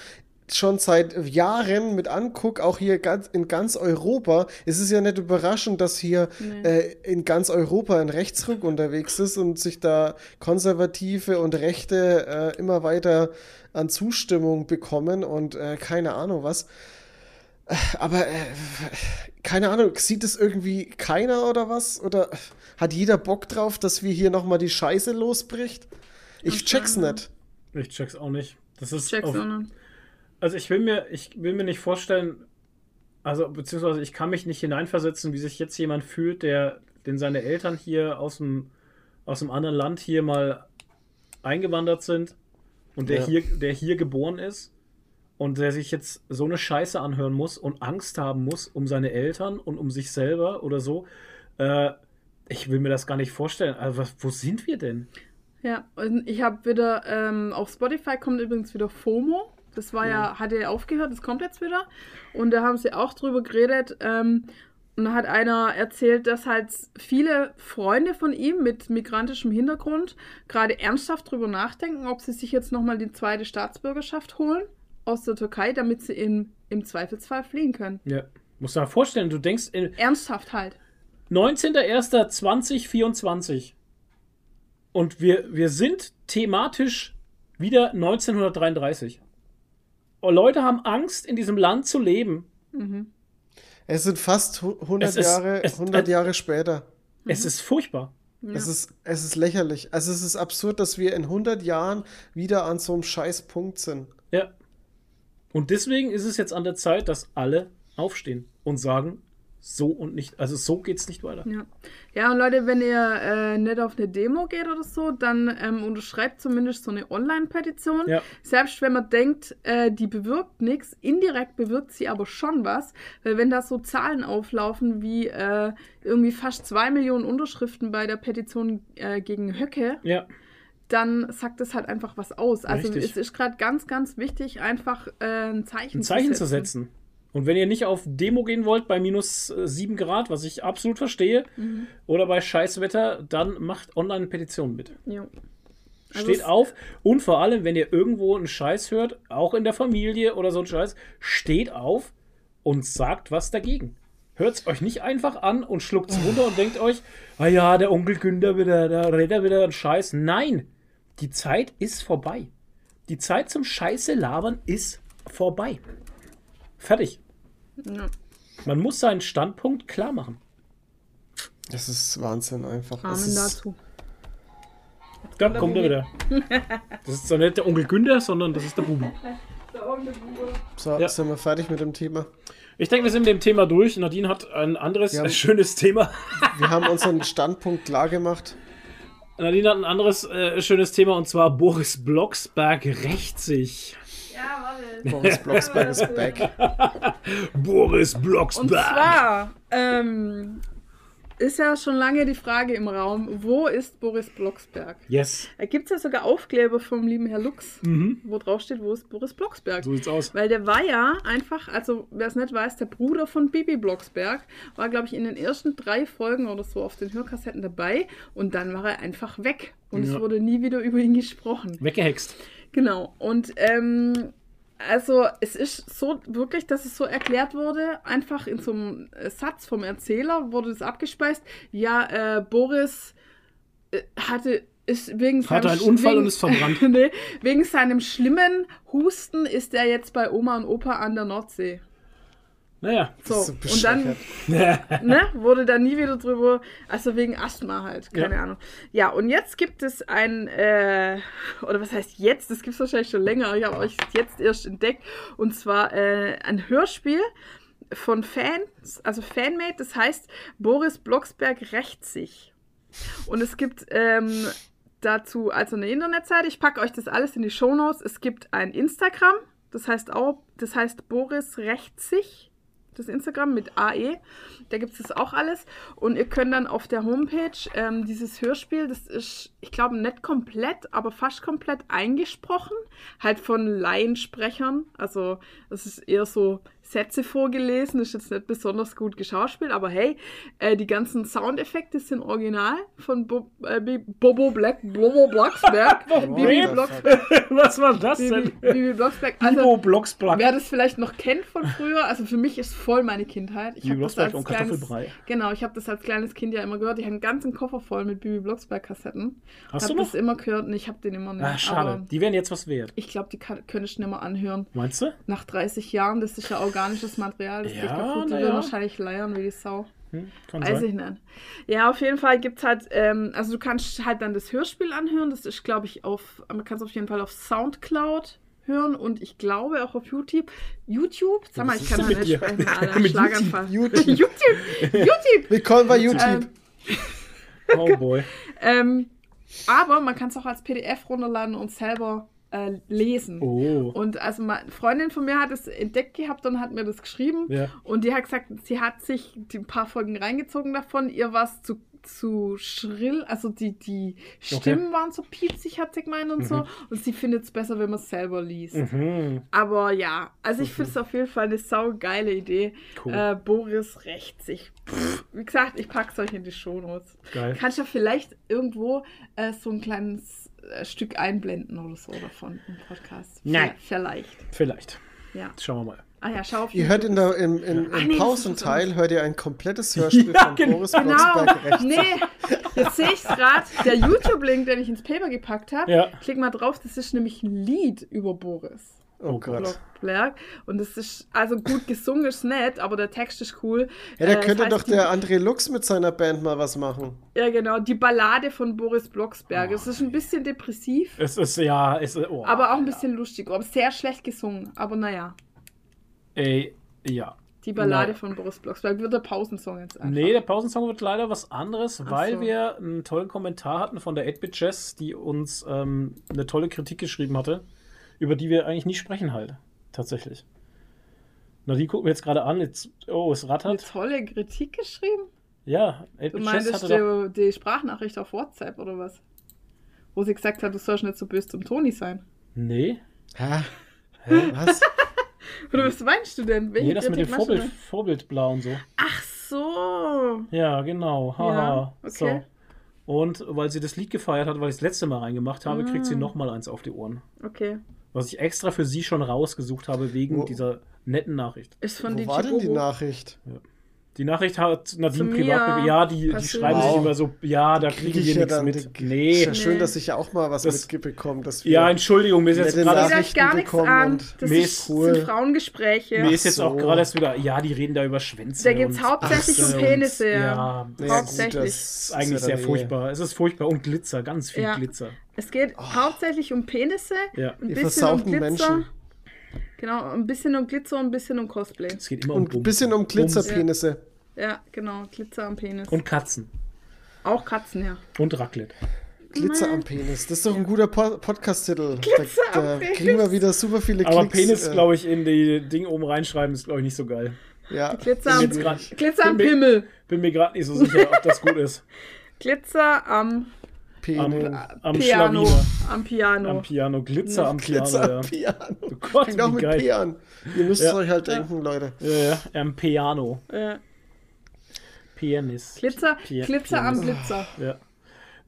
schon seit Jahren mit anguck, auch hier ganz, in ganz Europa. Es ist ja nicht überraschend, dass hier äh, in ganz Europa ein Rechtsruck unterwegs ist und sich da Konservative und Rechte äh, immer weiter an Zustimmung bekommen und äh, keine Ahnung was. Äh, Aber äh, keine Ahnung, sieht es irgendwie keiner oder was? Oder hat jeder Bock drauf, dass wir hier nochmal die Scheiße losbricht? Ich check's nicht. ich check's auch nicht. Das ist. Check's auf- auch nicht. Also ich will mir, ich will mir nicht vorstellen, also beziehungsweise ich kann mich nicht hineinversetzen, wie sich jetzt jemand fühlt, der, den seine Eltern hier aus dem, aus dem anderen Land hier mal eingewandert sind und der Ja. hier, der hier geboren ist und der sich jetzt so eine Scheiße anhören muss und Angst haben muss um seine Eltern und um sich selber oder so. Äh, ich will mir das gar nicht vorstellen. Also was, wo sind wir denn? Ja, und ich habe wieder, ähm, auf Spotify kommt übrigens wieder FOMO. Das war ja, hatte ja aufgehört, das kommt jetzt wieder. Und da haben sie auch drüber geredet. Ähm, und da hat einer erzählt, dass halt viele Freunde von ihm mit migrantischem Hintergrund gerade ernsthaft drüber nachdenken, ob sie sich jetzt nochmal die zweite Staatsbürgerschaft holen aus der Türkei, damit sie in, im Zweifelsfall fliehen können. Ja. Musst du dir mal vorstellen, du denkst, in, Ernsthaft halt. 19.01.2024. Und wir, wir sind thematisch wieder 1933. Und Leute haben Angst, in diesem Land zu leben. Es sind fast hu- 100 Es ist- Jahre, es- 100 Jahre später. Es ist furchtbar. Es, ist, es ist lächerlich. Also es ist absurd, dass wir in 100 Jahren wieder an so einem scheiß Punkt sind. Ja. Und deswegen ist es jetzt an der Zeit, dass alle aufstehen und sagen, so und nicht, also so geht's nicht weiter. Ja. ja, und Leute, wenn ihr äh, nicht auf eine Demo geht oder so, dann ähm, unterschreibt zumindest so eine Online-Petition. Ja. Selbst wenn man denkt, äh, die bewirkt nichts, indirekt bewirkt sie aber schon was. Weil wenn da so Zahlen auflaufen wie äh, irgendwie fast zwei Millionen Unterschriften bei der Petition äh, gegen Höcke, Ja. Dann sagt das halt einfach was aus. Also Richtig. es ist gerade ganz, ganz wichtig, einfach äh, ein Zeichen, ein Zeichen zu setzen. Und wenn ihr nicht auf Demo gehen wollt bei minus äh, 7 Grad, was ich absolut verstehe, Mhm. oder bei Scheißwetter, dann macht Online-Petitionen bitte. Jo. Also Steht es- auf und vor allem, wenn ihr irgendwo einen Scheiß hört, auch in der Familie oder so ein Scheiß, steht auf und sagt was dagegen. Hört es euch nicht einfach an und schluckt es runter und denkt euch, ah ja, der Onkel Günther wieder, da redet er wieder einen Scheiß. Nein, die Zeit ist vorbei. Die Zeit zum Scheiße labern ist vorbei. Fertig. Ja. Man muss seinen Standpunkt klar machen. Das ist Wahnsinn einfach. Amen ist, dazu. Da kommt er wieder. Das ist zwar nicht der Onkel Günther, sondern das ist der Bubi. so, Ja. sind wir fertig mit dem Thema. Ich denke, wir sind mit dem Thema durch. Nadine hat ein anderes Ja. äh, schönes Thema. Wir haben unseren Standpunkt klar gemacht. Nadine hat ein anderes äh, schönes Thema und zwar Boris Blocksberg rächt sich. Ja, warte. Boris Blocksberg ist back. Boris Und Blocksberg. zwar ähm, ist ja schon lange die Frage im Raum, wo ist Boris Blocksberg? Yes. Da gibt es ja sogar Aufkleber vom lieben Herr Lux, Mhm. wo drauf steht, wo ist Boris Blocksberg? So sieht's aus. Weil der war ja einfach, also wer es nicht weiß, der Bruder von Bibi Blocksberg, war, glaube ich, in den ersten drei Folgen oder so auf den Hörkassetten dabei und dann war er einfach weg und Ja. es wurde nie wieder über ihn gesprochen. Weggehext. Genau. Und ähm, also es ist so wirklich, dass es so erklärt wurde, einfach in so einem äh, Satz vom Erzähler wurde das abgespeist. Ja, äh, Boris äh, hatte ist wegen Hatte seinem einen Unfall wegen, und ist verbrannt. nee, wegen seinem schlimmen Husten ist er jetzt bei Oma und Opa an der Nordsee. Naja. So, so und dann ne, wurde da nie wieder drüber, also wegen Asthma halt, keine Ja. Ahnung. Ja, und jetzt gibt es ein, äh, oder was heißt jetzt, das gibt es wahrscheinlich schon länger, aber ich habe euch jetzt erst entdeckt, und zwar äh, ein Hörspiel von Fans, also Fanmade, das heißt Boris Blocksberg rächt sich. Und es gibt ähm, dazu also eine Internetseite, ich packe euch das alles in die Shownotes, es gibt ein Instagram, das heißt auch, das heißt Boris rächt sich das Instagram mit AE. Da gibt es das auch alles. Und ihr könnt dann auf der Homepage ähm, dieses Hörspiel, das ist, ich glaube, nicht komplett, aber fast komplett eingesprochen. Halt von Laiensprechern. Also, das ist eher so Sätze vorgelesen, ist jetzt nicht besonders gut geschauspielt, aber hey, äh, die ganzen Soundeffekte sind original von Bo äh, Bobo Black, Bobo Blocksberg. Bibi, Blocksberg Was war das Bibi, denn? Bibi Blocksberg. Ivo Also, Blocksberg. Wer das vielleicht noch kennt von früher, also für mich ist voll meine Kindheit. Ich Bibi das Blocksberg als und kleines, Kartoffelbrei. genau, ich habe das als kleines Kind ja immer gehört. Ich habe einen ganzen Koffer voll mit Bibi Blocksberg Kassetten. Hast habe du das noch? immer gehört und ich habe den immer nicht. Ah, schade. Aber Die wären jetzt was wert. ich glaube, die kann, könnte ich nicht mehr anhören. Meinst du? Nach 30 Jahren, das ist ja organisches Material, das Ja, geht kaputt. Die na würden ja. wahrscheinlich leiern wie die Sau. Hm, Weiß sein. ich nicht. Ja, auf jeden Fall gibt es halt, ähm, also du kannst halt dann das Hörspiel anhören. Das ist, glaube ich, auf, man kann es auf jeden Fall auf Soundcloud hören und ich glaube auch auf YouTube. YouTube? Sag mal, ich kann da nicht dir? sprechen, Alter. Schlaganfall. YouTube. YouTube. YouTube. Willkommen bei YouTube. Ähm, Oh boy. ähm, aber man kann es auch als PDF runterladen und selber äh, lesen. Oh. Und also meine Freundin von mir hat es entdeckt gehabt und hat mir das geschrieben. Ja. Und die hat gesagt, sie hat sich die ein paar Folgen reingezogen davon. Ihr war es zu, zu schrill, also die, die Stimmen waren so piepsig, hat sie gemeint und so. Und sie findet es besser, wenn man es selber liest. Mhm. Aber ja, also ich finde es auf jeden Fall eine saugeile Idee. Cool. Äh, Boris rächt sich. Pff, wie gesagt, ich packe es euch in die Shownotes. Geil. Kannst ja vielleicht irgendwo äh, so ein kleines äh, Stück einblenden oder so davon im Podcast. Nein. Vielleicht. Vielleicht. Ja. Schauen wir mal. Ah ja, schau auf Ihr hört in der, im, im, im nee, ist was Pausenteil hört ihr ein komplettes Hörspiel Ja, von genau. Boris Genau. Blocksberg rechts. Nee, jetzt sehe ich es gerade. Der YouTube-Link, den ich ins Paper gepackt habe. Ja. Klick mal drauf, das ist nämlich ein Lied über Boris. Oh Gott. Blocksberg. Und das ist, also gut gesungen ist nett, aber der Text ist cool. Ja, da Äh, könnte doch der André Lux mit seiner Band mal was machen. Die, ja, genau. Die Ballade von Boris Blocksberg. Oh, es ist ein bisschen depressiv, Es ist ja, es ist, oh, aber auch ein bisschen lustig. Aber sehr schlecht gesungen. Aber naja. Ey, ja. Die Ballade Nein. von Boris Blocksberg wird der Pausensong jetzt einfach. Nee, der Pausensong wird leider was anderes, Ach weil so. wir einen tollen Kommentar hatten von der 8-Bit Jess, die uns ähm, eine tolle Kritik geschrieben hatte, über die wir eigentlich nie sprechen halt. Tatsächlich. Na, die gucken wir jetzt gerade an. Jetzt, oh, es Eine rattert. tolle Kritik geschrieben. Ja, Du 8-Bit Jess meintest hatte doch. die, die Sprachnachricht auf WhatsApp oder was? Wo sie gesagt hat, du sollst nicht so böse zum Toni sein. Nee, Hä? Hä? Was? Oder was meinst du denn? Welche nee, das mit dem du Vorbild, Vorbildblau und so. Ach so. Ja, genau. Haha. Ja, okay. So. Und weil sie das Lied gefeiert hat, weil ich das letzte Mal reingemacht habe, kriegt sie Ah. nochmal eins auf die Ohren. Okay. Was ich extra für sie schon rausgesucht habe, wegen Wo- dieser netten Nachricht. Ist von Wo war denn die. Nachricht? Die Nachricht hat Nadine privat. Ja, die, die schreiben sich Wow. immer so, ja, da kriegen Krieg wir ich ja nichts mit. die- Nee. Ist ja schön, dass ich ja auch mal was Das- mitbekomme, dass wir Ja, Entschuldigung, mir ist jetzt gerade. Geht euch Nachrichten gar nichts an. Das mir ist, cool. sind Frauengespräche. Mir ist jetzt so. auch gerade erst wieder, ja, die reden da über Schwänze. Da geht's und hauptsächlich um Penisse, ja. Ja, Hauptsächlich. das ist eigentlich sehr dann eh- furchtbar. Es ist furchtbar und Glitzer, ganz viel Ja. Glitzer. Es geht hauptsächlich um Penisse, Ja. ein bisschen um versauten Glitzer. Menschen. Genau, ein bisschen um Glitzer und ein bisschen um Cosplay. Es geht immer Und um ein Bums. bisschen um Glitzerpenisse. Ja, genau, Glitzer am Penis. Und Katzen. Auch Katzen, ja. Und Raclette. Glitzer am Penis. Das ist doch ein guter po Podcast-Titel. Glitzer Da, am da kriegen wir wieder super viele Aber Klicks. Penis, äh, glaube ich, in die Ding oben reinschreiben, ist, glaube ich, nicht so geil. Ja. Glitzer am, grad- Glitzer am bin mir- Pimmel. Bin mir gerade nicht so sicher, ob das gut ist. Glitzer am, Am, Penis. am Piano. Schlawiner. Am Piano. Am Piano. Glitzer am Piano, Glitzer ja. am Piano. Oh Gott, Fängt auch mit geil. P an. Ihr müsst Ja. es euch halt denken, Leute. Ja, ja, am Piano. äh, Pianist. Glitzer, Pi- Glitzer am Pianist. Blitzer. Ja.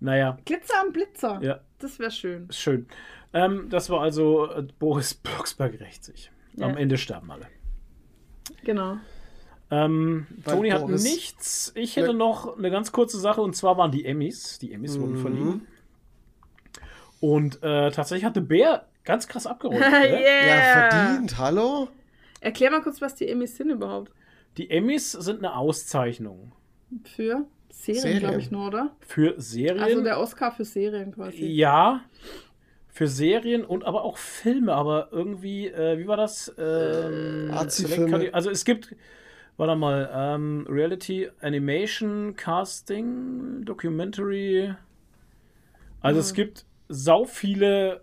Naja, Glitzer am Blitzer. ja, Das wäre schön. schön. Ähm, das war also äh, Boris Blocksberg rächt sich. Am Ja. Ende sterben alle. Genau. Ähm, Toni hat Boris- nichts. Ich hätte Ne- noch eine ganz kurze Sache und zwar waren die Emmys. Die Emmys wurden Mhm. verliehen. Und äh, tatsächlich hatte Bär ganz krass abgeräumt. yeah. gell? Ja, verdient. Hallo? Erklär mal kurz, was die Emmys sind überhaupt. Die Emmys sind eine Auszeichnung Für Serien, Serien. glaube ich nur, oder? für Serien. Also der Oscar für Serien quasi. Ja, für Serien und aber auch Filme, aber irgendwie, äh, wie war das? Ähm, Arzi-Filme. Select- Also es gibt, warte mal, ähm, Reality, Animation, Casting, Documentary. Also es gibt sau viele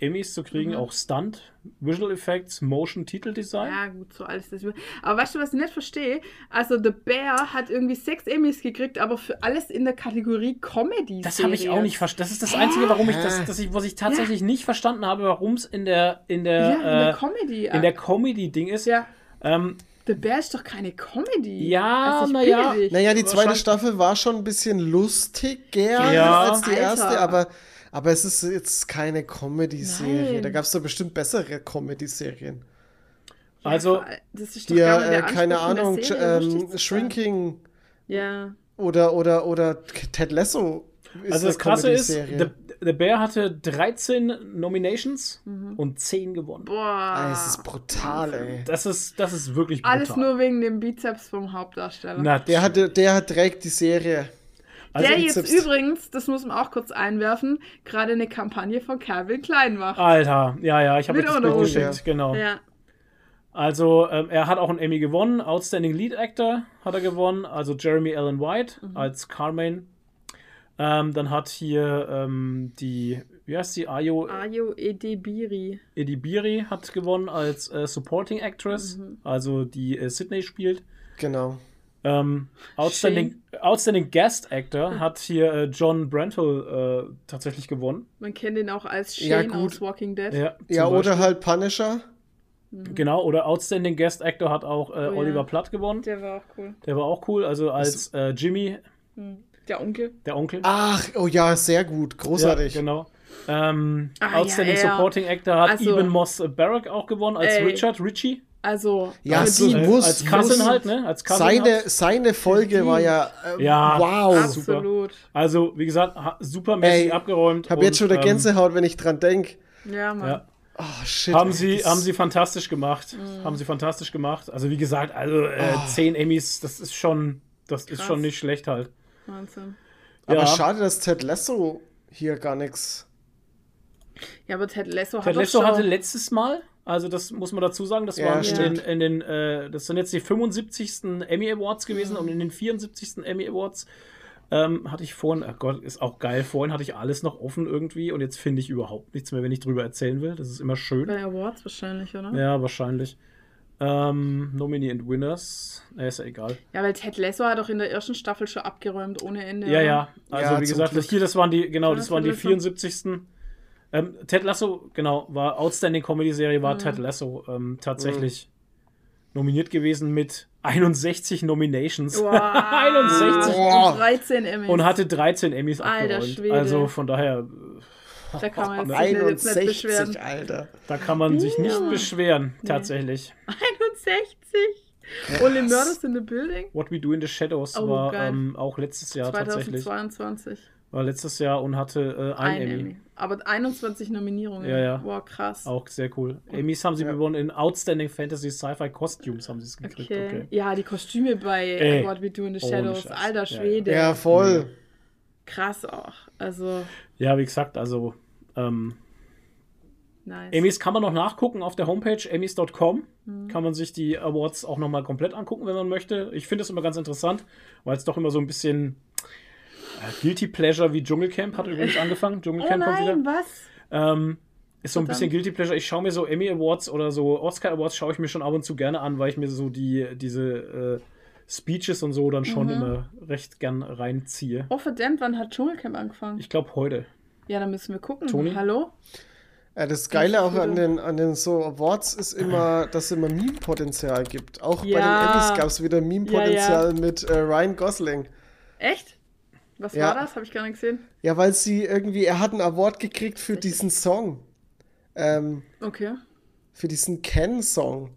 Emmys zu kriegen, auch Stunt, Visual Effects, Motion, Titeldesign. Ja, gut, so alles das. Aber weißt du, was ich nicht verstehe? Also, The Bear hat irgendwie sechs Emmys gekriegt, aber für alles in der Kategorie Comedy. Das habe ich auch nicht verstanden. Das ist das Einzige, warum ich das, das ich, was ich tatsächlich nicht verstanden habe, warum es in der in der, Ja, in der äh, Comedy. in der Comedy-Ding ist. ja, Ähm, The Bear ist doch keine Comedy. Ja, Also, ich na ja. bitte dich. Naja, die zweite Staffel war schon ein bisschen lustiger Ja. als die Alter. erste, aber, aber es ist jetzt keine Comedy-Serie. Da gab es doch bestimmt bessere Comedy-Serien. also, vor all- das ist doch Die, gar nicht äh, keine Ahnung, ähm. Shrinking Ja. oder, oder, oder Ted Lasso ist Also eine das Krasse ist, Comedy-Serie. The, The Bear hatte 13 Nominations und 10 gewonnen. Boah. Ah, es ist brutal, ey. Das ist, das ist wirklich brutal. Alles nur wegen dem Bizeps vom Hauptdarsteller. Na, Der, hatte, der trägt die Serie. also, der jetzt Bizeps. übrigens, das muss man auch kurz einwerfen, gerade eine Kampagne von Calvin Klein macht. Alter, ja, ja, ich habe das Bild geschickt, genau. Ja. Also, ähm, er hat auch einen Emmy gewonnen. Outstanding Lead Actor hat er gewonnen. Also Jeremy Allen White Mhm. als Carmaine. Ähm, dann hat hier ähm, die, wie heißt die, Ayo Ayo Edebiri. Edibiri hat gewonnen als äh, Supporting Actress, Mhm. also die äh, Sydney spielt. Genau. Ähm, Outstanding, Outstanding Guest Actor hat hier äh, John Brantle äh, tatsächlich gewonnen. Man kennt ihn auch als Ja, Shane gut. aus Walking Dead. Ja, Ja, oder Beispiel. halt Punisher. Genau, oder Outstanding Guest Actor hat auch äh, Oh ja. Oliver Platt gewonnen. Der war auch cool. Der war auch cool, also als äh, Jimmy, Der Onkel. der Onkel. Ach, oh ja, sehr gut. Großartig. Ja, genau. Ähm, Ah, Outstanding ja, ja. Supporting Actor hat Also- Eben Moss Barrack auch gewonnen als Ey. Richard Richie. Also, Ja, für so die- muss- als Cousin muss- halt, ne? Als Cousin Seine, hat- seine Folge war ja, äh, Ja, wow. super. absolut. Also, wie gesagt, supermäßig Ey, abgeräumt. Ich habe jetzt schon der ähm, Gänsehaut, wenn ich dran denke. Ja, Mann. Ja. Oh, shit. Haben ey, sie, das- haben sie fantastisch gemacht. Mhm. Haben sie fantastisch gemacht. Also wie gesagt, also äh, Oh. zehn Emmys, das ist schon, das ist Krass. schon nicht schlecht halt. Wahnsinn. Aber Ja. schade, dass Ted Lasso hier gar nichts. Ja, aber Ted Lasso hat Ted doch Lasso hatte letztes Mal, also das muss man dazu sagen, das Ja, waren in in den äh, das sind jetzt die 75. Emmy Awards gewesen und in den 74. Emmy Awards ähm, hatte ich vorhin, ach Gott, ist auch geil, vorhin hatte ich alles noch offen irgendwie und jetzt finde ich überhaupt nichts mehr, wenn ich drüber erzählen will. Das ist immer schön. Bei Awards wahrscheinlich, oder? Ja, wahrscheinlich. Ähm, Nominee and Winners, äh, ist ja egal. weil Ted Lasso hat doch in der ersten Staffel schon abgeräumt ohne Ende. Ja, ja. Also Ja, wie gesagt, Glück. hier, das waren die, genau, Ja, das waren die Ted Lasso. 74. Ähm, Ted Lasso, genau, war Outstanding Comedy-Serie, Mhm. war Ted Lasso ähm, tatsächlich nominiert gewesen mit 61 Nominations. Wow. 61. Boah. Und 13 Emmys. Und hatte 13 Emmys Alter abgeräumt. Schwede. Also von daher, da kann man sich jetzt nicht 61, beschweren. Alter. da kann man sich nicht Ja. beschweren, tatsächlich. 61? Only Murders in the Building? What We Do in the Shadows Oh, war ähm, auch letztes Jahr tatsächlich. 2022. War letztes Jahr und hatte äh, ein, Ein Emmy. Emmy. Aber 21 Nominierungen. Ja, ja. Wow, krass. Auch sehr cool. Emmys haben sie Ja. gewonnen in Outstanding Fantasy Sci-Fi Costumes haben sie es gekriegt. Okay. Okay. Ja, die Kostüme bei Ey, What We Do in the Shadows. Alter Ja, ja. Schwede. Ja, voll. Krass auch. Also, Ja, wie gesagt, also ähm, nice. Emmys kann man noch nachgucken auf der Homepage emmys.com. Mhm. Kann man sich die Awards auch nochmal komplett angucken, wenn man möchte. Ich finde es immer ganz interessant, weil es doch immer so ein bisschen äh, Guilty Pleasure wie Dschungelcamp hat übrigens angefangen. oh Dschungelcamp kommt wieder. nein, was? Ähm, ist so ein bisschen Guilty Pleasure. Ich schaue mir so Emmy Awards oder so Oscar Awards schaue ich mir schon ab und zu gerne an, weil ich mir so die diese äh, Speeches und so dann schon Mhm. immer recht gern reinziehe. Oh, verdammt, wann hat Dschungelcamp angefangen? Ich glaube heute. Ja, dann müssen wir gucken. Toni? Hallo? Ja, das Geile auch an den, an den so Awards ist immer, dass es immer Meme-Potenzial gibt. Auch bei den Ja. Emmys gab es wieder Meme-Potenzial mit äh, Ryan Gosling. Echt? Was Ja. war das? Habe ich gar nicht gesehen. Ja, weil sie irgendwie, er hat einen Award gekriegt für diesen Song. Ähm, Okay. für diesen Ken-Song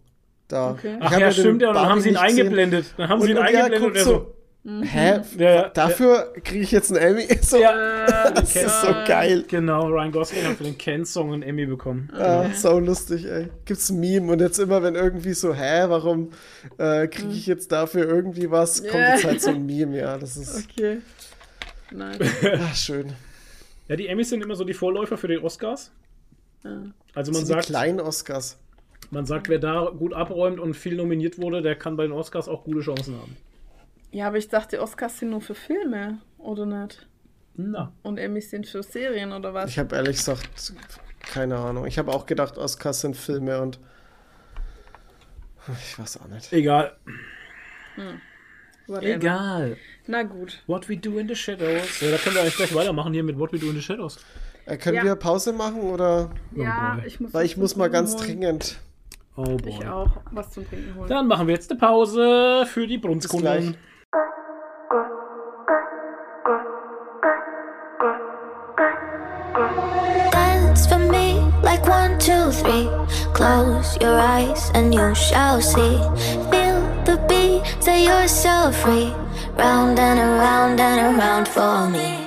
da. Okay. Ach ja, stimmt ja, und dann haben sie ihn gesehen. eingeblendet. Dann haben sie Und- ihn und ja, eingeblendet und er so, so. Hä? Ja, ja, Dafür kriege ich jetzt einen Emmy? So, Ja, das ist so geil. genau. Ryan Gosling hat für den Ken-Song einen Emmy bekommen. Ja, so lustig, ey. Gibt's ein Meme und jetzt immer, wenn irgendwie so, hä, warum äh, kriege ich jetzt dafür irgendwie was, kommt Ja. jetzt halt so ein Meme, ja, das ist Okay. Nein. ach, schön. Ja, die Emmys sind immer so die Vorläufer für die Oscars. Ja. Also Das man die sagt, kleinen Oscars. man sagt, wer da gut abräumt und viel nominiert wurde, der kann bei den Oscars auch gute Chancen haben. Ja, aber ich dachte, Oscars sind nur für Filme, oder nicht? Na. Und Emmys sind für Serien, oder was? Ich habe ehrlich gesagt keine Ahnung. Ich habe auch gedacht, Oscars sind Filme und ich weiß auch nicht. Egal. Whatever. Egal. Na gut. What we do in the shadows. Ja, da können wir eigentlich gleich weitermachen hier mit What we do in the shadows. Äh, können Ja. wir Pause machen oder? Ja, boy. ich muss. Weil ich muss mal ganz holen. dringend. Oh boy. Ich auch was zum Trinken holen. Dann machen wir jetzt eine Pause für die Bis gleich. Brunstkunden. Dance for me like one, two, three. Close your eyes and you shall see. Feel the beat, say you're so free. Round and around and around for me.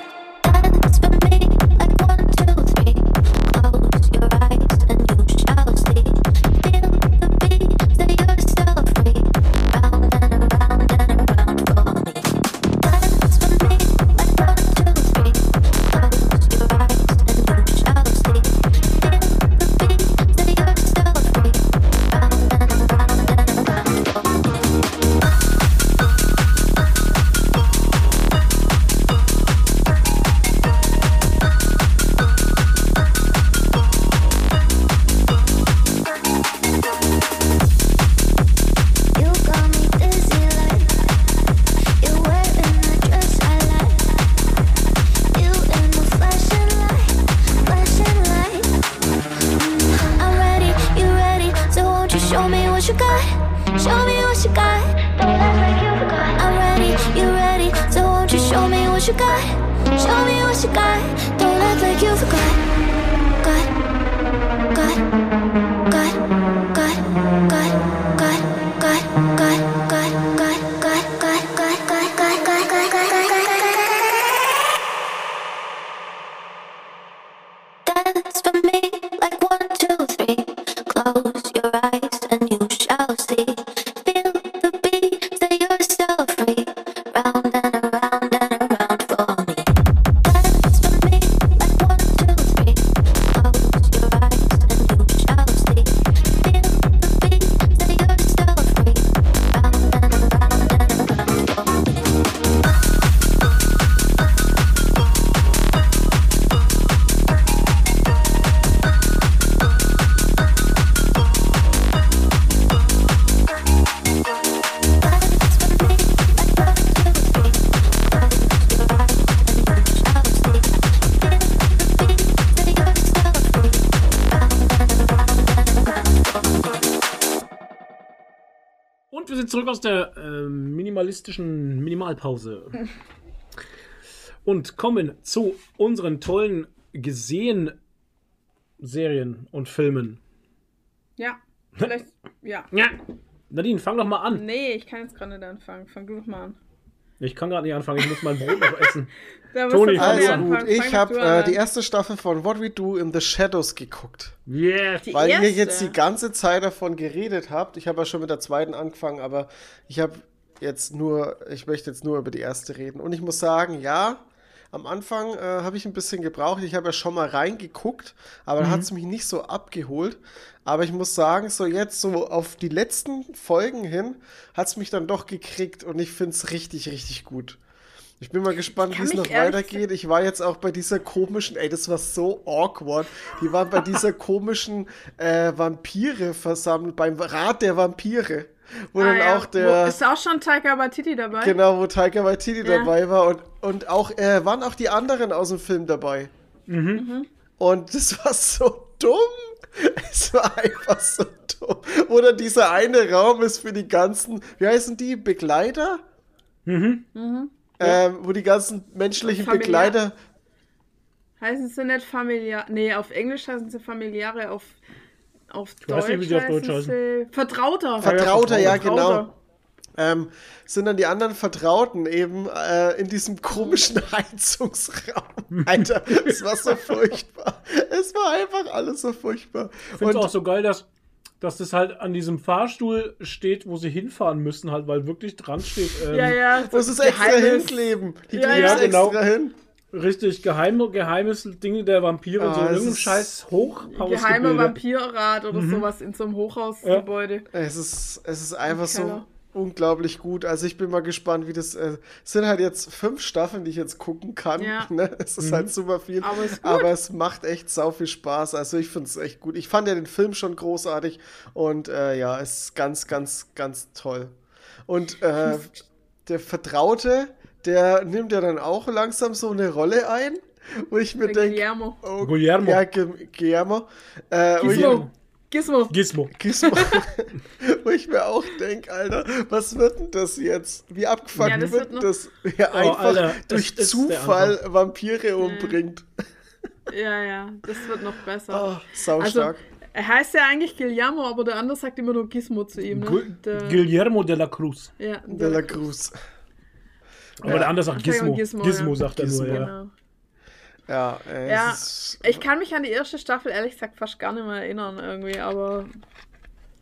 Zurück aus der äh, minimalistischen Minimalpause. Und kommen zu unseren tollen gesehen Serien und Filmen. Ja. Vielleicht. Ja. Ja. Nadine, fang doch mal an. Nee, ich kann jetzt gerade nicht anfangen. Fang du doch mal an. Ich kann gerade nicht anfangen, ich muss mein Brot noch essen. Toni, Also gut, ich habe äh, die erste Staffel von What We Do in the Shadows geguckt. Yeah. Die Weil ihr jetzt die ganze Zeit davon geredet habt. Ich habe ja schon mit der zweiten angefangen, aber ich habe jetzt nur, ich möchte jetzt nur über die erste reden. Und ich muss sagen, ja, am Anfang äh, habe ich ein bisschen gebraucht. Ich habe ja schon mal reingeguckt, aber dann hat es mich nicht so abgeholt. Aber ich muss sagen, so jetzt so auf die letzten Folgen hin hat es mich dann doch gekriegt und ich finde es richtig, richtig gut. Ich bin mal gespannt, wie es noch weitergeht. Ich war jetzt auch bei dieser komischen, ey, das war so awkward. Die waren bei dieser komischen äh, Vampire versammelt, beim Rat der Vampire. Wo Ah, dann ja. auch der. Wo, ist auch schon Taika Waititi dabei? Genau, wo Taika Waititi Ja. dabei war und, und auch äh, waren auch die anderen aus dem Film dabei. Mhm. Und das war so dumm. Es war einfach so dumm. Wo dann dieser eine Raum ist für die ganzen, wie heißen die, Begleiter? Ähm, wo die ganzen menschlichen Familiar- Begleiter. Heißen sie nicht familiar? Nee, auf Englisch heißen sie familiare, auf, auf weiß Deutsch, nicht, wie auf Deutsch heißen sie Vertrauter. Vertrauter, ja, Vertrauter. genau. ähm, sind dann die anderen Vertrauten eben äh, in diesem komischen Heizungsraum. Alter, es war so furchtbar. Es war einfach alles so furchtbar. Ich finde es auch so geil, dass, dass das halt an diesem Fahrstuhl steht, wo sie hinfahren müssen, halt, weil wirklich dran steht. Ähm, Ja, ja. muss es extra hinkleben. Die Ja, kleben ja, es genau. extra hin. Richtig, geheime, geheimes Dinge der Vampire und so Ah, in es irgendeinem ist- scheiß Hochhaus. Geheimer Vampirrat oder Mhm. sowas in so einem Hochhausgebäude. Es ist, es ist einfach so unglaublich gut. Also ich bin mal gespannt, wie das. Äh, es sind halt jetzt fünf Staffeln, die ich jetzt gucken kann. Ja. Ne? Es ist halt super viel. Aber ist gut. Aber es macht echt sau viel Spaß. Also ich finde es echt gut. Ich fand ja den Film schon großartig und äh, ja, es ist ganz, ganz, ganz toll. Und äh, der Vertraute, der nimmt ja dann auch langsam so eine Rolle ein, wo ich mir denke, Guillermo. oh, Guillermo. ja, Gu- Guillermo, äh, wo ich, Gizmo. Gizmo. Gizmo. Gizmo. Wo ich mir auch denke, Alter, was wird denn das jetzt? Wie abgefuckt Ja, das wird wird das, wer einfach Alter, durch Zufall Vampire umbringt? Ja, ja, das wird noch besser. Oh, also, saustark. er heißt ja eigentlich Guillermo, aber der andere sagt immer nur Gizmo zu ihm. Ne? Gu Der, Guillermo de la Cruz. ja, De la Cruz. Aber der andere sagt Gizmo. Gizmo, Gizmo, ja. sagt er Gizmo. nur, ja. Genau. Ja, äh, Ja, es ist, Ich kann mich an die erste Staffel ehrlich gesagt fast gar nicht mehr erinnern irgendwie, aber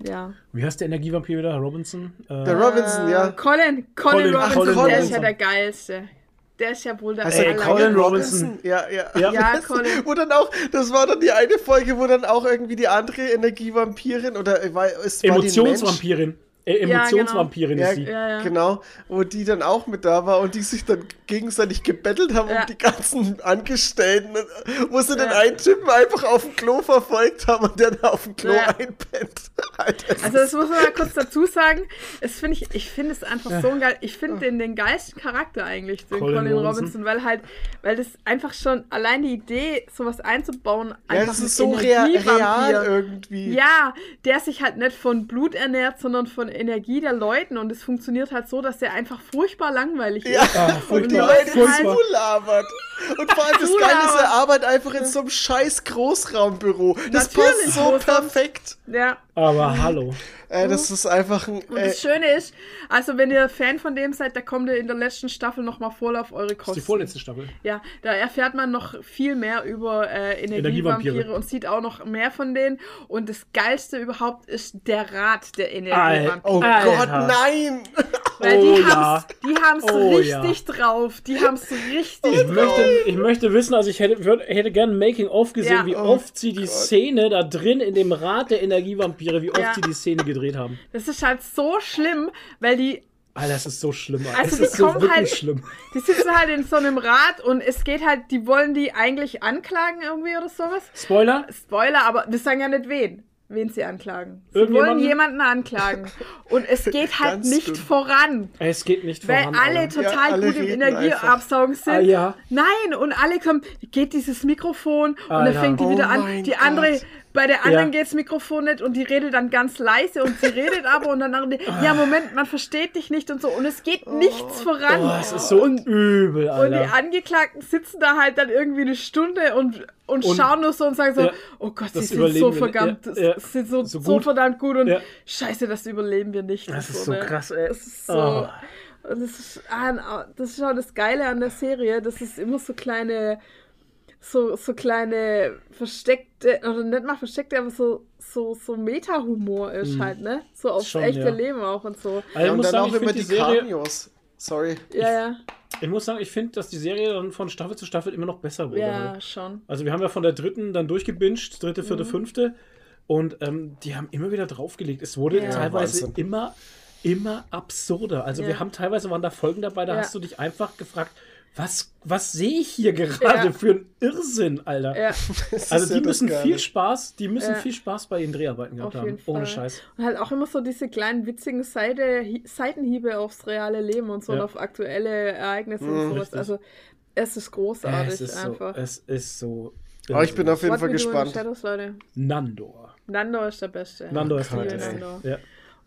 ja. Wie heißt der Energievampir wieder? Robinson? Äh, der Robinson, Äh, ja. Colin, Colin, Colin- Robinson, Colin der ist ja Robinson. der geilste. Der ist ja wohl der Heißt der Ey, Colin Robinson. Ja, ja. Ja. Ja, Das- Colin. Wo dann auch, das war dann die eine Folge, wo dann auch irgendwie die andere Energievampirin oder äh, war, die Mensch, Emotionsvampirin. Äh, Ja, Emotionsvampirin Ja, ist sie. Ja, ja. genau, wo die dann auch mit da war und die sich dann gegenseitig gebettelt haben Ja. um die ganzen Angestellten, wo sie den Ja. einen Typen einfach auf dem Klo verfolgt haben und der dann auf dem Klo Ja. einpennt. Alter, Also das muss man mal kurz dazu sagen. Es finde ich, ich finde es einfach so geil. Ich finde den den geilsten Charakter eigentlich, den Colin Colin, Robinson. Robinson, weil halt, weil das einfach schon allein die Idee, sowas einzubauen, ja, einfach das ein ist so real irgendwie. Ja, der sich halt nicht von Blut ernährt, sondern von Energie der Leuten und es funktioniert halt so, dass der einfach furchtbar langweilig Ja, ist. Ah, und die Leute furchtbar. zulabert. Und vor allem das. Geile ist, er arbeitet einfach in so einem scheiß Großraumbüro. Das Natürlich, passt so perfekt. Ja. Aber hallo. Äh, das ist einfach ein. Und Äh, das Schöne ist, also wenn ihr Fan von dem seid, da kommt ihr in der letzten Staffel nochmal voll auf eure Das ist Kosten. die vorletzte Staffel. Ja, da erfährt man noch viel mehr über äh, Energievampire Energievampire. und sieht auch noch mehr von denen. Und das Geilste überhaupt ist der Rat der Alter. Energievampire. oh Alter. Gott, nein! Weil Oh die ja. haben's, die haben's Oh richtig drauf. Die haben's richtig Ich drauf. möchte, ich möchte wissen, also ich hätte, würd, hätte gerne ein Making-of gesehen, Ja. wie Oh oft sie die Szene da drin in dem Rat der Energievampire, wie oft Ja. sie die Szene gedreht haben. Das ist halt so schlimm, weil die Alter, das ist so schlimm. Alter. Also das die ist so kommen wirklich halt- schlimm. Die sitzen halt in so einem Rat und es geht halt, die wollen die eigentlich anklagen irgendwie oder sowas. Spoiler? Spoiler, aber wir sagen ja nicht wen, wen sie anklagen. Sie wollen jemanden anklagen. Und es geht halt nicht dünn. voran. Es geht nicht Weil voran. alle Alter. total Ja, alle gut im Energieabsaugen sind. Ah, ja. Nein, und alle kommen, geht dieses Mikrofon und Alter. dann fängt die Oh wieder an. Die Gott. andere, bei der anderen Ja. geht das Mikrofon nicht und die redet dann ganz leise und sie redet aber und dann andere, ja, Moment, man versteht dich nicht und so. Und es geht nichts voran. Oh, es ist so und, übel, und die Alter. Angeklagten sitzen da halt dann irgendwie eine Stunde und, und, Und- schauen nur so und sagen so, Ja, oh Gott, sie das sind so verdammt, Ja, sind so, So so, gut. verdammt gut und scheiße, das überleben wir nicht. Das und ist so ne? krass, ey. Das ist so, Oh. das ist, ah, das ist auch das Geile an der Serie, dass es immer so kleine, so, so kleine versteckte, oder nicht mal versteckte, aber so, so, so Meta-Humor ist halt, ne? So aufs Schon, echte ja. Leben auch und so. Also Ja, ich und muss dann sagen, auch ich immer finde die die Serie, Cameos. Sorry. Ja, ja, ich muss sagen, ich finde, dass die Serie dann von Staffel zu Staffel immer noch besser wurde. ja, halt. schon. Also wir haben ja von der dritten dann durchgebinged, dritte, vierte, Mhm. fünfte. Und ähm, die haben immer wieder draufgelegt. Es wurde Ja. teilweise Wahnsinn. immer, immer absurder. Also Ja. wir haben teilweise waren da Folgen dabei, da Ja. hast du dich einfach gefragt, was, was sehe ich hier gerade Ja. für einen Irrsinn, Alter. Ja, Also die müssen viel Spaß, die müssen Ja. viel Spaß bei ihren Dreharbeiten gehabt auf haben. jeden Fall. Ohne Scheiß. Und halt auch immer so diese kleinen witzigen Seite, Hi- Seitenhiebe aufs reale Leben und so Ja. und auf aktuelle Ereignisse Mhm, und sowas. richtig. Also es ist großartig es ist einfach. so, es ist so. Aber ich bin auf jeden What Fall gespannt. Shadows, Leute. Nandor. Nando ist der Beste. Nandor ist der Beste. Nando. Ja.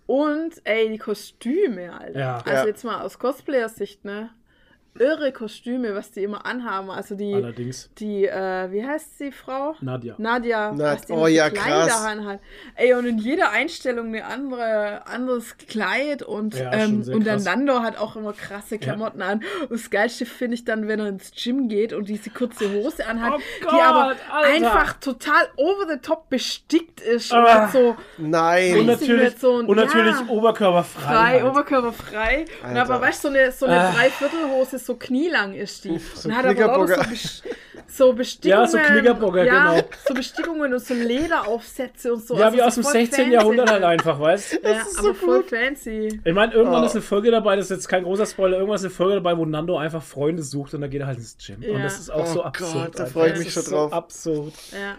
Und, ey, die Kostüme, Alter. Ja. Also Ja. jetzt mal aus Cosplayer-Sicht, ne? Irre Kostüme, was die immer anhaben. Also die, Allerdings. die, äh, wie heißt die Frau? Nadja. Nadja, Na- was die oh ja, Kleider krass. anhat. Ey, und in jeder Einstellung eine andere, anderes Kleid und, Ja, ähm, und der krass. Nando hat auch immer krasse Klamotten an. Und das Geilste finde ich dann, wenn er ins Gym geht und diese kurze Hose anhat, Oh die Gott, aber Alter. einfach total over the top bestickt ist Ah. und so Nein. Und natürlich, so ein- und natürlich ja. oberkörperfrei. frei, halt. oberkörperfrei. Und aber weißt du, so eine, so eine Ah. Dreiviertelhose, so knielang ist die. So und hat aber lauter so, Knickerbocker. Bes- so Bestickungen. Ja, so Knickerbocker, ja, genau. so Bestickungen und so Lederaufsätze und so. Ja, Also wie so aus dem voll 16. fancy. Jahrhundert halt einfach, weißt Ja, ist aber so voll gut. fancy. Ich meine, irgendwann Oh. ist eine Folge dabei, das ist jetzt kein großer Spoiler, irgendwann ist eine Folge dabei, wo Nando einfach Freunde sucht und dann geht er halt ins Gym. Und Ja. das ist auch Oh so Gott, absurd. da einfach. freu ich mich schon so drauf. Absurd. Ja.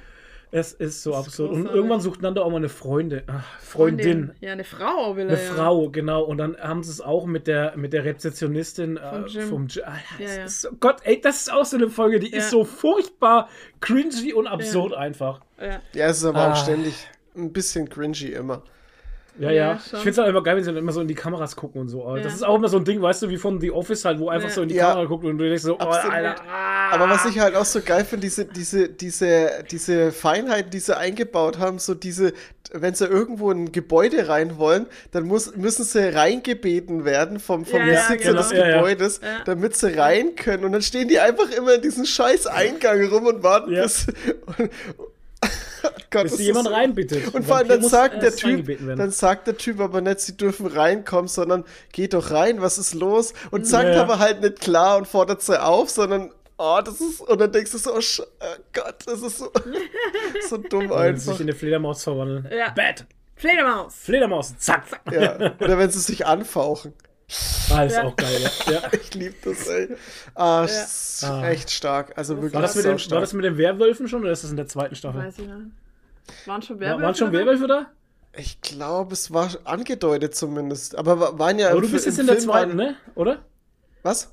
Es ist so absurd. Und großartig. irgendwann sucht Nando auch mal eine Freundin. Ach, Freundin. Ja, eine Frau will er. Eine ja. Frau, genau. Und dann haben sie es auch mit der, mit der Rezeptionistin Vom äh, Gym. vom Gym. Alter, Ja, das ja. Ist so, Gott, ey, das ist auch so eine Folge, die Ja. ist so furchtbar cringy und absurd einfach. Ja. Ja, es ist aber Ah. auch ständig ein bisschen cringy immer. Ja, Ja, ja. Ich finde es halt immer geil, wenn sie dann immer so in die Kameras gucken und so. Ja. Das ist auch immer so ein Ding, weißt du, wie von The Office halt, wo einfach Ja. so in die Ja. Kamera guckt und du denkst so, oh, Absolut. Alter. ah. Aber was ich halt auch so geil finde, diese, diese, diese, diese Feinheiten, die sie eingebaut haben, so diese, wenn sie irgendwo in ein Gebäude rein wollen, dann muss, müssen sie reingebeten werden vom, vom Ja, ja, Besitzer genau. des. Gebäudes, Ja. damit sie rein können. Und dann stehen die einfach immer in diesem scheiß Eingang rum und warten, Ja. bis. Gott, Bis jemand so- reinbittet. Und vor allem dann muss sagt der Typ, dann sagt der Typ aber nicht, sie dürfen reinkommen, sondern geht doch rein, was ist los? Und sagt Ja, ja. aber halt nicht klar und fordert sie auf, sondern oh, das ist, und dann denkst du so, oh, Sch- oh Gott, das ist so, so dumm Wenn sie sich einfach. in eine Fledermaus verwandeln. Ja. Bad. Fledermaus. Fledermaus. Zack. Ja. Oder wenn sie sich anfauchen. Ah, ist Ja. auch geil, ja. ja. Ich liebe das, ey. Ah, ist Ah. echt stark. Also wirklich War, das mit so den, stark. war das mit den Werwölfen schon oder ist das in der zweiten Staffel? Weiß ich nicht. Waren schon War, Werwölfe? waren schon? Werwölfe da? ich glaube, es war angedeutet zumindest. Aber wa- waren ja. Aber du bist jetzt in der Film zweiten, waren- ne? Oder? Was?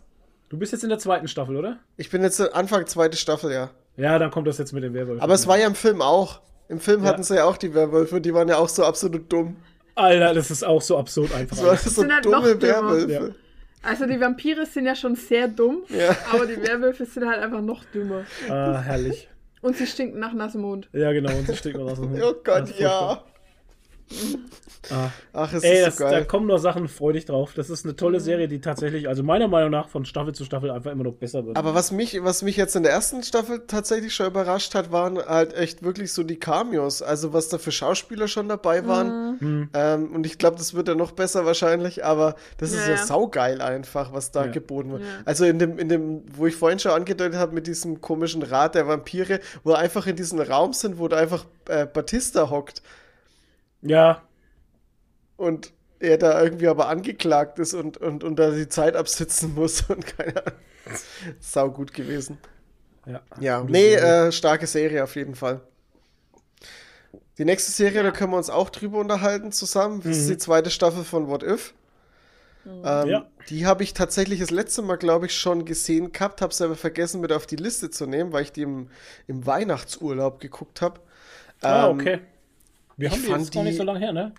Du bist jetzt in der zweiten Staffel, oder? Ich bin jetzt Anfang zweite Staffel, ja. Ja, dann kommt das jetzt mit den Werwölfen. Aber es war ja im Film auch. Im Film Ja. hatten sie ja auch die Werwölfe, die waren ja auch so absolut dumm. Alter, das ist auch so absurd einfach. Das alles. so sind halt noch dumme dümmer. Werwölfe. Ja. Also die Vampire sind ja schon sehr dumm, Ja. aber die Werwölfe sind halt einfach noch dümmer. Ah, herrlich. Und sie stinken nach nassem Mund. Ja, genau, und sie steckt noch aus dem Hund. Oh Gott, ist ja. Ah. Ach, es Ey, ist das, so da geil. kommen noch Sachen, freu dich drauf. Das ist eine tolle Serie, die tatsächlich, also meiner Meinung nach, von Staffel zu Staffel einfach immer noch besser wird. Aber was mich, was mich jetzt in der ersten Staffel tatsächlich schon überrascht hat, waren halt echt wirklich so die Cameos. Also was da für Schauspieler schon dabei waren. Hm. Ähm, und ich glaube, das wird ja noch besser wahrscheinlich, aber das ist Ja, ja, ja. saugeil einfach, was da Ja. geboten wird. Ja. Also in dem, in dem, wo ich vorhin schon angedeutet habe, mit diesem komischen Rat der Vampire, wo einfach in diesem Raum sind, wo da einfach äh, Batista hockt ja, und er da irgendwie aber angeklagt ist und, und, und da die Zeit absitzen muss und keine Ahnung. Sau gut gewesen. ja. Ja, nee, Serie. äh, starke Serie auf jeden Fall. Die nächste Serie, da können wir uns auch drüber unterhalten zusammen. Das ist die zweite Staffel von What If. Ähm, Ja. Die habe ich tatsächlich das letzte Mal, glaube ich, schon gesehen gehabt, habe es aber vergessen mit auf die Liste zu nehmen, weil ich die im, im Weihnachtsurlaub geguckt habe. Ah, Ähm, okay. Wir ich haben die jetzt gar nicht die- so lange her, ne?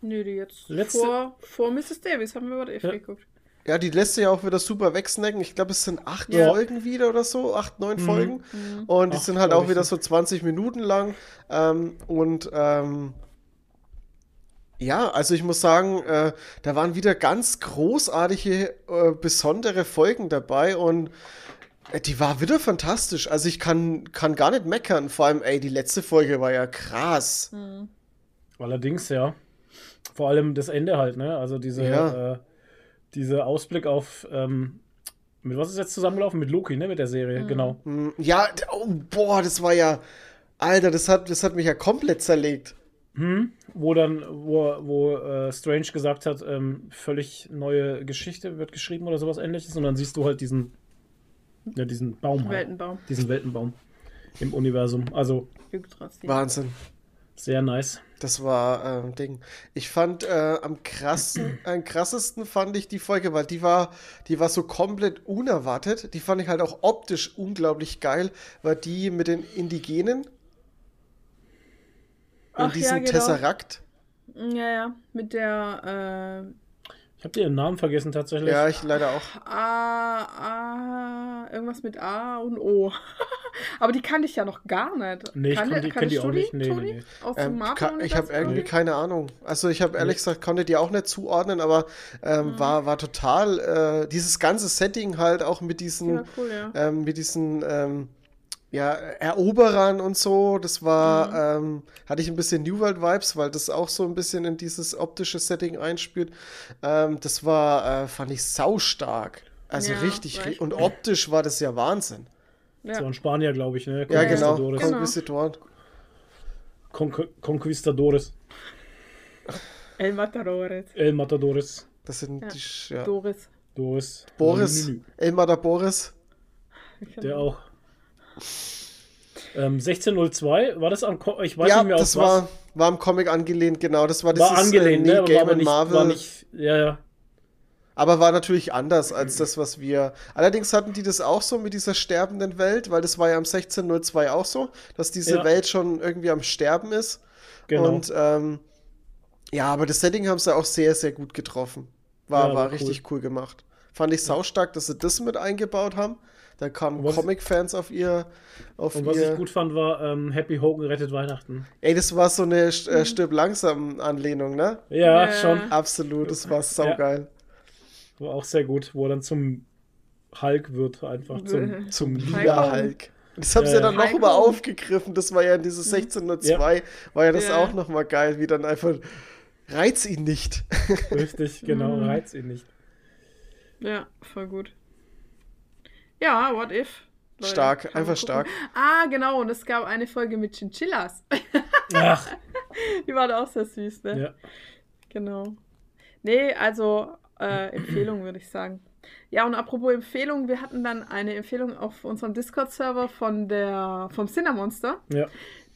Nö, die jetzt Letzte- vor, vor Mrs. Davis haben wir über die Ja. geguckt. Ja, die lässt sich ja auch wieder super wegsnacken. Ich glaube, es sind acht Ja. Folgen wieder oder so, acht, neun Folgen. Und die Acht, sind halt auch wieder so. so 20 Minuten lang. Ähm, und ähm, ja, also ich muss sagen, äh, da waren wieder ganz großartige, äh, besondere Folgen dabei und die war wieder fantastisch. Also ich kann, kann gar nicht meckern. Vor allem, ey, die letzte Folge war ja krass. Allerdings, ja. Vor allem das Ende halt, ne? Also diese, Ja. äh, dieser Ausblick auf, ähm, mit was ist jetzt zusammengelaufen? Mit Loki, ne? Mit der Serie, genau. Hm, Ja, oh, boah, das war ja, Alter, das hat, das hat mich ja komplett zerlegt. Hm? Wo dann, wo, wo äh, Strange gesagt hat, ähm, völlig neue Geschichte wird geschrieben oder sowas ähnliches. Und dann siehst du halt diesen, ja, diesen Baum halt. Weltenbaum. Diesen Weltenbaum im Universum. Also. Wahnsinn. sehr nice. Das war äh, ein Ding. Ich fand äh, am krassen, am krassesten fand ich die Folge, weil die war, die war so komplett unerwartet. Die fand ich halt auch optisch unglaublich geil, weil die mit den Indigenen in Ach ja, diesem genau. Tesseract. Ja, ja. Mit der, Habt ihr den Namen vergessen tatsächlich? Ja, ich leider auch. A, A, irgendwas mit A und O. Aber die kannte ich ja noch gar nicht. Nee, ich Kannte- kannte- kenn kanntest die auch nicht. Nee, Toni? nee, nee. Aus Ähm, dem ka- Marvel ich habe irgendwie keine Ahnung. Also ich habe ehrlich gesagt, konnte die auch nicht zuordnen, aber ähm, Mhm. war, war total, äh, dieses ganze Setting halt auch mit diesen, Ja, cool, ja. ähm, mit diesen ähm, ja, Eroberern und so, das war, Mhm. ähm, hatte ich ein bisschen New World Vibes, weil das auch so ein bisschen in dieses optische Setting einspielt. Ähm, das war, äh, fand ich saustark. Also Ja, richtig, ri- und optisch war das ja Wahnsinn. So Ja. ein Spanier, glaube ich, ne? Ja, genau. Conquistadores. Genau. Conquistador. Con Conquistadores. El Matadores. El Matadores. Das sind Ja. die, Sch- ja. Doris. Doris. Boris, Nü, nü, nü. Elmar der Boris. Der auch. Ähm, 1602, war das am Ko Ich weiß ja, nicht mehr das auf was. war, war am Comic angelehnt, genau. Das war war dieses angelehnt, äh, ne? Neil Aber war, aber Gaiman nicht, Marvel. war nicht. Ja, ja. Aber war natürlich anders als das, was wir. Allerdings hatten die das auch so mit dieser sterbenden Welt, weil das war ja am 1602 auch so, dass diese Ja. Welt schon irgendwie am Sterben ist. Genau. Und ähm, ja, aber das Setting haben sie auch sehr, sehr gut getroffen. War, Ja, war war richtig cool gemacht. Fand ich saustark, dass sie das mit eingebaut haben. Da kamen Was- Comic-Fans auf ihr. Auf Und was ihr ich gut fand, war ähm, Happy Hogan rettet Weihnachten. Ey, das war so eine Mhm. Äh, Stirb langsam Anlehnung, ne? Ja, Ja. schon. Absolut, das war saugeil. War auch sehr gut, wo er dann zum Hulk wird, einfach zum, zum Lila Hulk. Hulk. Das haben Ja, sie ja. dann noch Hulk mal Hogan. aufgegriffen. Das war ja in dieses 1602, war ja das Ja. auch noch mal geil, wie dann einfach reiz ihn nicht. Richtig, genau, Mhm. reizt ihn nicht. Ja, voll gut. Ja, what if? Leute, stark, einfach stark. Ah, genau, und es gab eine Folge mit Chinchillas. Ach, Die war da auch sehr süß, ne? ja. Genau. Nee, also äh, Empfehlung würde ich sagen. Ja, und apropos Empfehlung, wir hatten dann eine Empfehlung auf unserem Discord-Server von der vom Cinnamonster, ja.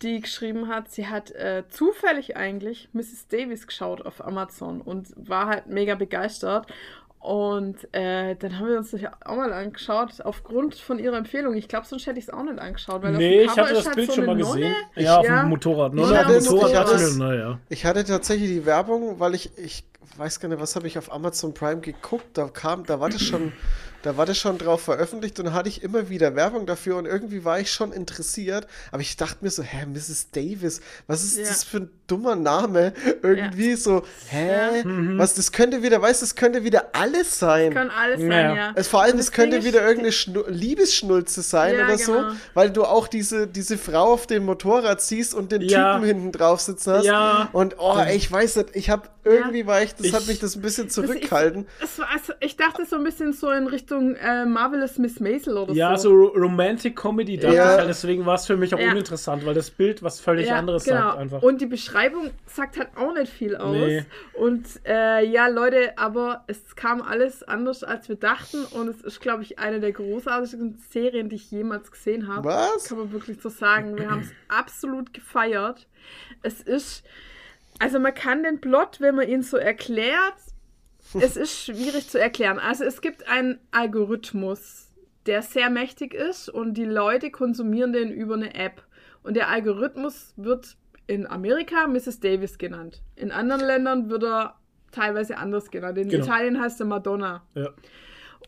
die geschrieben hat, sie hat äh, zufällig eigentlich Mrs. Davis geschaut auf Amazon und war halt mega begeistert. Und äh, dann haben wir uns das ja auch mal angeschaut, aufgrund von ihrer Empfehlung. Ich glaube, sonst hätte ich es auch nicht angeschaut. Weil auf Nee, dem ich hatte ist das halt Bild so schon mal eine gesehen. Nonne. Ja, auf Ja. dem Motorrad. Ich Nonne hatte Motorrad. ich hatte es- schnell, naja. Ich hatte tatsächlich die Werbung, weil ich, ich weiß gar nicht, was habe ich auf Amazon Prime geguckt, da kam, da war das schon, da war das schon drauf veröffentlicht und dann hatte ich immer wieder Werbung dafür und irgendwie war ich schon interessiert, aber ich dachte mir so, hä, Mrs. Davis, was ist Ja. das für ein dummer Name? Irgendwie so, hä, was, das könnte wieder, weißt du, das könnte wieder alles sein. Kann alles sein, Ja. ja. Es, vor allem, das könnte wieder irgendeine Schnu Liebesschnulze sein Ja, oder so, genau. weil du auch diese, diese Frau auf dem Motorrad siehst und den Ja. Typen hinten drauf sitzen hast. Ja. Und oh, ey, ich weiß nicht, ich habe irgendwie war ich, das hat Ich- mich das ein bisschen Das zurückgehalten. Es war, also, ich dachte so ein bisschen so in Richtung äh, Marvelous Miss Maisel oder Ja, so. so Ro- Romantic Comedy dachte Ja. ich halt, deswegen war es für mich auch Ja. uninteressant, weil das Bild was völlig Ja, anderes genau. sagt einfach. Und die Beschreibung sagt halt auch nicht viel aus. Nee. Und äh, ja, Leute, aber es kam alles anders, als wir dachten. Und es ist, glaube ich, eine der großartigsten Serien, die ich jemals gesehen habe. Was? Kann man wirklich so sagen. Wir haben es absolut gefeiert. Es ist, also man kann den Plot, wenn man ihn so erklärt, es ist schwierig zu erklären. Also es gibt einen Algorithmus, der sehr mächtig ist und die Leute konsumieren den über eine App. Und der Algorithmus wird in Amerika Mrs. Davis genannt. In anderen Ländern wird er teilweise anders genannt. In Genau. Italien heißt er Madonna. ja.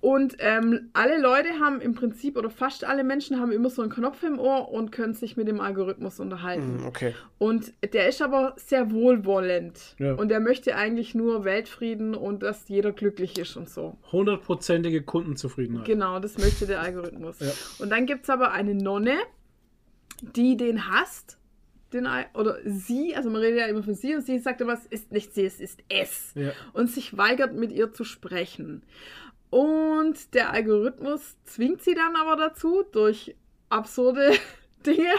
Und ähm, alle Leute haben im Prinzip, oder fast alle Menschen haben immer so einen Knopf im Ohr und können sich mit dem Algorithmus unterhalten. Hm, Okay. Und der ist aber sehr wohlwollend. Ja. Und der möchte eigentlich nur Weltfrieden und dass jeder glücklich ist und so. Hundertprozentige Kundenzufriedenheit. Genau, das möchte der Algorithmus. Ja. Und dann gibt es aber eine Nonne, die den hasst. Den, oder sie, also man redet ja immer von sie und sie sagt aber, es ist nicht sie, es ist es. Ja. Und sich weigert, mit ihr zu sprechen. Und der Algorithmus zwingt sie dann aber dazu, durch absurde Dinge,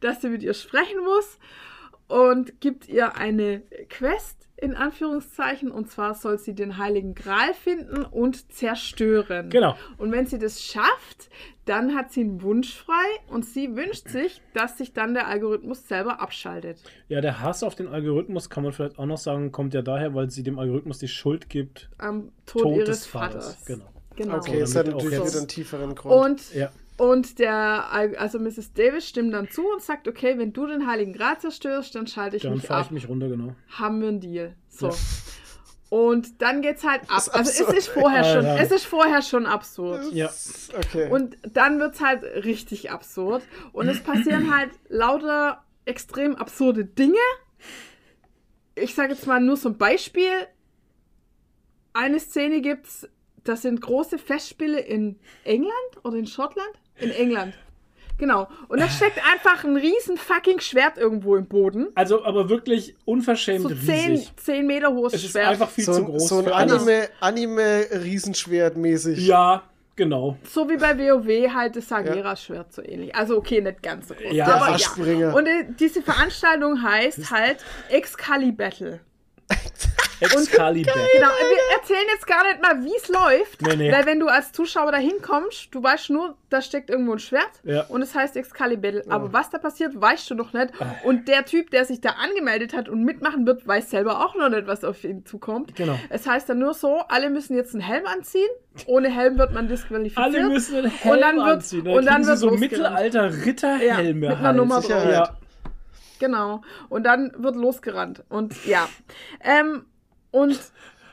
dass sie mit ihr sprechen muss und gibt ihr eine Quest in Anführungszeichen. Und zwar soll sie den Heiligen Gral finden und zerstören. Genau. Und wenn sie das schafft, dann hat sie einen Wunsch frei und sie wünscht sich, dass sich dann der Algorithmus selber abschaltet. Ja, der Hass auf den Algorithmus, kann man vielleicht auch noch sagen, kommt ja daher, weil sie dem Algorithmus die Schuld gibt. Am Tod, Tod ihres des Vaters. Vaters. Genau. Genau. Okay, So, es hat damit auch natürlich wieder einen tieferen Grund. Und, Ja. Und der, Al- also Mrs. Davis stimmt dann zu und sagt, okay, wenn du den Heiligen Gral zerstörst, dann schalte ich Dann mich fahre ab. ich mich runter, genau. Haben wir einen Deal. So. Ja. Und dann geht's halt ab. ist Also es absurd. ist vorher schon, Alter. es ist vorher schon absurd. Ja. Okay. Und dann wird's halt richtig absurd. Und es passieren halt lauter extrem absurde Dinge. Ich sage jetzt mal nur so ein Beispiel. Eine Szene gibt's, das sind große Festspiele in England oder in Schottland? In England. Genau. Und da steckt einfach ein riesen fucking Schwert irgendwo im Boden. Also, aber wirklich unverschämt So 10, riesig. 10 Meter hohes Es ist Schwert. einfach viel so, zu groß. so ein für alles. Anime, Anime-Riesenschwert mäßig. Ja, genau. So wie bei WoW halt das Sagera-Schwert so ähnlich. Also okay, nicht ganz so groß. Ja, aber ja. Und äh, diese Veranstaltung heißt halt Excalibur. Excalibur. Genau, wir erzählen jetzt gar nicht mal, wie es läuft. Nee, nee. Weil wenn du als Zuschauer da hinkommst, du weißt nur, da steckt irgendwo ein Schwert Ja. und es heißt Excalibur. Aber was da passiert, weißt du noch nicht. Und der Typ, der sich da angemeldet hat und mitmachen wird, weiß selber auch noch nicht, was auf ihn zukommt. Genau. Es heißt dann nur so, alle müssen jetzt einen Helm anziehen. Ohne Helm wird man disqualifiziert. Alle müssen einen Helm Und dann wird- anziehen. und dann kriegen sie wird so losgerannt. Mittelalter Ritterhelme Ja, mit einer halt. Nummer drauf. Ja. Genau. Und dann wird losgerannt. Und ja. Ähm, und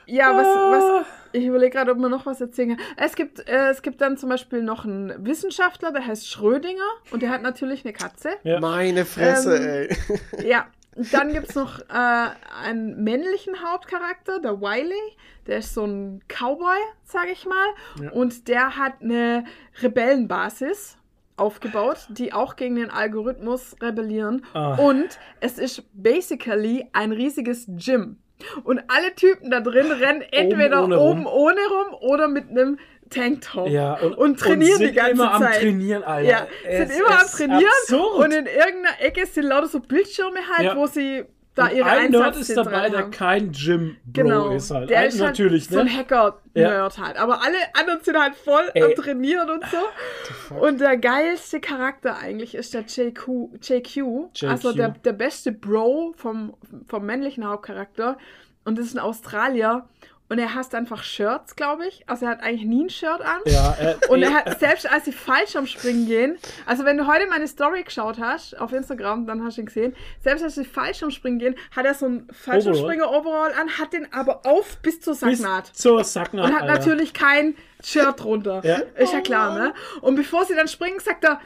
ja, was, was ich überlege gerade, ob man noch was erzählen kann. Es gibt, äh, es gibt dann zum Beispiel noch einen Wissenschaftler, der heißt Schrödinger und der hat natürlich eine Katze. Ja. Meine Fresse, Ähm, ey. Ja. Und Dann gibt es noch äh, einen männlichen Hauptcharakter, der Wiley. Der ist so ein Cowboy, sage ich mal. Ja. Und der hat eine Rebellenbasis aufgebaut, die auch gegen den Algorithmus rebellieren. Ah. Und es ist basically ein riesiges Gym. Und alle Typen da drin rennen entweder ohne oben ohne rum oder mit einem Tanktop. Ja, und, und trainieren sind die ganze immer Zeit. am Trainieren, Alter. Ja, Es sind immer am Trainieren absurd. und in irgendeiner Ecke sind lauter so Bildschirme halt, Ja. wo sie da ihre ein Nerd ist dabei, der kein Gym-Bro Genau, ist halt. der Ein- ist halt natürlich, so ein ne? Hacker-Nerd halt. Aber alle anderen sind halt voll am Ey. Trainieren und so. Und der geilste Charakter eigentlich ist der JQ, JQ, JQ. also der, der beste Bro vom, vom männlichen Hauptcharakter. Und das ist ein Australier. Und er hasst einfach Shirts, glaube ich. Also er hat eigentlich nie ein Shirt an. Ja, äh, Und er hat, selbst als sie falsch am Springen gehen, also wenn du heute meine Story geschaut hast, auf Instagram, dann hast du ihn gesehen, selbst als sie falsch am Springen gehen, hat er so ein Fallschirmspringer-Overall an, hat den aber auf bis zur bis Sacknaht. zur Sacknaht, Und hat Alter. natürlich kein Shirt drunter. Ja. Ist ja klar, ne? Und bevor sie dann springen, sagt er,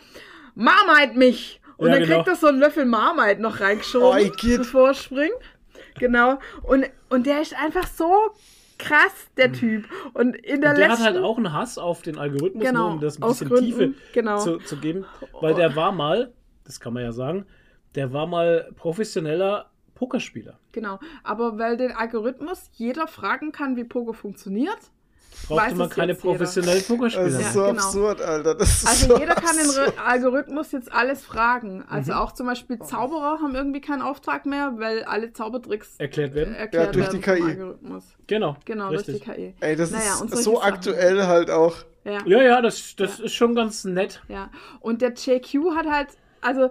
Marmite mich. Und Ja, dann genau. kriegt er so einen Löffel Marmite noch reingeschoben, Oh, bevor er springt. Genau. Und, und der ist einfach so krass, der Typ. Und in der, Und der hat letzten... halt auch einen Hass auf den Algorithmus, Genau, nur um das ein bisschen Gründen, Tiefe genau. zu, zu geben. Weil der war mal, das kann man ja sagen, der war mal professioneller Pokerspieler. Genau, aber weil den Algorithmus jeder fragen kann, wie Poker funktioniert. Brauchte Weiß man keine professionellen Das Pokerspieler. ist Ja, so genau. absurd, Alter. Das ist Also so jeder kann den absurd. Re Algorithmus jetzt alles fragen. Mhm. Also auch zum Beispiel Zauberer haben irgendwie keinen Auftrag mehr, weil alle Zaubertricks Erklärt werden. erklärt Ja, durch die werden vom KI. Algorithmus. Genau. Genau, richtig. durch die KI. Ey, das Naja, ist so Sachen. aktuell halt auch. Ja, Ja, ja, das, das ist schon ganz nett. ja. Und der JQ hat halt, also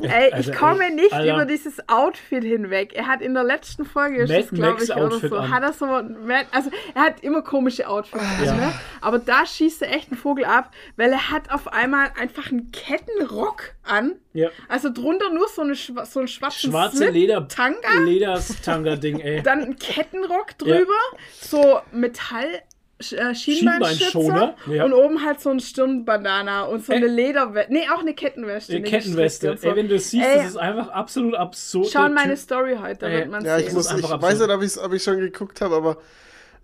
Ey, Also, ich komme ey, nicht Alter. über dieses Outfit hinweg. Er hat in der letzten Folge, glaube ich, oder Outfit so, an. hat er so, also er hat immer komische Outfits, Ja. ne? aber da schießt er echt einen Vogel ab, weil er hat auf einmal einfach einen Kettenrock an, Ja. also drunter nur so, eine, so einen schwarzen Schwarze Slip, Leder. Tanga, Lederstanga-Ding, ey. dann ein Kettenrock drüber, so Metall. Äh, Schienbeinschoner ja. und oben halt so ein Stirnbandana und so Ey. eine Lederweste. Nee, auch eine Kettenweste. Äh, eine Kettenweste. so. Ey, wenn du siehst, Ey, das ist einfach absolut absurd. Schau in Der meine Typ- Story heute, da Ey, wird man Ja, ich, sehen. muss, ist ich einfach weiß nicht, ob ich, ob ich schon geguckt habe, aber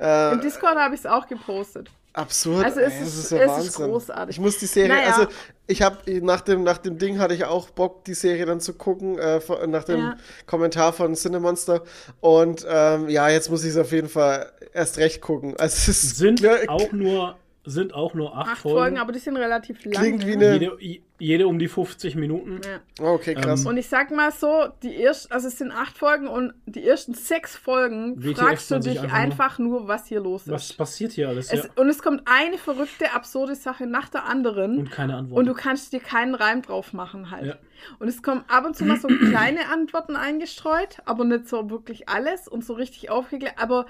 äh, Im Discord habe ich es auch gepostet. Absurd. Also es ey, das ist- ist ja es ist Wahnsinn. großartig. Ich muss die Serie, Naja. also ich habe nach dem, nach dem Ding hatte ich auch Bock, die Serie dann zu gucken, äh, nach dem Ja. Kommentar von Cinemonster. Und ähm, ja, jetzt muss ich es auf jeden Fall erst recht gucken. Also es ist Sind ja, auch nur sind auch nur acht, Acht Folgen, aber die sind relativ lang. Klingt wie ne? eine- Jede, jede um die 50 Minuten. Ja. Oh, okay, krass. Ähm, Und ich sag mal so, die ersten, also es sind acht Folgen und die ersten sechs Folgen WTF fragst du dich einfach nur. einfach nur, was hier los ist. Was passiert hier alles? Es, ja. Und es kommt eine verrückte, absurde Sache nach der anderen. Und keine Antwort. Und du kannst dir keinen Reim drauf machen halt. Ja. Und es kommen ab und zu mal so kleine Antworten eingestreut, aber nicht so wirklich alles und so richtig aufgeklärt. Aber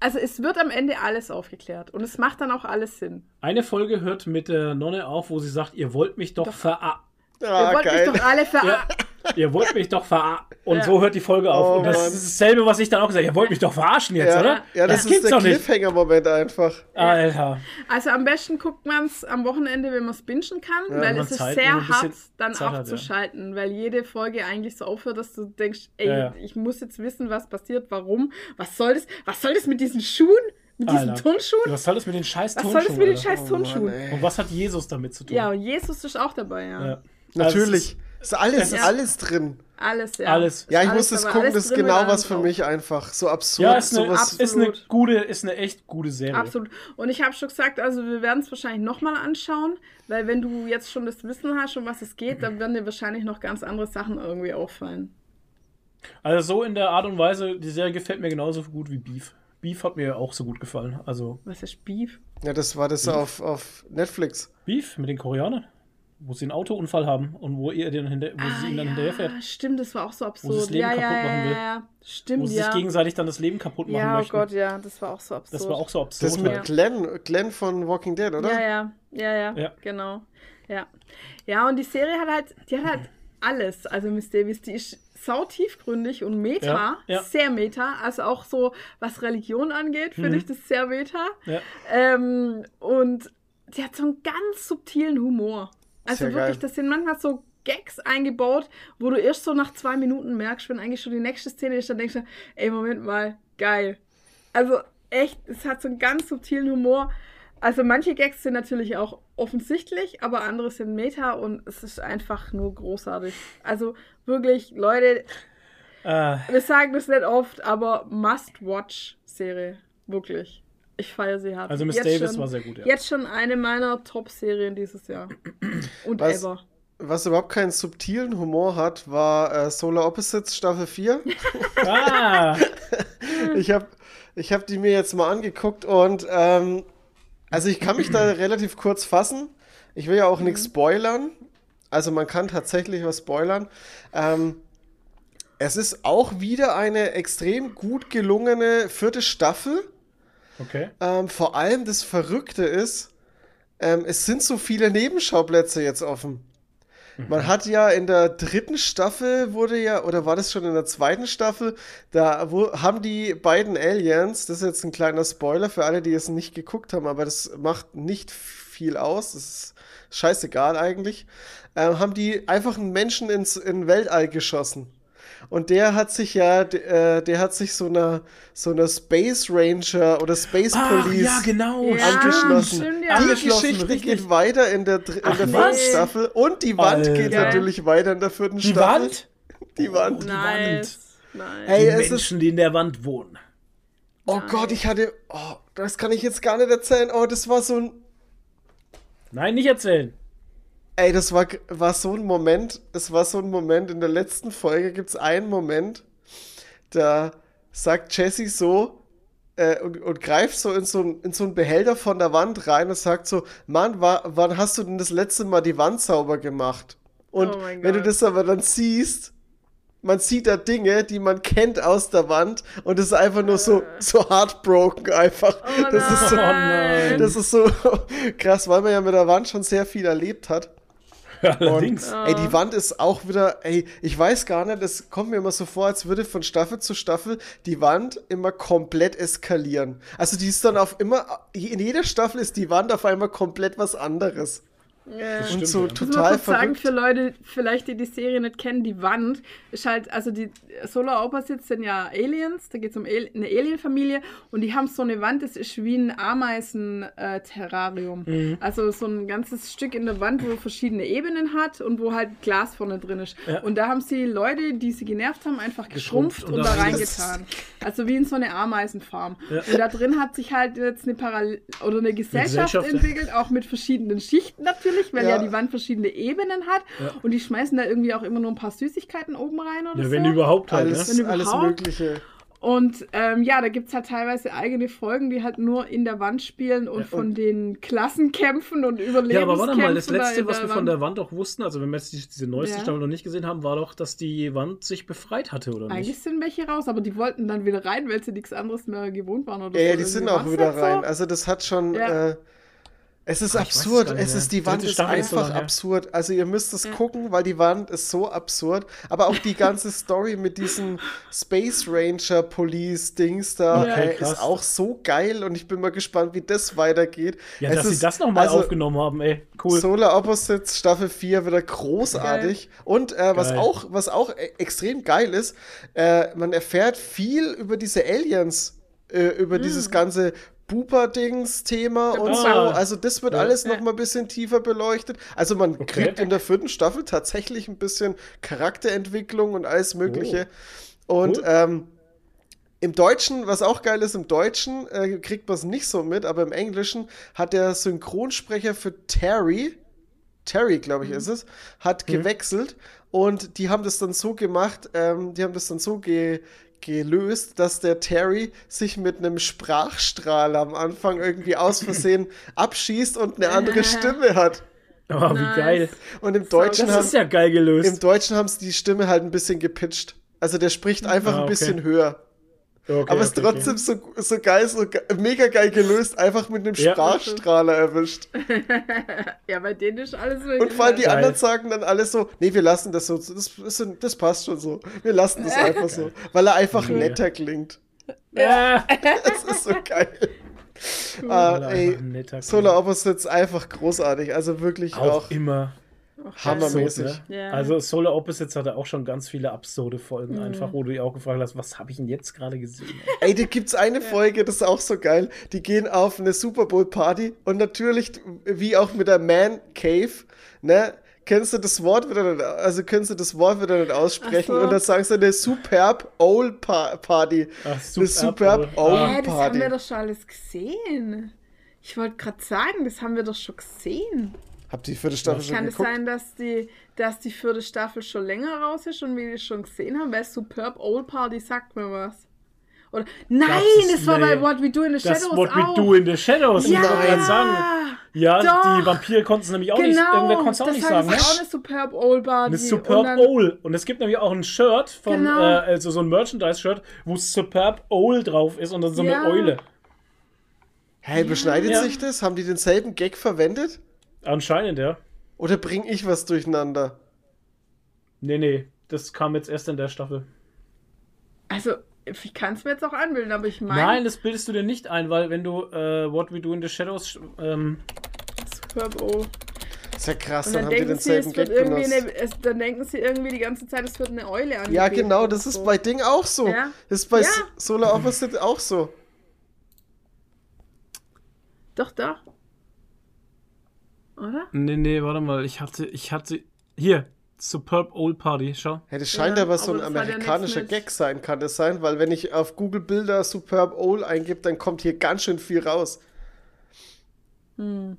also es wird am Ende alles aufgeklärt und es macht dann auch alles Sinn. Eine Folge hört mit der Nonne auf, wo sie sagt, ihr wollt mich doch, Doch. vera... Ihr ah, wollt geil. mich doch alle ver... Ja, ihr wollt mich doch vera... Und Ja. so hört die Folge auf. Oh, und das Mann. ist dasselbe, was ich dann auch gesagt habe. Ihr wollt mich doch verarschen jetzt, ja, oder? Ja, das, ist gibt's der doch nicht. Cliffhanger-Moment einfach. Alter. Also am besten guckt man es am Wochenende, wenn man es bingen kann, Ja, weil es ist Zeit- sehr hart, dann Zeit hat, ja. abzuschalten, weil jede Folge eigentlich so aufhört, dass du denkst, ey, Ja, ja. ich muss jetzt wissen, was passiert, warum, was soll das, was soll das mit diesen Schuhen, mit diesen Alter. Turnschuhen? Was soll das mit den scheiß Was soll das Turnschuhen, mit den scheiß Oh, Turnschuhen? Mann, ey. Und was hat Jesus damit zu tun? ja, und Jesus ist auch dabei, ja. Ja. Natürlich. Ist alles, es ist- alles drin. Alles, ja. Alles. Ja, ich Alles muss das gucken, das ist genau was für mich einfach. So absurd. Ja, ist eine, sowas. ist eine gute, ist eine echt gute Serie. Absolut. Und ich habe schon gesagt, also wir werden es wahrscheinlich nochmal anschauen, weil wenn du jetzt schon das Wissen hast, um was es geht, dann werden dir wahrscheinlich noch ganz andere Sachen irgendwie auffallen. Also so in der Art und Weise, die Serie gefällt mir genauso gut wie Beef. Beef hat mir auch so gut gefallen. Also Was ist Beef? Ja, das war das auf, auf Netflix. Beef mit den Koreanern, wo sie einen Autounfall haben und wo ihr den hinter, wo sie ihn dann hinterherfährt. Ah, stimmt, das war auch so absurd. sie das Leben ja, ja, kaputt ja, machen will. ja, ja. Stimmt, Wo sie ja. sich gegenseitig dann das Leben kaputt machen ja, oh möchten. Gott, ja, das war auch so absurd. Das war auch so absurd. Das mit Ja. Glenn, Glenn von Walking Dead, oder? Ja, ja, ja, ja, Ja. genau. Ja. Ja, und die Serie hat halt, die hat halt alles. Also Miss Davis, die ist sau tiefgründig und meta, Ja, ja. sehr meta. Also auch so, was Religion angeht, finde Mhm. ich das sehr meta. Ja. Ähm, und die hat so einen ganz subtilen Humor. Also Sehr wirklich, geil. das sind manchmal so Gags eingebaut, wo du erst so nach zwei Minuten merkst, wenn eigentlich schon die nächste Szene ist, dann denkst du, ey, Moment mal, geil. Also echt, es hat so einen ganz subtilen Humor. Also manche Gags sind natürlich auch offensichtlich, aber andere sind Meta und es ist einfach nur großartig. Also wirklich, Leute, Äh, wir sagen das nicht oft, aber Must-Watch-Serie. Wirklich. Ich feiere sie hart. also Miss Jetzt Davis schon- war sehr gut, ja. Jetzt schon eine meiner Top-Serien dieses Jahr. Und Was? ever. Was überhaupt keinen subtilen Humor hat, war äh, Solar Opposites Staffel 4. Ah, ich habe ich hab die mir jetzt mal angeguckt und ähm, also ich kann mich da relativ kurz fassen. Ich will ja auch nichts spoilern. Also man kann tatsächlich was spoilern. Ähm, es ist auch wieder eine extrem gut gelungene vierte Staffel. Okay. Ähm, vor allem das Verrückte ist, ähm, es sind so viele Nebenschauplätze jetzt offen. Man hat ja in der dritten Staffel wurde ja, oder war das schon in der zweiten Staffel, da wo, haben die beiden Aliens, das ist jetzt ein kleiner Spoiler für alle, die es nicht geguckt haben, aber das macht nicht viel aus, das ist scheißegal eigentlich, ähm, haben die einfach einen Menschen ins in Weltall geschossen. Und der hat sich ja, d- äh, der hat sich so einer so einer Space Ranger oder Space Ach, Police ja, genau. Ja, angeschlossen. stimmt, ja. Die Angeschlossen, Geschichte richtig. geht weiter in der, in Ach, der vierten Staffel und die Wand geht Alter. natürlich weiter in der vierten Die Staffel. Wand? Die Wand. die Nice. Nice. Hey, Die es ist, Menschen, die in der Wand wohnen. oh Gott, ich hatte, oh, das kann ich jetzt gar nicht erzählen. Oh, das war so ein, Nein, nicht erzählen. Ey, das war, war so ein Moment, es war so ein Moment, in der letzten Folge gibt es einen Moment, da sagt Jesse so, äh, und, und greift so in so, ein, in so einen Behälter von der Wand rein und sagt so, Mann, wa wann hast du denn das letzte Mal die Wand sauber gemacht? Und Oh wenn du das aber dann siehst, man sieht da Dinge, die man kennt aus der Wand und es ist einfach nur so, so heartbroken einfach. Oh das ist so, das ist so krass, weil man ja mit der Wand schon sehr viel erlebt hat. Allerdings. Ey, die Wand ist auch wieder, ey, ich weiß gar nicht, es kommt mir immer so vor, als würde von Staffel zu Staffel die Wand immer komplett eskalieren. Also die ist dann auf immer, in jeder Staffel ist die Wand auf einmal komplett was anderes. Ja. Und Stimmt, so ja. Ich muss total kurz sagen, verrückt. für Leute, vielleicht die die Serie nicht kennen, die Wand ist halt, also die Solar Opposites sind ja Aliens, da geht es um eine Alien-Familie und die haben so eine Wand, das ist wie ein Ameisen-Terrarium. Mhm. Also so ein ganzes Stück in der Wand, wo verschiedene Ebenen hat und wo halt Glas vorne drin ist. Ja. Und da haben sie Leute, die sie genervt haben, einfach geschrumpft, Geschrumpft und da da rein- reingetan. Also wie in so eine Ameisenfarm. Ja. Und da drin hat sich halt jetzt eine Parallel oder eine Gesellschaft, Gesellschaft, ja. entwickelt, auch mit verschiedenen Schichten natürlich, weil ja, Ja. die Wand verschiedene Ebenen hat. Ja. Und die schmeißen da irgendwie auch immer nur ein paar Süßigkeiten oben rein oder Ja, so. wenn überhaupt halt, Alles, ne? Wenn alles überhaupt. Mögliche. Und ähm, ja, da gibt es halt teilweise eigene Folgen, die halt nur in der Wand spielen und Ja, von den Klassenkämpfen und Überlebenskämpfen. Ja, aber warte mal, das da letzte, in was wir von der Wand auch wussten, also wenn wir jetzt die- diese neueste Ja. Staffel noch nicht gesehen haben, war doch, dass die Wand sich befreit hatte, oder Eigentlich nicht? sind welche raus, aber die wollten dann wieder rein, weil sie nichts anderes mehr gewohnt waren oder Ja, so. ja, die sind auch wieder nicht so. rein. Also das hat schon, Ja. äh, Es ist es absurd. Es ist, die Wand ist einfach lang absurd. Also ihr müsst es gucken, weil die Wand ist so absurd. Aber auch die ganze Story mit diesen Space Ranger Police Dings da Okay, krass. ist auch so geil und ich bin mal gespannt, wie das weitergeht. Ja, Es dass ist- sie das nochmal also, aufgenommen haben, ey. Cool. Solar Opposites Staffel 4 wieder großartig. Und äh, was, Geil. auch, was auch e- extrem geil ist, äh, man erfährt viel über diese Aliens, äh, über dieses ganze Booper-Dings-Thema und so. Ah. Also das wird Ja. alles noch mal ein bisschen tiefer beleuchtet. Also man Okay. kriegt in der vierten Staffel tatsächlich ein bisschen Charakterentwicklung und alles Mögliche. Und Cool. ähm, im Deutschen, was auch geil ist, im Deutschen äh, kriegt man es nicht so mit, aber im Englischen hat der Synchronsprecher für Terry, Terry, glaube ich, ist es, hat gewechselt und die haben das dann so gemacht, ähm, die haben das dann so ge gelöst, dass der Terry sich mit einem Sprachstrahl am Anfang irgendwie aus Versehen abschießt und eine andere Stimme hat. Oh, wie Nice. geil. Und im Deutschen Das haben ist ja geil gelöst. im Deutschen haben sie die Stimme halt ein bisschen gepitcht. Also der spricht einfach Ah, ein okay. bisschen höher. Okay, Aber es ist okay, trotzdem so, so geil, so ge mega geil gelöst, einfach mit einem Ja. Sprachstrahler erwischt. Ja, bei denen ist alles Und möglich. vor allem die Geil. anderen sagen dann alle so, nee, wir lassen das so, das, das, das passt schon so. Wir lassen das einfach so, weil er einfach Mega. netter klingt. Ja. Das ist so geil. Weil Ah, ey, Solar Opposites einfach großartig, also wirklich Auch, auch, immer. Hammermäßig. absurd, ne? Ja. Also Solar Opposites hatte auch schon ganz viele absurde Mhm. Folgen, einfach, wo du dich auch gefragt hast, was habe ich denn jetzt gerade gesehen? Ey, da gibt's eine Folge, das ist auch so geil. Die gehen auf eine Super Bowl Party und natürlich, wie auch mit der Man Cave, ne, kennst du das Wort wieder nicht, also kennst du das Wort wieder nicht aussprechen so. und dann sagst du eine Superb Old pa Party. Ach, eine Superb Owl. Old Ah. Hä, das haben Party. wir doch schon alles gesehen. Ich wollte gerade sagen, das haben wir doch schon gesehen. Habt ihr die vierte Staffel schon Kann es geguckt? sein, dass die, dass die vierte Staffel schon länger raus ist und wir die schon gesehen haben? Weil Superb Old Party sagt mir was. Oder nein, ist- es war nee. bei What We Do in the Das Shadows What auch. We Do in the Shadows, ja, muss ich gerade sagen. Ja, Doch. die Vampire konnten es nämlich auch nicht, genau. irgendwer konnte es auch nicht das sagen. heißt Ne? auch eine Superb Old Party. Eine Und Superb dann- Owl. Und es gibt nämlich auch ein Shirt von, Genau. äh, also so ein Merchandise-Shirt, wo Superb Owl drauf ist und dann so Ja. eine Eule. Hä, beschneidet Ja. sich das? Haben die denselben Gag verwendet? Anscheinend, ja. Oder bring ich was durcheinander? Nee, nee, das kam jetzt erst in der Staffel. Also, ich kann es mir jetzt auch anbilden, aber ich meine. Nein, das bildest du dir nicht ein, weil wenn du äh, What We Do in the Shadows ähm, Superb Old. Ist ja krass, Und dann, dann haben sie, denselben Gag irgendwie benutzt. eine, es, dann denken sie irgendwie die ganze Zeit, es wird eine Eule an. Ja, genau, das ist bei Ding auch so. Ja. Das ist bei Ja. Solar Opposite auch so. Doch, doch. Oder? Nee, nee, warte mal, ich hatte, ich hatte. Hier, Superb Old Party, schau. Ja, das scheint Ja, aber so ein amerikanischer Gag sein, kann das sein? Weil wenn ich auf Google Bilder Superb Owl eingebe, dann kommt hier ganz schön viel raus. Hm.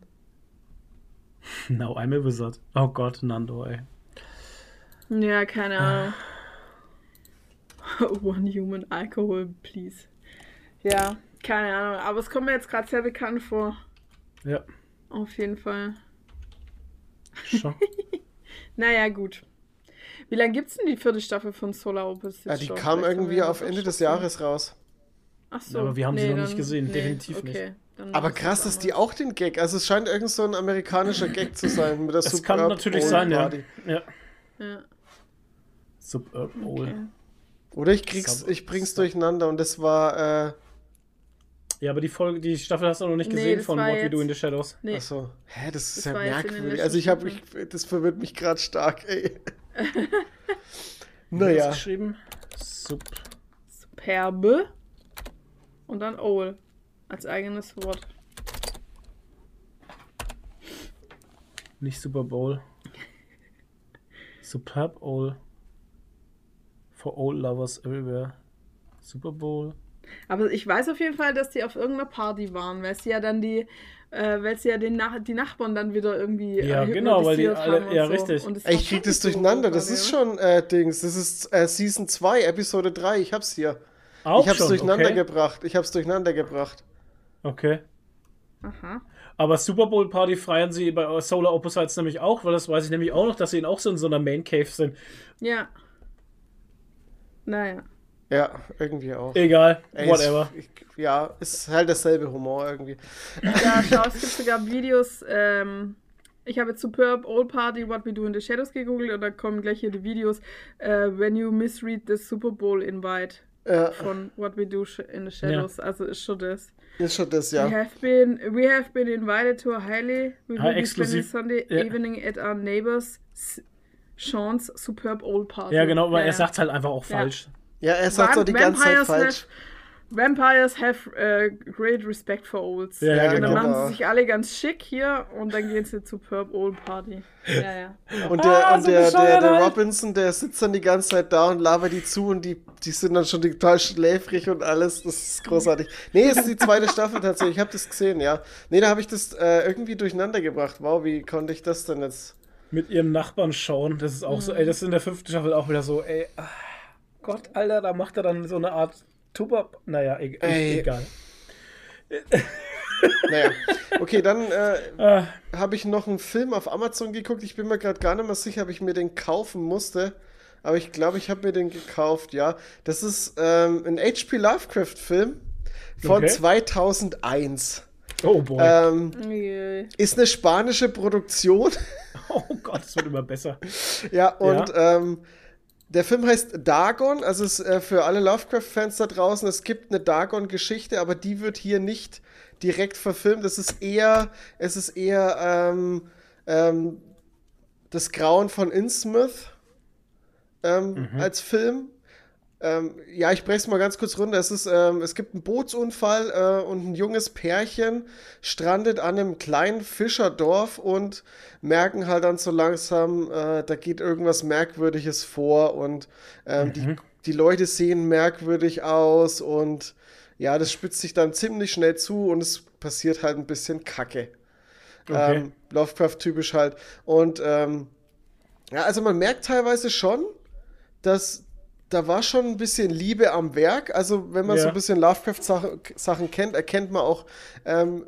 Now I'm a wizard. Oh Gott, Nando, ey. Ja, keine Ahnung. One Human Alcohol, please. Ja, keine Ahnung. Aber es kommt mir jetzt gerade sehr bekannt vor. Ja, Auf jeden Fall. Schau. Naja, gut. Wie lange gibt's denn die vierte Staffel von Solar Opposites? Ja, die schon? kam Vielleicht irgendwie auf Ende des. Jahres raus. Ach so. Aber wir haben sie noch nicht gesehen, definitiv okay. Dann Aber ist es krass, dass die auch den Gag, also es scheint irgend so ein amerikanischer Gag zu sein mit der Das kann natürlich Owl sein, ja. Ja. Ja, Superb Owl. okay. Oder ich krieg's, ich bring's durcheinander und das war, äh, Ja, aber die Folge, die Staffel hast du noch nicht Nee, gesehen von What We Do in the Shadows. Nee. achso, hä, das ist Das ja merkwürdig. Also ich habe, Staffeln. ich, das verwirrt mich gerade stark, ey. Naja, du geschrieben? Sub. Superbe. Und dann Owl. Als eigenes Wort. Nicht Super Bowl. Superb Owl. For Old Lovers Everywhere. Super Bowl. Aber ich weiß auf jeden Fall, dass die auf irgendeiner Party waren, weil sie ja dann die, äh, weil sie ja den Nach die Nachbarn dann wieder irgendwie Ja, äh, genau, weil die hypnotisiert alle- haben und ja, so. richtig. Ich krieg das durcheinander. Das ist schon, äh, Dings, das ist äh, Season 2, Episode 3. Ich hab's hier. Auch ich hab's schon, durcheinander okay. gebracht. Ich hab's durcheinander gebracht. okay. Aha. Aber Super Bowl Party feiern sie bei Solar Opposites nämlich auch, weil das weiß ich nämlich auch noch, dass sie auch so in so einer Main Cave sind. Ja. Naja. Ja, irgendwie auch. Egal, Ey, whatever. Ist, ja, ist halt dasselbe Humor irgendwie. Ja, schau, es gibt sogar Videos. Ähm, ich habe jetzt Superb Old Party What We Do in the Shadows gegoogelt und da kommen gleich hier die Videos. Äh, when you misread the Super Bowl Invite Ja, von What We Do sh- in the Shadows. Also ist schon das. ist schon das, We ja. have been we have been invited to a highly we Ah, will be spending Sunday Ja. evening at our neighbors Sean's Superb Old Party. Ja, genau, weil Ja, er ja. sagt halt einfach auch Ja. falsch. Ja, er sagt auch die ganze Zeit Vampires falsch. Have, Vampires have äh, great respect for olds. Ja, Ja, Und dann genau. machen Genau. sie sich alle ganz schick hier und dann gehen sie zur Superb Old Party. Ja, ja. Und der, Ah, und so der, der, der. Robinson, der sitzt dann die ganze Zeit da und labert die zu und die, die sind dann schon total schläfrig und alles. Das ist großartig. Nee, es ist die zweite Staffel tatsächlich. Ich habe das gesehen, ja. Nee, da habe ich das äh, irgendwie durcheinander gebracht. Wow, wie konnte ich das denn jetzt? Mit ihrem Nachbarn schauen, das ist auch so, ey, das ist in der fünften Staffel auch wieder so, ey, ah, Gott, Alter, da macht er dann so eine Art Tuba. Naja, e Ey. egal. Naja. Okay, dann äh, Ah, habe ich noch einen Film auf Amazon geguckt. Ich bin mir gerade gar nicht mehr sicher, ob ich mir den kaufen musste. Aber ich glaube, ich habe mir den gekauft, ja. Das ist ähm, ein H.P. Lovecraft-Film von Okay. 2001. oh boy. Ähm, ist eine spanische Produktion. oh Gott, es wird immer besser. ja, und Ähm, der Film heißt Dagon. Also es, äh, für alle Lovecraft-Fans da draußen, es gibt eine Dagon-Geschichte, aber die wird hier nicht direkt verfilmt. Es ist eher, es ist eher ähm, ähm, das Grauen von Innsmouth ähm, als Film. Ähm, ja, ich breche es mal ganz kurz runter. Es, ist, ähm, es gibt einen Bootsunfall äh, und ein junges Pärchen strandet an einem kleinen Fischerdorf und merken halt dann so langsam, äh, da geht irgendwas Merkwürdiges vor und ähm, die, die Leute sehen merkwürdig aus und ja, das spitzt sich dann ziemlich schnell zu und es passiert halt ein bisschen Kacke. Okay. Ähm, Lovecraft-typisch halt. Und ähm, ja, also man merkt teilweise schon, dass da war schon ein bisschen Liebe am Werk. Also wenn man Ja. so ein bisschen Lovecraft-Sachen Sachen kennt, erkennt man auch ähm,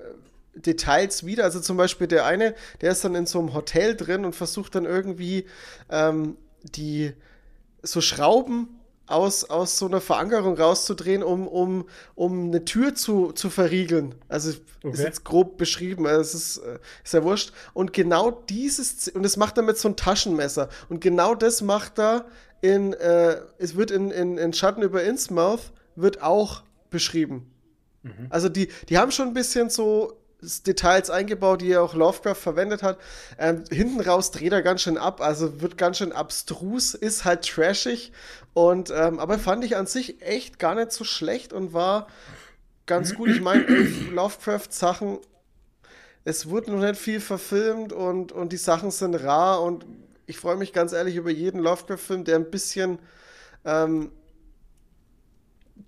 Details wieder. Also zum Beispiel der eine, der ist dann in so einem Hotel drin und versucht dann irgendwie ähm, die so Schrauben aus, aus so einer Verankerung rauszudrehen, um, um, um eine Tür zu, zu verriegeln. Also ist Okay. jetzt grob beschrieben, also es ist, äh, ist ja wurscht. Und genau dieses, und das macht er mit so einem Taschenmesser. Und genau das macht er in, äh, es wird in, in, in Schatten über Innsmouth, wird auch beschrieben. Also die, die haben schon ein bisschen so Details eingebaut, die ja auch Lovecraft verwendet hat. Ähm, hinten raus dreht er ganz schön ab, also wird ganz schön abstrus, ist halt trashig. Und ähm, aber fand ich an sich echt gar nicht so schlecht und war ganz gut. Ich meine, Lovecraft-Sachen, es wurde noch nicht viel verfilmt und, und die Sachen sind rar und ich freue mich ganz ehrlich über jeden Lovecraft-Film, der ein bisschen ähm,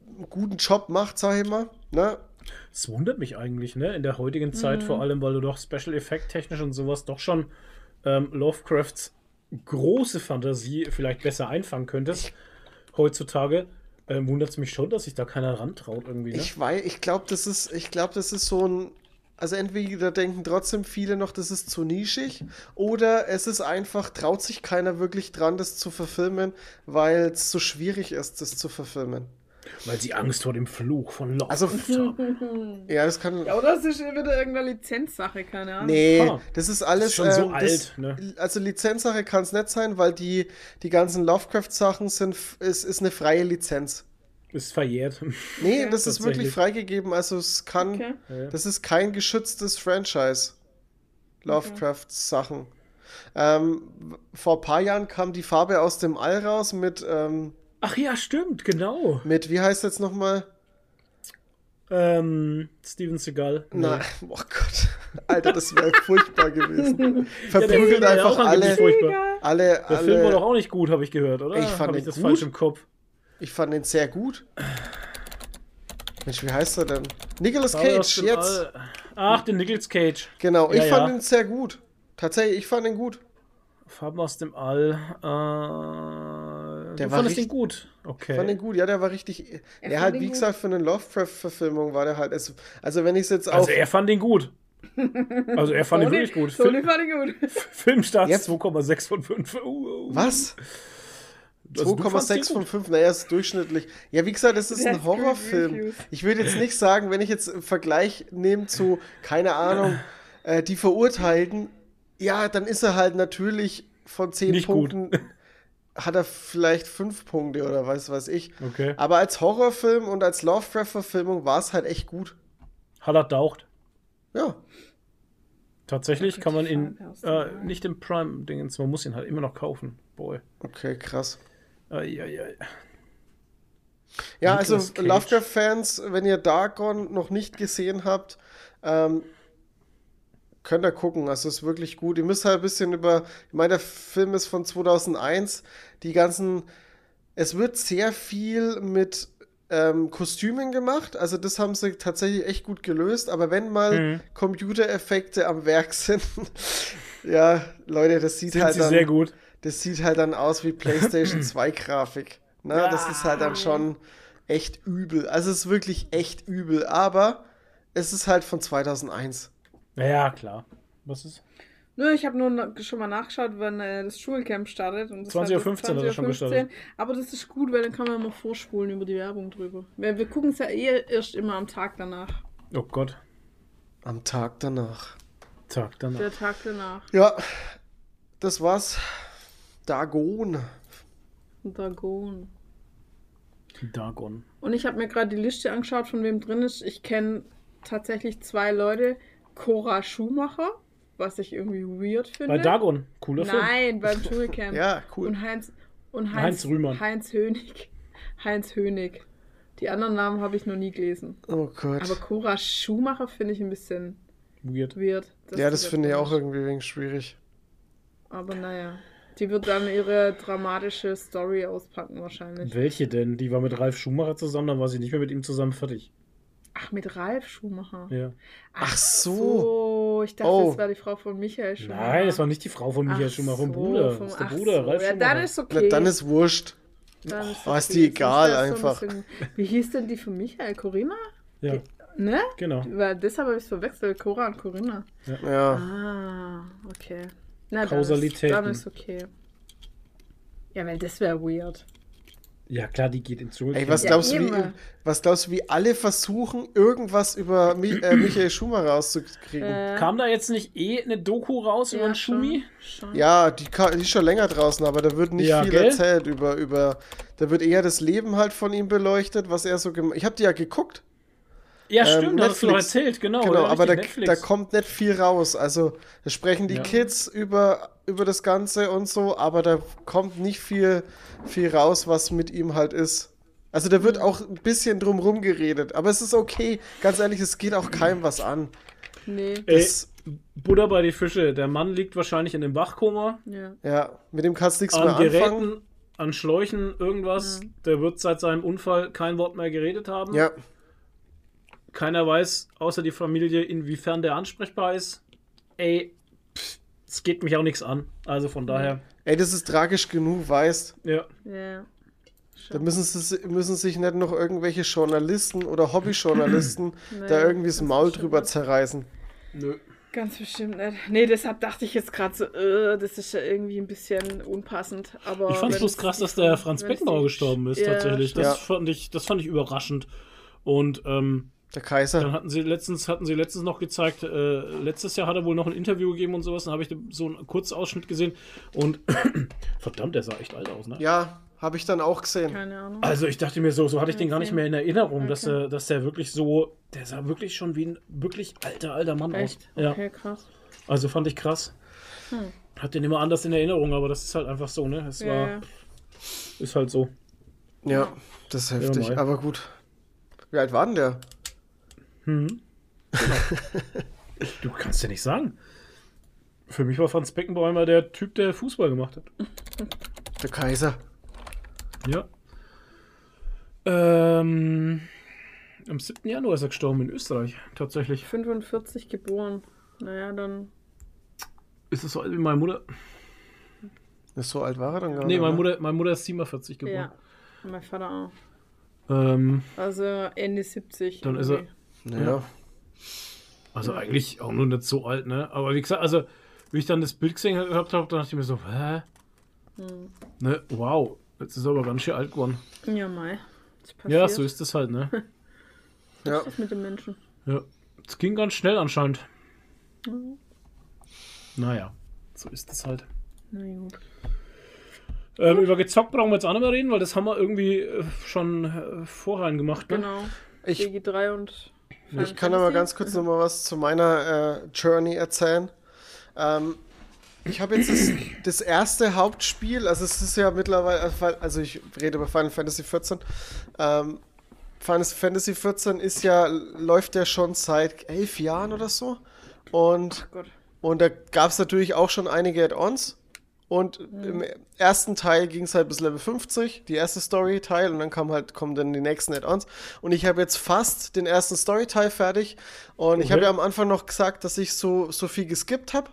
einen guten Job macht, sag ich mal. Ne? Es wundert mich eigentlich, ne? In der heutigen Zeit vor allem, weil du doch Special Effect technisch und sowas doch schon ähm, Lovecrafts große Fantasie vielleicht besser einfangen könntest. Heutzutage ähm, wundert es mich schon, dass sich da keiner rantraut irgendwie. Ne? Ich weiß, ich glaube, das ist, ich glaube, das ist so ein, also entweder denken trotzdem viele noch, das ist zu nischig, oder es ist einfach, traut sich keiner wirklich dran, das zu verfilmen, weil es so schwierig ist, das zu verfilmen. Weil sie Angst vor dem Fluch von Lovecraft Also, haben. ja, das kann. Ja, oder es ist wieder irgendeine Lizenzsache, keine Ahnung. Nee, Ah. das ist alles. ist schon so ähm, alt, das, ne? Also Lizenzsache kann es nicht sein, weil die, die ganzen Lovecraft-Sachen sind, es ist eine freie Lizenz. Ist verjährt. Nee, Okay. das ist wirklich freigegeben, also es kann, Okay. das ist kein geschütztes Franchise. Lovecraft-Sachen. Ähm, w- vor ein paar Jahren kam die Farbe aus dem All raus mit, ähm, Ach ja, stimmt, genau. mit, wie heißt jetzt nochmal? Ähm, Steven Seagal. Na, oh Gott. Alter, das wäre furchtbar gewesen. Verprügelt ja einfach alle, furchtbar. alle, Der Film war doch alle. auch nicht gut, habe ich gehört, oder? Ich fand Hab ich das gut. falsch im Kopf. Ich fand den sehr gut. Mensch, wie heißt er denn? Nicolas Cage, jetzt. All. Ach, den Nicolas Cage. Genau, ich Ja, fand ja. ihn sehr gut. Tatsächlich, ich fand ihn gut. Farben aus dem All. Äh, Der du war fandest ihn richtig- gut. Okay. Ich fand ihn gut, ja, der war richtig. Er halt, ihn wie gut. gesagt, für eine Lovecraft-Verfilmung war der halt. Es, also, wenn ich es jetzt auf. also er fand ihn gut. Also er fand ihn Sony- wirklich gut. Sony Film, fand ihn gut. Filmstarts Jetzt- 2,6 von 5. Uh, uh. was? Also du fandst den 2,6 von gut. 5, naja, ist durchschnittlich. Ja, wie gesagt, es ist ein hat Horrorfilm. Ich würde jetzt nicht sagen, wenn ich jetzt einen Vergleich nehme zu, keine Ahnung, äh, die Verurteilten, ja, dann ist er halt natürlich von 10 Nicht gut. Punkten, hat er vielleicht 5 Punkte oder was weiß ich. Okay. Aber als Horrorfilm und als Lovecraft-Verfilmung war es halt echt gut. Haller taucht. Ja. Tatsächlich kann man ihn äh, nicht im Prime-Dingens, man muss ihn halt immer noch kaufen. Boy. Okay, krass. Eieiei. Ja, Nicolas also Cage. Lovecraft-Fans, wenn ihr Dargon noch nicht gesehen habt, ähm, könnt ihr gucken. Also ist wirklich gut. Ihr müsst halt ein bisschen über, ich meine, der Film ist von 2001. Die ganzen, es wird sehr viel mit ähm, Kostümen gemacht. Also das haben sie tatsächlich echt gut gelöst. Aber wenn mal Mhm. Computereffekte am Werk sind, ja, Leute, das sieht Sind halt sie dann, sehr gut. Das sieht halt dann aus wie PlayStation 2 Grafik. Ne? Das ist halt dann schon echt übel. Also es ist wirklich echt übel, aber es ist halt von 2001. Ja, klar. Was ist? Nö, ich habe nur schon mal nachgeschaut, wann äh, das Schulcamp startet. Und das 20.15 hat Uhr bis hat er schon 20.15 gestartet. Aber das ist gut, weil dann kann man immer vorspulen über die Werbung drüber. Wir, wir gucken es ja eh erst immer am Tag danach. Oh Gott. Am Tag danach. Tag danach. Der Tag danach. Ja, das war's. Dagon. Dagon. Dagon. Und ich habe mir gerade die Liste angeschaut, von wem drin ist. Ich kenne tatsächlich zwei Leute. Cora Schumacher, was ich irgendwie weird finde. Bei Dagon. Cooler Film. Nein, beim Schulcamp. Ja, cool. Und Heinz, und Heinz Heinz, Rühmann. Heinz Hönig. Heinz Hönig. Die anderen Namen habe ich noch nie gelesen. Oh Gott. Aber Cora Schumacher finde ich ein bisschen Weird. weird. dass ja, das da finde ich auch irgendwie wenig schwierig. Aber naja. Die wird dann ihre dramatische Story auspacken wahrscheinlich. Welche denn? Die war mit Ralf Schumacher zusammen, dann war sie nicht mehr mit ihm zusammen fertig. Ach, mit Ralf Schumacher. Ja. Ach so. so. Ich dachte, Oh. das war die Frau von Michael Schumacher. Nein, es war nicht die Frau von Michael Ach Schumacher, vom so, Bruder. vom- das ist der ach Bruder, so. Ralf Ja, Schumacher. dann ist okay. Na, dann ist wurscht. Dann ist Oh, ist okay. die egal so ein einfach. bisschen- Wie hieß denn die von Michael? Corinna? Ja, Ne? genau. Weil deshalb habe ich es verwechselt. Cora und Corinna. Ja. Ah, okay. Na, Kausalitäten. Dann ist, dann ist okay. Ja, weil das wäre weird. Ja, klar, die geht ins Dschungel. Ey, was Ja, glaubst, du, wie, was glaubst du, wie alle versuchen, irgendwas über Mi äh, Michael Schumacher rauszukriegen? Äh, Kam da jetzt nicht eh eine Doku raus über den Schumi? Schon, schon. Ja, die, die ist schon länger draußen, aber da wird nicht Ja, viel gell? erzählt über, über. Da wird eher das Leben halt von ihm beleuchtet, was er so gemacht Ich habe die ja geguckt. Ja, Ähm, stimmt, da hast du doch Netflix. erzählt, genau. genau, aber da, da Netflix. kommt nicht viel raus. Also, da sprechen die Ja. Kids über, über das Ganze und so, aber da kommt nicht viel, viel raus, was mit ihm halt ist. Also, da wird auch ein bisschen drumrum geredet, aber es ist okay. Ganz ehrlich, es geht auch keinem was an. Nee. Das, Buddha bei die Fische. Der Mann liegt wahrscheinlich in einem Wachkoma. Ja. ja, mit dem kannst du nichts mehr An anfangen. Geräten, an Schläuchen, irgendwas. Der wird seit seinem Unfall kein Wort mehr geredet haben. Ja, Keiner weiß, außer die Familie, inwiefern der ansprechbar ist. Ey, pff, es geht mich auch nichts an. Also von daher, ey, das ist tragisch genug, weißt ja. Ja. Da müssen, sie, müssen sich nicht noch irgendwelche Journalisten oder Hobbyjournalisten da irgendwie das Maul drüber zerreißen. Nö. Ganz bestimmt nicht. Nee, deshalb dachte ich jetzt gerade so, äh, das ist ja irgendwie ein bisschen unpassend. Aber Ich fand's wenn bloß es krass, dass der Franz es Beckenbauer gestorben ist, Ja, tatsächlich. Das, Ja. fand ich, das fand ich überraschend. Und ähm, Der Kaiser. dann hatten sie letztens, hatten sie letztens noch gezeigt, äh, letztes Jahr hat er wohl noch ein Interview gegeben und sowas. Dann habe ich so einen Kurzausschnitt gesehen. Und verdammt, der sah echt alt aus, ne? Ja, habe ich dann auch gesehen. Keine Ahnung. Also ich dachte mir so, so hatte ich den gar nicht Okay. mehr in Erinnerung, dass Okay. er, dass der wirklich so, der sah wirklich schon wie ein wirklich alter, alter Mann Echt? aus. Ja, Okay, krass. also fand ich krass. Hm. Hat den immer anders in Erinnerung, aber das ist halt einfach so, ne? Es Ja, war, ja. ist halt so. Ja, das ist heftig, mei. aber gut. Wie alt war denn der? Mhm. du kannst ja nicht sagen. Für mich war Franz Beckenbauer immer der Typ, der Fußball gemacht hat. Der Kaiser. Ja. Ähm, am 7. Januar ist er gestorben in Österreich, tatsächlich. 45 geboren. Naja, dann. Ist es so alt wie meine Mutter? Ist so alt war er dann gar Nee, nicht. meine ne? Mutter, meine Mutter ist 47 geboren. Ja. Mein Vater auch. Ähm, Also Ende 70. Dann ist er- irgendwie. Ja. also eigentlich auch nur nicht so alt, ne? Aber wie gesagt, also wie ich dann das Bild gesehen gehabt habe, dann dachte ich mir so, hä? Hm. Ne, wow. Jetzt ist er aber ganz schön alt geworden. Ja, Mai. Ja, so ist das halt, ne? Ja. Was ist mit den Menschen? Ja. Es ging ganz schnell anscheinend. Naja, so ist das halt. Na gut. Ähm, über gezockt brauchen wir jetzt auch nicht mehr reden, weil das haben wir irgendwie äh, schon äh, vorhin gemacht. Ne? Genau. Ich, DG3 und. Ich kann aber ganz kurz noch mal was zu meiner äh, Journey erzählen. Ähm, ich habe jetzt das, das erste Hauptspiel, also es ist ja mittlerweile, also ich rede über Final Fantasy 14. Ähm, Final Fantasy 14 ist ja, läuft ja schon seit elf Jahren oder so. Und. Und da gab es natürlich auch schon einige Add-ons. Und im ersten Teil ging es halt bis Level 50, die erste Story-Teil, und dann kam halt, kommen dann die nächsten Add-ons. Und ich habe jetzt fast den ersten Story-Teil fertig. Und ich Okay. habe ja am Anfang noch gesagt, dass ich so, so viel geskippt habe.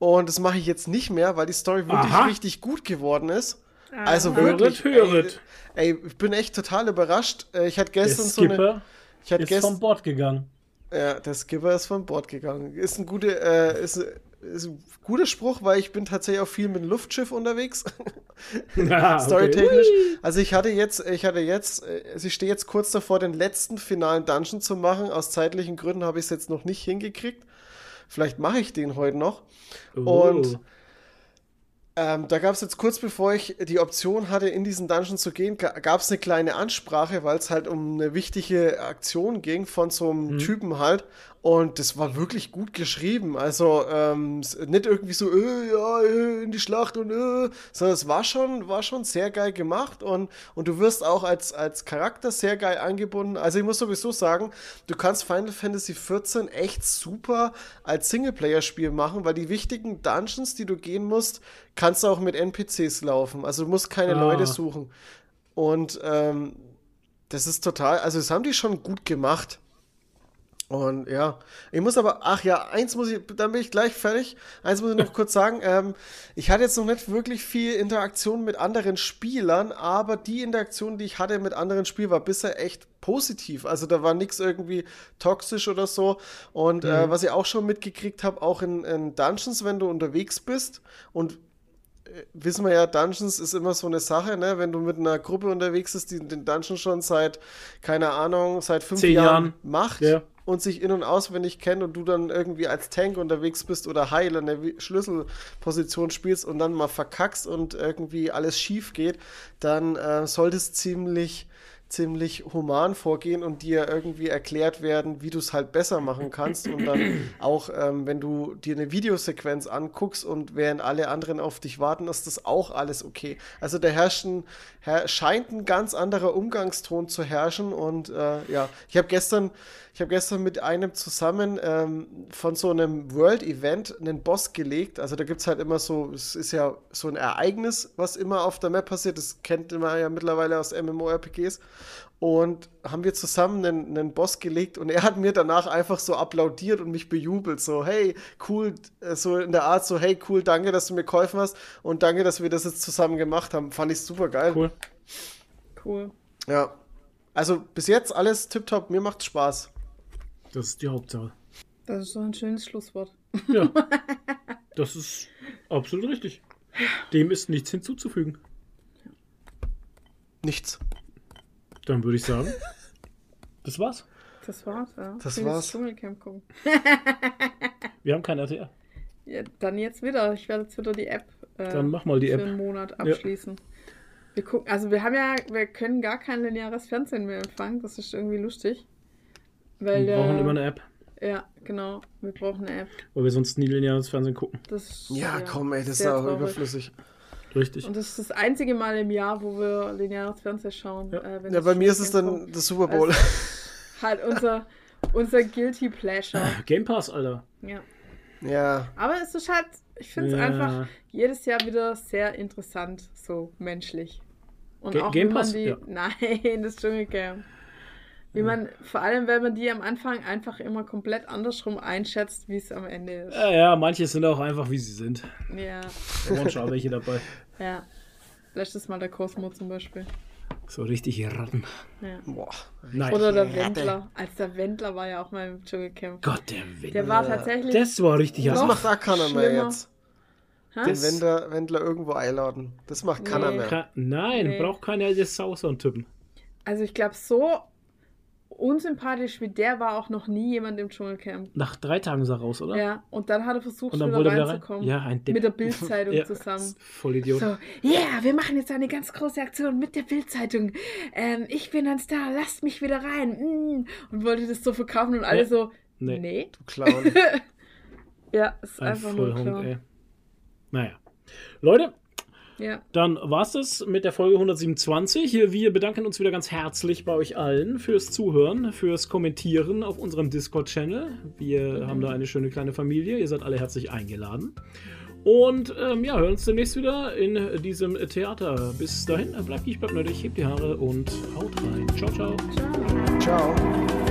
Und das mache ich jetzt nicht mehr, weil die Story wirklich Aha. richtig gut geworden ist. Also Aha. wirklich. Höret. Ey, ey, ich bin echt total überrascht. Äh, Ich hatte gestern so eine. Skipper Ich hatte ist gestern. vom Bord gegangen. Ja, der Skipper ist von Bord gegangen. Ist ein, gute, äh, ist, ist ein guter Spruch, weil ich bin tatsächlich auch viel mit dem Luftschiff unterwegs. Okay. Storytechnisch. Also ich hatte jetzt, ich hatte jetzt, äh, also ich stehe jetzt kurz davor, den letzten finalen Dungeon zu machen. Aus zeitlichen Gründen habe ich es jetzt noch nicht hingekriegt. Vielleicht mache ich den heute noch. Oh. Und ähm, da gab es jetzt kurz bevor ich die Option hatte, in diesen Dungeon zu gehen, gab es eine kleine Ansprache, weil es halt um eine wichtige Aktion ging von so einem Typen halt. Und das war wirklich gut geschrieben. Also ähm, nicht irgendwie so, äh, ja, äh, in die Schlacht und äh, sondern es war schon, war schon sehr geil gemacht und, und du wirst auch als, als Charakter sehr geil angebunden. Also ich muss sowieso sagen, du kannst Final Fantasy XIV echt super als Singleplayer-Spiel machen, weil die wichtigen Dungeons, die du gehen musst, kannst du auch mit NPCs laufen. Also du musst keine Ah. Leute suchen. Und ähm, das ist total, also das haben die schon gut gemacht. Und ja, ich muss aber, ach ja, eins muss ich, dann bin ich gleich fertig. Eins muss ich noch kurz sagen. Ähm, ich hatte jetzt noch nicht wirklich viel Interaktion mit anderen Spielern, aber die Interaktion, die ich hatte mit anderen Spielern, war bisher echt positiv. Also da war nichts irgendwie toxisch oder so. Und äh, was ich auch schon mitgekriegt habe, auch in, in Dungeons, wenn du unterwegs bist und äh, wissen wir ja, Dungeons ist immer so eine Sache, ne? Wenn du mit einer Gruppe unterwegs bist, die den Dungeon schon seit, keine Ahnung, seit fünf Jahren, Jahren. macht Ja. Und sich in- und auswendig kennt und du dann irgendwie als Tank unterwegs bist oder Heiler eine Wi- Schlüsselposition spielst und dann mal verkackst und irgendwie alles schief geht, dann äh, sollte es ziemlich ziemlich human vorgehen und dir irgendwie erklärt werden, wie du es halt besser machen kannst und dann auch, ähm, wenn du dir eine Videosequenz anguckst und während alle anderen auf dich warten, ist das auch alles okay. Also da herrscht ein, her scheint ein ganz anderer Umgangston zu herrschen und äh, ja, ich habe gestern, ich habe gestern mit einem zusammen ähm, von so einem World-Event einen Boss gelegt. Also da gibt es halt immer so, es ist ja so ein Ereignis, was immer auf der Map passiert. Das kennt man ja mittlerweile aus MMORPGs. Und haben wir zusammen einen, einen Boss gelegt und er hat mir danach einfach so applaudiert und mich bejubelt. So, hey, cool, äh, so in der Art, so, hey, cool, danke, dass du mir geholfen hast und danke, dass wir das jetzt zusammen gemacht haben. Fand ich super geil. Cool. Cool. Ja. Also bis jetzt alles tipptopp, mir macht's Spaß. Das ist die Hauptsache. Das ist so ein schönes Schlusswort. Ja. das ist absolut richtig. Dem ist nichts hinzuzufügen. Nichts. Dann würde ich sagen, das war's. Das war's, ja. Das Ich will war's. Dschungelcamp gucken. Wir haben kein RTR. Ja, dann jetzt wieder. Ich werde jetzt wieder die App, äh, Dann mach mal die für App. einen Monat abschließen. Wir gucken, also wir haben ja, wir können gar kein lineares Fernsehen mehr empfangen. Das ist irgendwie lustig. Weil Wir brauchen der- immer eine App, Ja, genau. Wir brauchen eine App. weil wir sonst nie lineares Fernsehen gucken. Das ist, Ja, komm, ey, das ist auch traurig. überflüssig. Richtig. Und das ist das einzige Mal im Jahr, wo wir lineares Fernsehen schauen. Ja. äh, wenn Ja, bei mir ist es dann kommt. das Super Bowl. Halt unser, unser Guilty Pleasure. Game Pass, Alter. Ja. ja. Aber es ist halt, ich finde es Ja. einfach jedes Jahr wieder sehr interessant, so menschlich. Und Ga- auch Game Pass? die. Ja. Nein, das Dschungelcamp. Wie man, vor allem, wenn man die am Anfang einfach immer komplett andersrum einschätzt, wie es am Ende ist. Ja, ja, manche sind auch einfach, wie sie sind. Ja, Da waren schon auch welche dabei. ja. Letztes Mal der Cosmo zum Beispiel. So richtig Ratten. Ja. Boah. Nein. Oder der. Wendler. Als der Wendler war ja auch mal im Dschungelcamp. Gott, der Wind. Der war tatsächlich. Das war richtig Das macht auch keiner mehr jetzt. Ha? Den Das- Wendler, Wendler irgendwo einladen. Das macht keiner Nee. mehr. Ka- Nein, Nee. braucht keiner das Sauson-Typen. Also ich glaube, so unsympathisch wie der war auch noch nie jemand im Dschungelcamp. Nach drei Tagen ist er raus, oder? Ja, und dann hat er versucht, Und dann wieder er wieder rein. reinzukommen. Ja, ein Depp. Mit der Bildzeitung Ja, zusammen. Voll Idiot. So, yeah, wir machen jetzt eine ganz große Aktion mit der Bildzeitung. Ähm, ich bin ein Star, lasst mich wieder rein. Mm. Und wollte das so verkaufen und alle Ja. so, Nee. nee. Du Clown. Ja, ist Ein einfach nur Vollhonk, klar. ey. Naja. Leute, Ja. dann war's das mit der Folge 127. Wir bedanken uns wieder ganz herzlich bei euch allen fürs Zuhören, fürs Kommentieren auf unserem Discord-Channel. Wir haben da eine schöne kleine Familie. Ihr seid alle herzlich eingeladen. Und ähm, ja, hören uns demnächst wieder in diesem Theater. Bis dahin, bleibt ich, bleibt nötig, hebt die Haare und haut rein. Ciao, ciao. Ciao. Ciao.